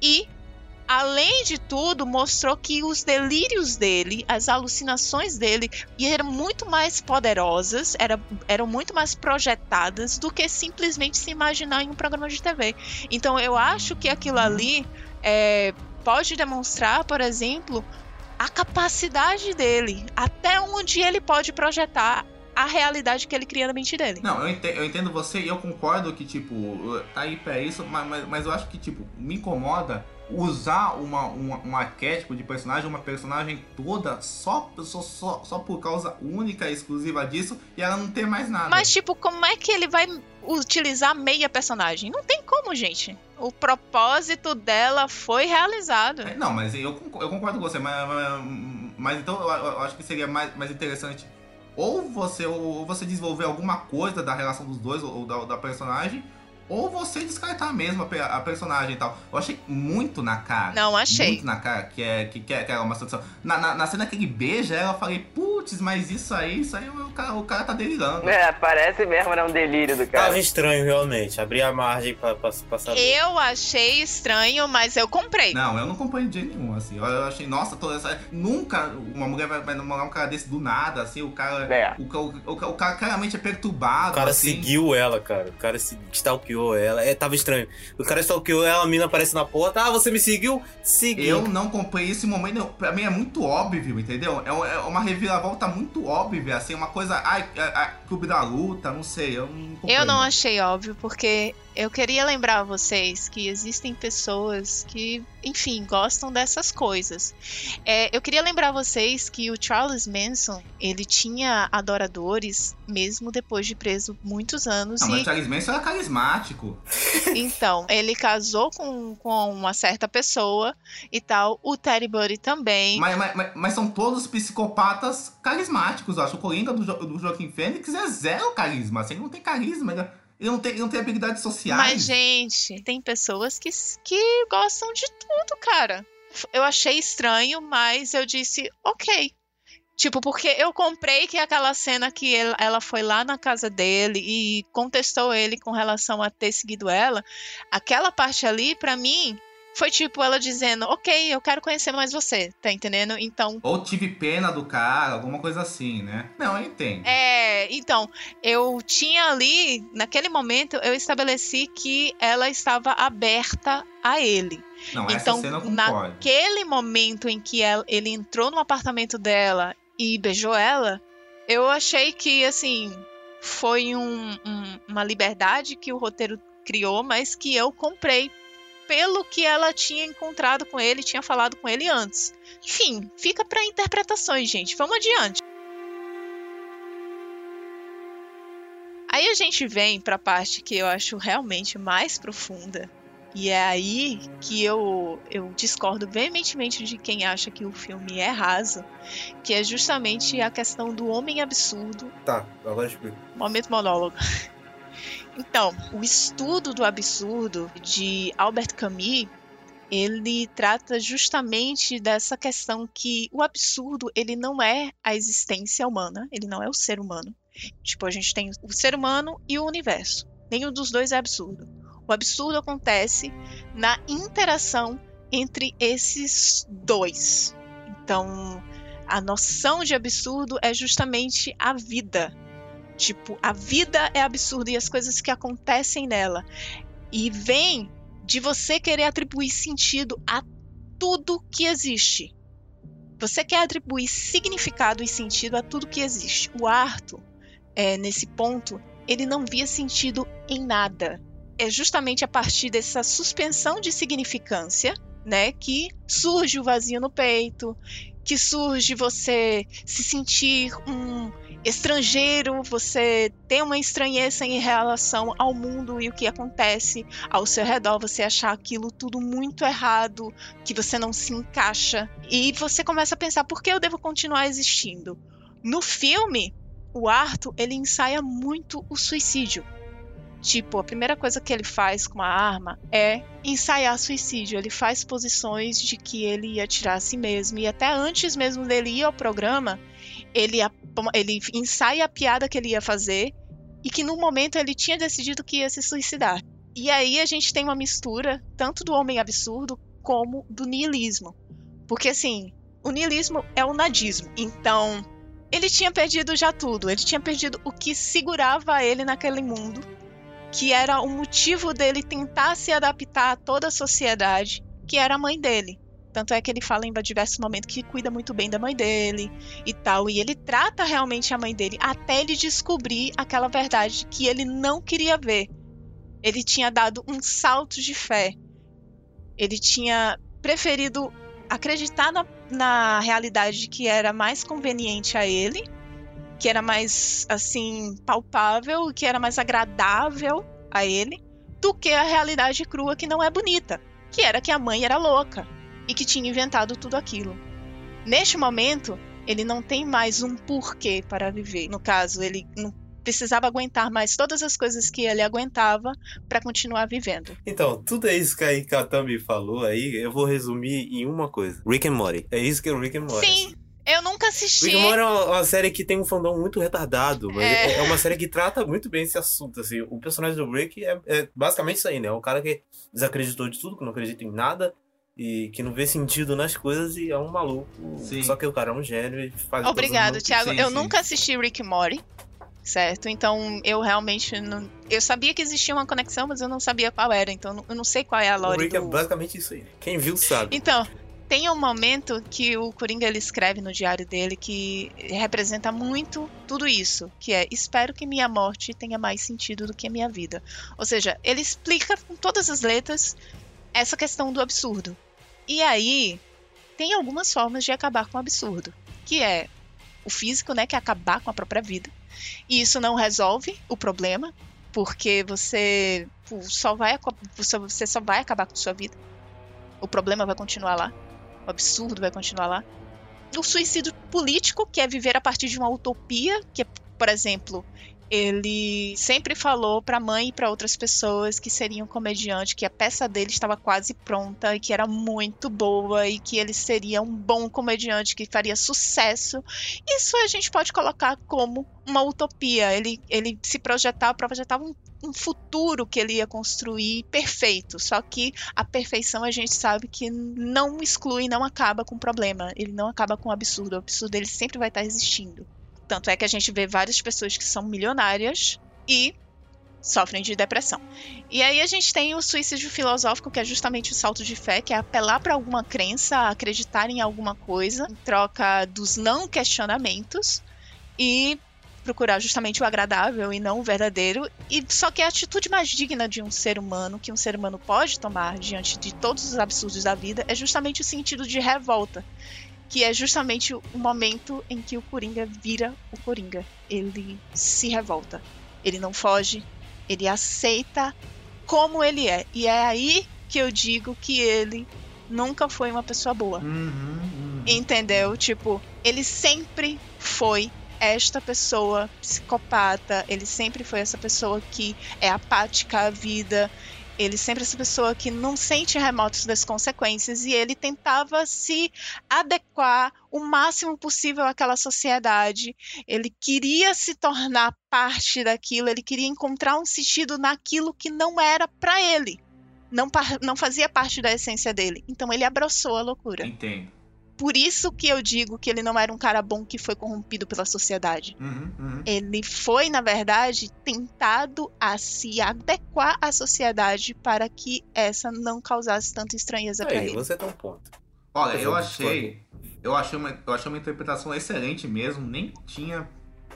E além de tudo, mostrou que os delírios dele, as alucinações dele, eram muito mais poderosas, era, eram muito mais projetadas do que simplesmente se imaginar em um programa de TV. Então eu acho que aquilo ali é, pode demonstrar, por exemplo, a capacidade dele, até onde ele pode projetar a realidade que ele cria na mente dele. Não, eu entendo, eu entendo você e eu concordo que, tipo, tá aí pra isso, mas, mas, mas eu acho que, tipo, me incomoda usar uma, uma, um arquétipo de personagem, uma personagem toda, só, só, só, só por causa única e exclusiva disso, e ela não ter mais nada. Mas, tipo, como é que ele vai utilizar meia personagem? Não tem como, gente. O propósito dela foi realizado. É, Não, mas eu concordo, eu concordo com você, mas, mas, mas então eu, eu acho que seria mais, mais interessante ou você, ou você desenvolver alguma coisa da relação dos dois, ou da, da personagem, ou você descartar mesmo a, a personagem e tal. Eu achei muito na cara. Não achei. Muito na cara que é, que, que é, que é uma situação. Na, na, na cena que ele beija ela, eu falei, putz, mas isso aí, isso aí o cara, o cara tá delirando. É, parece mesmo, né? Um delírio do cara. Tava estranho, realmente. Abrir a margem pra, pra, pra saber. Eu achei estranho, mas eu comprei. Não, eu não acompanho de jeito nenhum, assim. Eu, eu achei, nossa, toda essa. Nunca uma mulher vai, vai namorar um cara desse do nada, assim, o cara. É. O, o, o, o cara claramente é perturbado. O cara assim. seguiu ela, cara. O cara se stalkeou ela. É, tava estranho. O cara stalkeou ela, a mina aparece na porta. Ah, você me seguiu? Seguiu. Eu não comprei esse momento, pra mim é muito óbvio, entendeu? É, é uma reviravolta muito óbvia, assim, uma coisa. Ai, ai, ai, clube da luta, não sei. Eu não. Eu não achei óbvio, porque eu queria lembrar a vocês que existem pessoas que, enfim, gostam dessas coisas. É, eu queria lembrar a vocês que o Charles Manson, ele tinha adoradores mesmo depois de preso muitos anos. Não, mas e o Charles Manson era carismático. então, ele casou com, com uma certa pessoa e tal. O Teddy Buddy também. Mas, mas, mas- mas são todos psicopatas carismáticos, eu acho. O Coringa do, Jo- do Joaquim Fênix é zero carisma. Assim, não tem carisma. Ele, ele não, tem, ele não tem habilidades sociais. Mas, gente, tem pessoas que, que gostam de tudo, cara. Eu achei estranho, mas eu disse, ok. Tipo, porque eu comprei que aquela cena que ela foi lá na casa dele e contestou ele com relação a ter seguido ela, aquela parte ali, pra mim, foi tipo ela dizendo, ok, eu quero conhecer mais você, tá entendendo? Então, Ou tive pena do cara, alguma coisa assim, né? Não, eu entendo. É, então, eu tinha ali, naquele momento, eu estabeleci que ela estava aberta a ele. Não, então, naquele momento em que ela- ele entrou no apartamento dela e beijou ela, eu achei que, assim, foi um- um- uma liberdade que o roteiro criou, mas que eu comprei pelo que ela tinha encontrado com ele, tinha falado com ele antes. Enfim, fica para interpretações, gente. Vamos adiante. Aí a gente vem para a parte que eu acho realmente mais profunda. E é aí que eu, eu discordo veementemente de quem acha que o filme é raso, que é justamente a questão do homem absurdo Tá, agora explica. Momento monólogo. Então, o estudo do absurdo de Albert Camus, ele trata justamente dessa questão que o absurdo, ele não é a existência humana, ele não é o ser humano. Tipo, a gente tem o ser humano e o universo. Nenhum dos dois é absurdo. O absurdo acontece na interação entre esses dois. Então, a noção de absurdo é justamente a vida, Tipo, a vida é absurda e as coisas que acontecem nela. E vem de você querer atribuir sentido a tudo que existe. Você quer atribuir significado e sentido a tudo que existe. O Arthur, é, nesse ponto, ele não via sentido em nada. É justamente a partir dessa suspensão de significância, né, que surge o vazio no peito, que surge você se sentir um estrangeiro, você ter uma estranheza em relação ao mundo e o que acontece ao seu redor, você achar aquilo tudo muito errado, que você não se encaixa e você começa a pensar por que eu devo continuar existindo. No filme, o Arthur ele ensaia muito o suicídio. Tipo, a primeira coisa que ele faz com a arma é ensaiar suicídio. Ele faz posições de que ele ia atirar a si mesmo. E até antes mesmo dele ir ao programa, ele, ele ensaia a piada que ele ia fazer e que no momento ele tinha decidido que ia se suicidar. E aí a gente tem uma mistura tanto do homem absurdo como do niilismo. Porque assim, o niilismo é o nadismo. Então, ele tinha perdido já tudo. Ele tinha perdido o que segurava ele naquele mundo que era o motivo dele tentar se adaptar a toda a sociedade, que era a mãe dele. Tanto é que ele fala em diversos momentos que cuida muito bem da mãe dele e tal. E ele trata realmente a mãe dele até ele descobrir aquela verdade que ele não queria ver. Ele tinha dado um salto de fé. Ele tinha preferido acreditar na, na realidade que era mais conveniente a ele que era mais assim palpável, que era mais agradável a ele, do que a realidade crua que não é bonita, que era que a mãe era louca e que tinha inventado tudo aquilo. Neste momento, ele não tem mais um porquê para viver. No caso, ele não precisava aguentar mais todas as coisas que ele aguentava para continuar vivendo. Então, tudo é isso que a Ikatami falou aí, eu vou resumir em uma coisa. Rick and Morty. É isso que é o Rick and Morty. Sim, eu nunca assisti. Rick and Morty é uma, uma série que tem um fandom muito retardado, mas é. é uma série que trata muito bem esse assunto, assim. O personagem do Rick é, é basicamente isso aí, né? É um cara que desacreditou de tudo, que não acredita em nada e que não vê sentido nas coisas e é um maluco. Sim. Só que o cara é um gênio e faz Obrigado, Thiago. Sim, eu sim. nunca assisti Rick Morty. Certo, então eu realmente não. Eu sabia que existia uma conexão, mas eu não sabia qual era, então eu não sei qual é a lore. O Rick do... é basicamente isso aí. Quem viu sabe. Então, tem um momento que o Coringa ele escreve no diário dele que representa muito tudo isso, que é espero que minha morte tenha mais sentido do que a minha vida. Ou seja, ele explica com todas as letras essa questão do absurdo. E aí tem algumas formas de acabar com o absurdo, que é o físico, né, que é acabar com a própria vida. E isso não resolve o problema, porque você só vai você só vai acabar com a sua vida. O problema vai continuar lá o absurdo vai continuar lá. O suicídio político, que é viver a partir de uma utopia, que é, por exemplo, ele sempre falou para a mãe e para outras pessoas que seriam comediante, que a peça dele estava quase pronta e que era muito boa e que ele seria um bom comediante que faria sucesso. Isso a gente pode colocar como uma utopia. Ele, ele se projetava, projetava um, um futuro que ele ia construir perfeito. Só que a perfeição a gente sabe que não exclui, não acaba com o problema. Ele não acaba com o absurdo. O absurdo ele sempre vai estar existindo. Tanto é que a gente vê várias pessoas que são milionárias e sofrem de depressão. E aí a gente tem o suicídio filosófico, que é justamente o salto de fé, que é apelar para alguma crença, acreditar em alguma coisa, em troca dos não questionamentos e procurar justamente o agradável e não o verdadeiro. E só que a atitude mais digna de um ser humano, que um ser humano pode tomar diante de todos os absurdos da vida, é justamente o sentido de revolta que é justamente o momento em que o Coringa vira o Coringa. Ele se revolta. Ele não foge, ele aceita como ele é. E é aí que eu digo que ele nunca foi uma pessoa boa. Uhum, uhum. Entendeu? Tipo, ele sempre foi esta pessoa psicopata, ele sempre foi essa pessoa que é apática à vida, ele sempre é essa pessoa que não sente remotos das consequências e ele tentava se adequar o máximo possível àquela sociedade. Ele queria se tornar parte daquilo, ele queria encontrar um sentido naquilo que não era para ele. Não, não fazia parte da essência dele. Então ele abraçou a loucura. Entendo por isso que eu digo que ele não era um cara bom que foi corrompido pela sociedade. Uhum, uhum. Ele foi, na verdade, tentado a se adequar à sociedade para que essa não causasse tanta estranheza para ele. Você tem um ponto. Olha, eu achei, eu achei uma, eu achei uma interpretação excelente mesmo. Nem tinha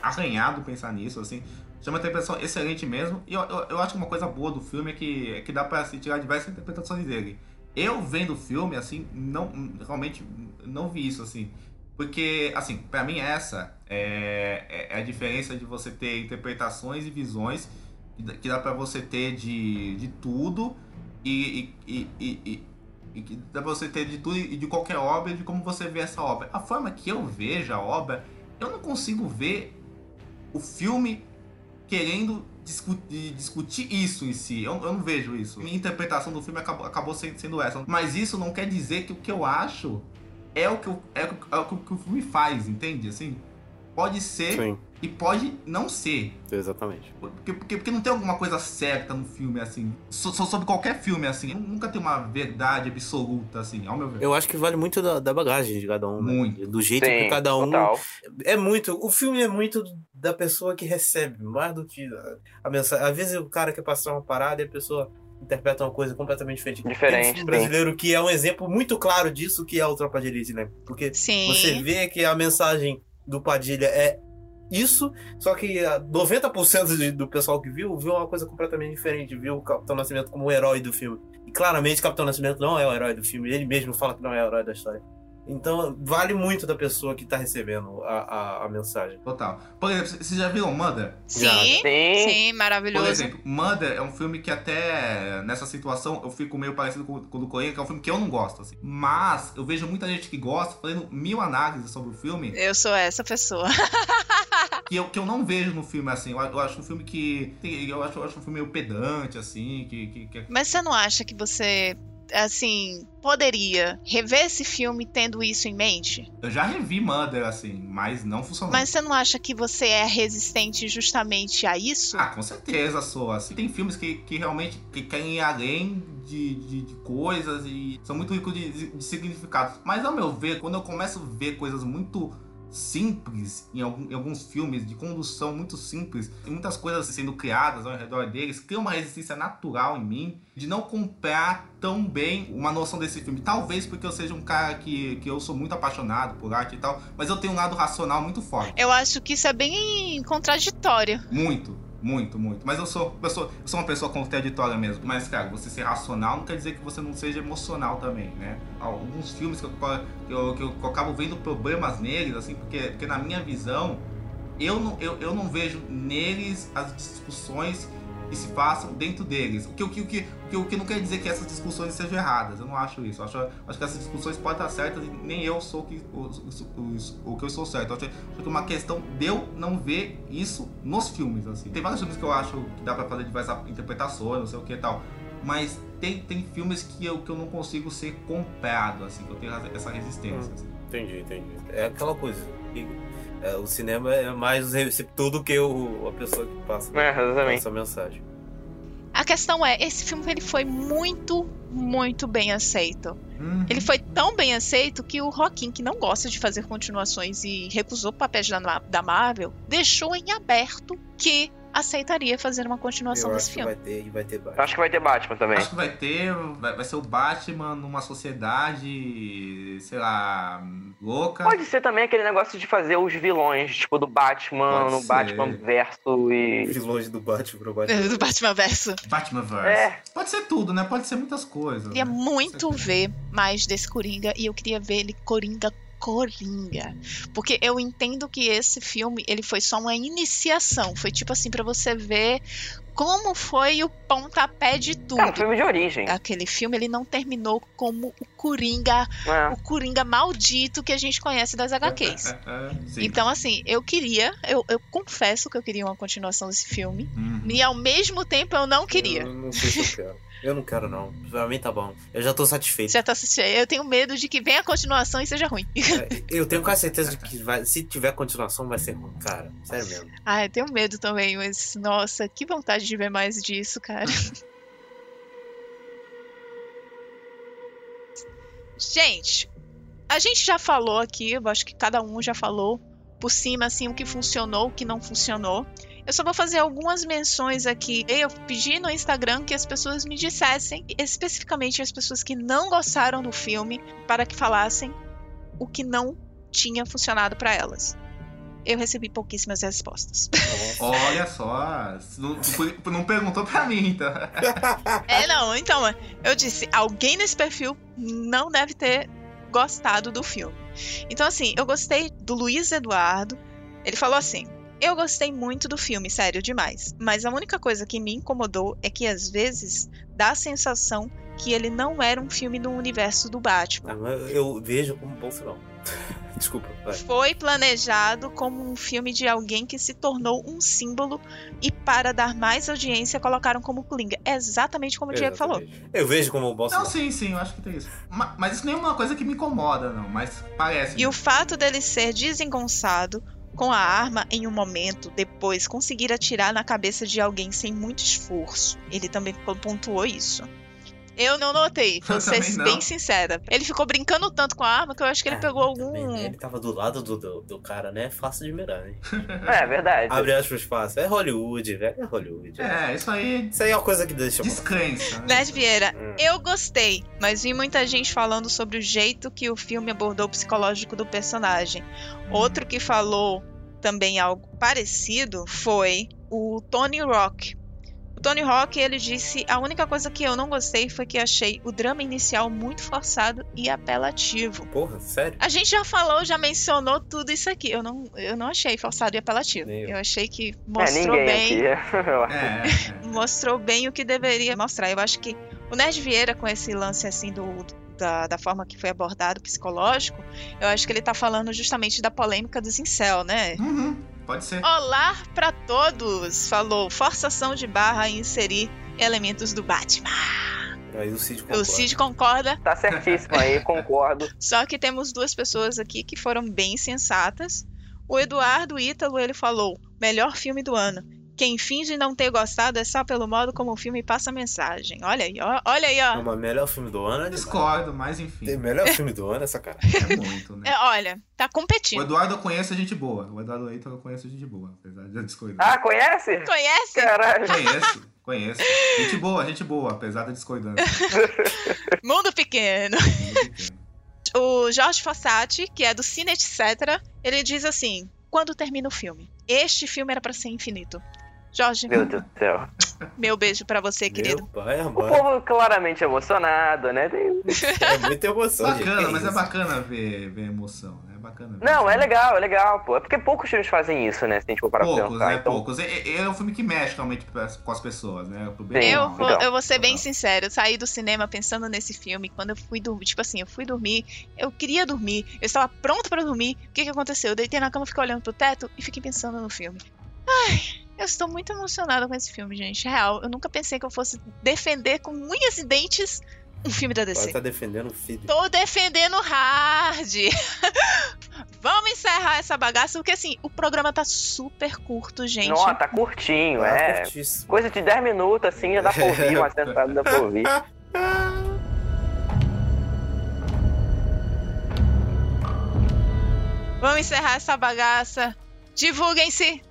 arranhado pensar nisso, assim. Achei uma interpretação excelente meso. E eu, eu, eu acho que uma coisa boa do filme é que, é que dá para se tirar diversas interpretações dele. Eu vendo o filme, assim, não realmente não vi isso, assim. Porque, assim, pra mim essa é, é- é a diferença de você ter interpretações e visões que dá- pra você ter de, de tudo e, e, e, e- que dá pra você ter de tudo e de qualquer obra de como você vê essa obra. A forma que eu vejo a obra, eu não consigo ver o filme querendo discutir, discutir isso em si. Eu, eu não vejo isso. Minha interpretação do filme acabou, acabou sendo, sendo essa. Mas isso não quer dizer que o que eu acho é o que, eu- é, o é o que o filme faz, entende? Assim, pode ser Sim, e pode não ser. exatamente. Porque, porque, porque não tem alguma coisa certa no filme, assim. So- so- sobre qualquer filme, assim. Nunca tem uma verdade absoluta, assim, ao meu ver. Eu acho que vale muito da, da bagagem de cada um. né? Muito. Do jeito que Sim, cada um. total. É muito. O filme é muito da pessoa que recebe, mais do que a, a mensagem. Às vezes o cara quer passar uma parada e a pessoa interpreta uma coisa completamente diferente. Diferente, Tem um brasileiro que é um exemplo muito claro disso, que é o Tropa de Elite, né? Porque Sim. você vê que a mensagem do Padilha é isso, só que ah, 90% de- do pessoal que viu, viu uma coisa completamente diferente, viu o Capitão Nascimento como o herói do filme. E claramente Capitão Nascimento não é o herói do filme, ele mesmo fala que não é o herói da história. Então, vale muito da pessoa que tá recebendo a, a, a mensagem. Total. Por exemplo, vocês já viram Mother? Sim. Sim. Sim, Por maravilhoso. exemplo, Mother é um filme que até nessa situação eu fico meio parecido com, com o do Coreia, que é um filme que eu não gosto, assim. Mas eu vejo muita gente que gosta fazendo mil análises sobre o filme Eu sou essa pessoa. que eu, que eu não vejo no filme, assim. Eu, eu acho um filme que. Eu acho, eu acho um filme meio pedante, assim, que. que, que- Mas você não acha que você, assim, poderia rever esse filme tendo isso em mente? Eu já revi Mother, assim, mas não funcionou. Mas você não acha que você é resistente justamente a isso? Ah, com certeza sou. Assim, tem filmes que, que realmente que querem ir além de, de, de coisas e são muito ricos de, de- de significados. Mas ao meu ver, quando eu começo a ver coisas muito simples em, algum- em alguns filmes, de condução muito simples, e muitas coisas sendo criadas ao redor deles, cria uma resistência natural em mim de não comprar tão bem uma noção desse filme. Talvez porque eu seja um cara que, que eu sou muito apaixonado por arte e tal, mas eu tenho um lado racional muito forte. Eu acho que isso é bem contraditório. Muito, muito, muito. Mas eu sou, eu sou, eu sou uma pessoa contraditória mesmo. Mas, cara, você ser racional não quer dizer que você não seja emocional também, né? Alguns filmes que eu, que eu, que eu, que eu acabo vendo problemas neles, assim, porque, porque na minha visão, eu não, eu, eu não vejo neles as discussões que se passam dentro deles. O que, o, que, o, que, o, que, o que não quer dizer que essas discussões sejam erradas. Eu não acho isso. Eu acho, acho que essas discussões podem estar certas e nem eu sou o que, o, o, o que eu sou certo. Eu acho, acho que é uma questão de eu não ver isso nos filmes. Assim. Tem vários filmes que eu acho que dá pra fazer diversas interpretações, não sei o que e tal. Mas tem, tem filmes que eu, que eu não consigo ser comprado, assim, que eu tenho essa resistência. Assim. Entendi, entendi. É aquela coisa. É, o cinema é mais o receptor do que o, a pessoa que passa É, exatamente. essa mensagem. A questão é, esse filme ele foi muito, muito bem aceito. Uhum. Ele foi tão bem aceito que o Joaquim, que não gosta de fazer continuações e recusou papéis da, da Marvel, deixou em aberto que aceitaria fazer uma continuação Eu desse acho que filme. vai ter vai ter Eu Acho que vai ter Batman também. Acho que vai ter, vai, vai ser o Batman numa sociedade, sei lá, louca. Pode ser também aquele negócio de fazer os vilões, tipo, do Batman, Pode no ser. Batman verso e. longe do Batman pro Batman. Do Batman Verso. Batmanverse. É. Pode ser tudo, né? Pode ser muitas coisas. queria né? muito ver mais desse Coringa e eu queria ver ele Coringa Coringa. Porque eu entendo que esse filme, ele foi só uma iniciação, foi tipo assim pra você ver como foi o pontapé de tudo. É um filme de origem. Aquele filme ele não terminou como o Coringa, É. o Coringa maldito que a gente conhece das HQs. É, é. Então, assim, eu queria, eu, eu confesso que eu queria uma continuação desse filme. Uhum. E ao mesmo tempo eu não queria. Eu não sei se eu quero. Eu não quero, não. Pra mim tá bom. Eu já tô satisfeito. Já tá assistindo. Eu tenho medo de que venha a continuação e seja ruim. É, Eu tenho quase certeza de que vai, se tiver continuação vai ser ruim, cara. Sério mesmo. Ah, eu tenho medo também, mas nossa, que vontade de ver mais disso, cara. gente, a gente já falou aqui, eu acho que cada um já falou por cima assim o que funcionou, o que não funcionou. Eu só vou fazer algumas menções aqui. Eu pedi no Instagram que as pessoas me dissessem, especificamente as pessoas que não gostaram do filme, para que falassem o que não tinha funcionado para elas. Eu recebi pouquíssimas respostas. Olha só, não, não perguntou pra mim, então. É, não, então, eu disse, alguém nesse perfil não deve ter gostado do filme. Então, assim, eu gostei do Luiz Eduardo. Ele falou assim: Eu gostei muito do filme, sério, demais. Mas a única coisa que me incomodou é que às vezes dá a sensação que ele não era um filme no universo do Batman. Mas eu vejo como bom sinal. Desculpa, vai. Foi planejado como um filme de alguém que se tornou um símbolo e para dar mais audiência colocaram como Coringa. É exatamente como o Diego falou. Eu vejo como um bom Não, sinal. sim, sim, eu acho que tem isso. Ma- Mas isso nem é uma coisa que me incomoda, não. Mas parece. E o fato dele ser desengonçado com a arma em um momento, depois conseguir atirar na cabeça de alguém sem muito esforço. Ele também pontuou isso. Eu não notei, vou ser bem sincera. Ele ficou brincando tanto com a arma que eu acho que ele Ah, pegou algum. também, né? Ele tava do lado do, do, do cara, né? Fácil de mirar, hein? É verdade. Abre aspas fácil. É Hollywood, velho. É Hollywood. É, isso aí. Isso aí é uma coisa que deixa. Descrença. né? Nerd Vieira, Hum. eu gostei, mas vi muita gente falando sobre o jeito que o filme abordou o psicológico do personagem. Outro que falou também algo parecido foi o Tony Rock. O Tony Rock, ele disse: a única coisa que eu não gostei foi que achei o drama inicial muito forçado e apelativo. Porra, sério? A gente já falou, já mencionou tudo isso aqui. Eu não, eu não achei forçado e apelativo. Eu. Eu achei que É, mostrou ninguém bem. É, é. mostrou bem o que deveria mostrar. Eu acho que o Nerd Vieira, com esse lance assim do. Da, da forma que foi abordado psicológico, eu acho que ele tá falando justamente da polêmica do Incel, né? Uhum, pode ser. Olá pra todos! Falou forçação de barra em inserir elementos do Batman. Aí o Cid O concorda. Cid concorda, Tá certíssimo aí, concordo. só que temos duas pessoas aqui que foram bem sensatas. O Eduardo Ítalo, ele falou: melhor filme do ano. Quem finge não ter gostado é só pelo modo como o filme passa a mensagem. Olha aí, ó, olha aí, ó. É o melhor filme do ano. é. Discordo, mas enfim. Tem melhor filme do ano essa cara. É muito, né? É, olha, tá O competindo. Eduardo eu conheço a gente boa. O Eduardo Leito eu conheço a gente boa, apesar de eu discordar. Ah, conhece? Conhece? Caralho. Conheço, conheço. Gente boa, gente boa, apesar da discordância. Mundo Pequeno. Muito pequeno. O Jorge Fossati, que é do Cine Etc., ele diz assim: quando termina o filme? Este filme era pra ser infinito. Jorge, Meu Deus do céu. meu beijo pra você, querido. Meu pai, O povo claramente emocionado, né? Tem- É muita emoção, gente. Bacana, Que mas é bacana ver, ver emoção. É bacana ver. Não, é legal, é legal, pô. É porque poucos filmes fazem isso, né? Se a gente for parar pra Poucos, pensar. né? Então, Poucos. É, é- é um filme que mexe realmente com as pessoas, né? Bem Eu vou, Então, eu vou ser bem sincero, eu saí do cinema pensando nesse filme. Quando eu fui dormir, tipo assim, eu fui dormir, eu queria dormir, eu estava pronto pra dormir. O que, que aconteceu? Eu deitei na cama, fiquei olhando pro teto e fiquei pensando no filme. Ai, eu estou muito emocionada com esse filme, gente. Real, eu nunca pensei que eu fosse defender com unhas e dentes um filme da DC. tá defendendo o filho. Tô defendendo hard. Vamos encerrar essa bagaça, porque assim, o programa tá super curto, gente. Nossa, tá curtinho, Tá é. curtíssimo. Coisa de 10 minutos, assim, já dá pra ouvir, uma sentada dá pra ouvir. Vamos encerrar essa bagaça. Divulguem-se,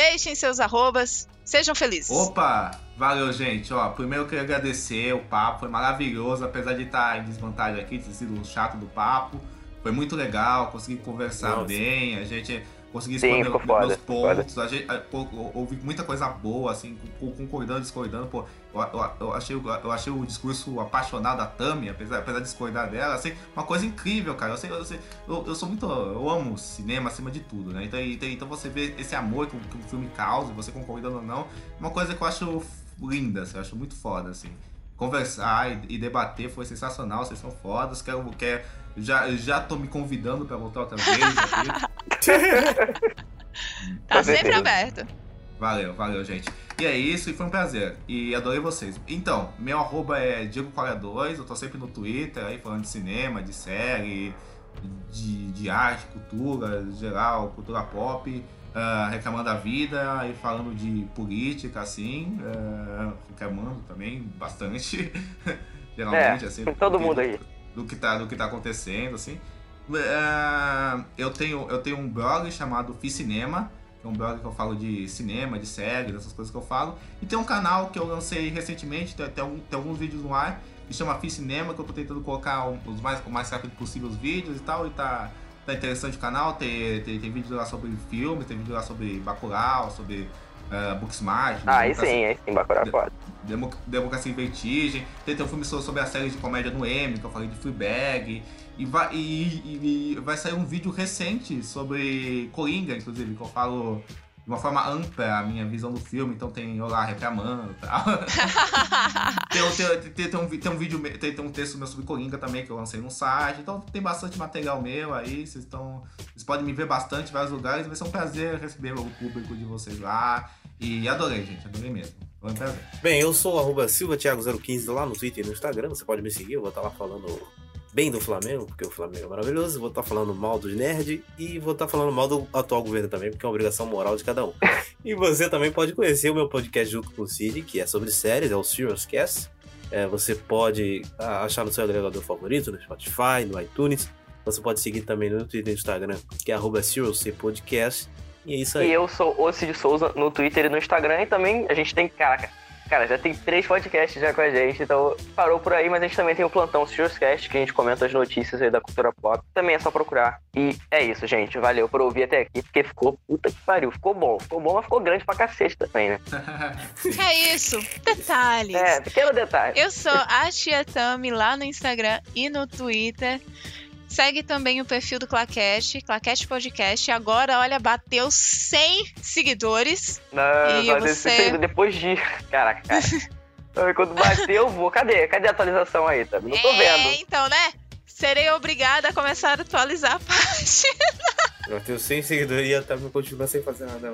deixem seus arrobas, sejam felizes. Opa! Valeu, gente. Ó, primeiro eu queria agradecer o papo, foi maravilhoso, apesar de estar em desvantagem aqui, de ter sido um chato do papo. Foi muito legal, consegui conversar Nossa. bem, a gente Sim, ficou meu- foda, meus foda. pontos, a gente, a- pô, ouvi muita coisa boa, assim, co- concordando, discordando, pô, eu, eu- achei, eu achei o discurso apaixonado da Tami, apesar, apesar de discordar dela, assim, uma coisa incrível, cara, eu, sei, eu, sei- eu, eu sou muito, eu amo cinema acima de tudo, né, então, então, você vê esse amor que, que o filme causa, você concordando ou não, uma coisa que eu acho linda, assim, eu acho muito foda, assim. Conversar e, e debater foi sensacional, vocês são fodas. Quero, quero, já, já tô me convidando pra voltar outra vez tá sempre aberto. Valeu, valeu, gente. E é isso, e foi um prazer. E adorei vocês. Então, meu arroba é Diego42, eu tô sempre no Twitter aí falando de cinema, de série, de, de arte, cultura, geral, cultura pop, ah, reclamando da vida e falando de política, assim, ah, reclamando também bastante. Geralmente, É, assim. todo do- mundo aí. Do que tá, do que tá acontecendo, assim. Ah, eu, tenho, eu tenho um blog chamado Ficinema, que é um blog que eu falo de cinema, de séries, essas coisas que eu falo. E tem um canal que eu lancei recentemente, tem, tem, tem alguns vídeos no ar, que chama Ficinema, que eu tô tentando colocar um- os mais, o mais rápido possível os vídeos e tal, e tá, tá interessante o canal, tem, tem, tem vídeo lá sobre filme, tem vídeo lá sobre Bacurau, sobre uh, Booksmart. Ah, aí sim, aí sim, Bacurau é foda. Demo, Democracia em Vertigem. Tem, tem um filme sobre a série de comédia no M, que eu falei de Fleabag. E vai, e, e, e vai sair um vídeo recente sobre Coringa, inclusive, que eu falo de uma forma ampla a minha visão do filme, então tem eu lá reclamando e tal. tem, tem, tem, tem, um, tem um vídeo, tem, tem um texto meu sobre Coringa também que eu lancei no site, então tem bastante material meu aí, vocês estão. Vocês podem me ver bastante em vários lugares, vai ser um prazer receber o público de vocês lá. E adorei, gente, adorei mesmo. Foi um prazer. Bem, eu sou arroba silvatiago015 lá no Twitter e no Instagram, você pode me seguir, eu vou estar lá falando bem do Flamengo, porque o Flamengo é maravilhoso, vou estar falando mal dos nerds e vou estar falando mal do atual governo também, porque é uma obrigação moral de cada um. e você também pode conhecer o meu podcast junto com o Cid, que é sobre séries, é o Serious Cast. É, você pode achar no seu agregador favorito, no Spotify, no iTunes. Você pode seguir também no Twitter e no Instagram, que é arroba Podcast. E é isso aí. E eu sou o Cid Souza no Twitter e no Instagram. E também a gente tem, caraca, Cara, já tem três podcasts já com a gente, então parou por aí, mas a gente também tem o Plantão Cast, que a gente comenta as notícias aí da cultura pop. Também é só procurar. E é isso, gente. Valeu por ouvir até aqui, porque ficou puta que pariu. Ficou bom. Ficou bom, mas ficou grande pra cacete também, né? é isso. Detalhes. É, pequeno detalhe. Eu sou a Tia Tami lá no Instagram e no Twitter. Segue também o perfil do Claquete, Claquete Podcast. Agora, olha, bateu 100 seguidores. Não, e você... depois de... Caraca, cara. Quando bater, eu vou. Cadê? Cadê a atualização aí, tá? Não tô é, vendo. É, então, né? Serei obrigada a começar a atualizar a página. Eu tenho 100 seguidores e a Tami continua sem fazer nada.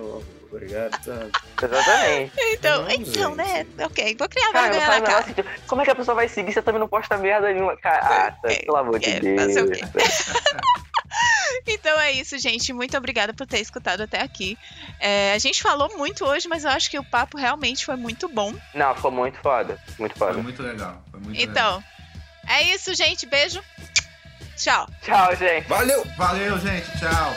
Obrigado, tá? Exatamente. Então, não, então né? Ok, vou criar Cara, vergonha na cara. como é que a pessoa vai seguir se você também não posta merda nenhuma? Cara, é, pelo amor de é, Deus. Então é isso, gente. Muito obrigada por ter escutado até aqui. É, a gente falou muito hoje, mas eu acho que o papo realmente foi muito bom. Não, foi muito foda. Muito foda. Foi muito legal. Foi muito então, legal. é isso, gente. Beijo. Tchau. Tchau, gente. Valeu. Valeu, gente. Tchau.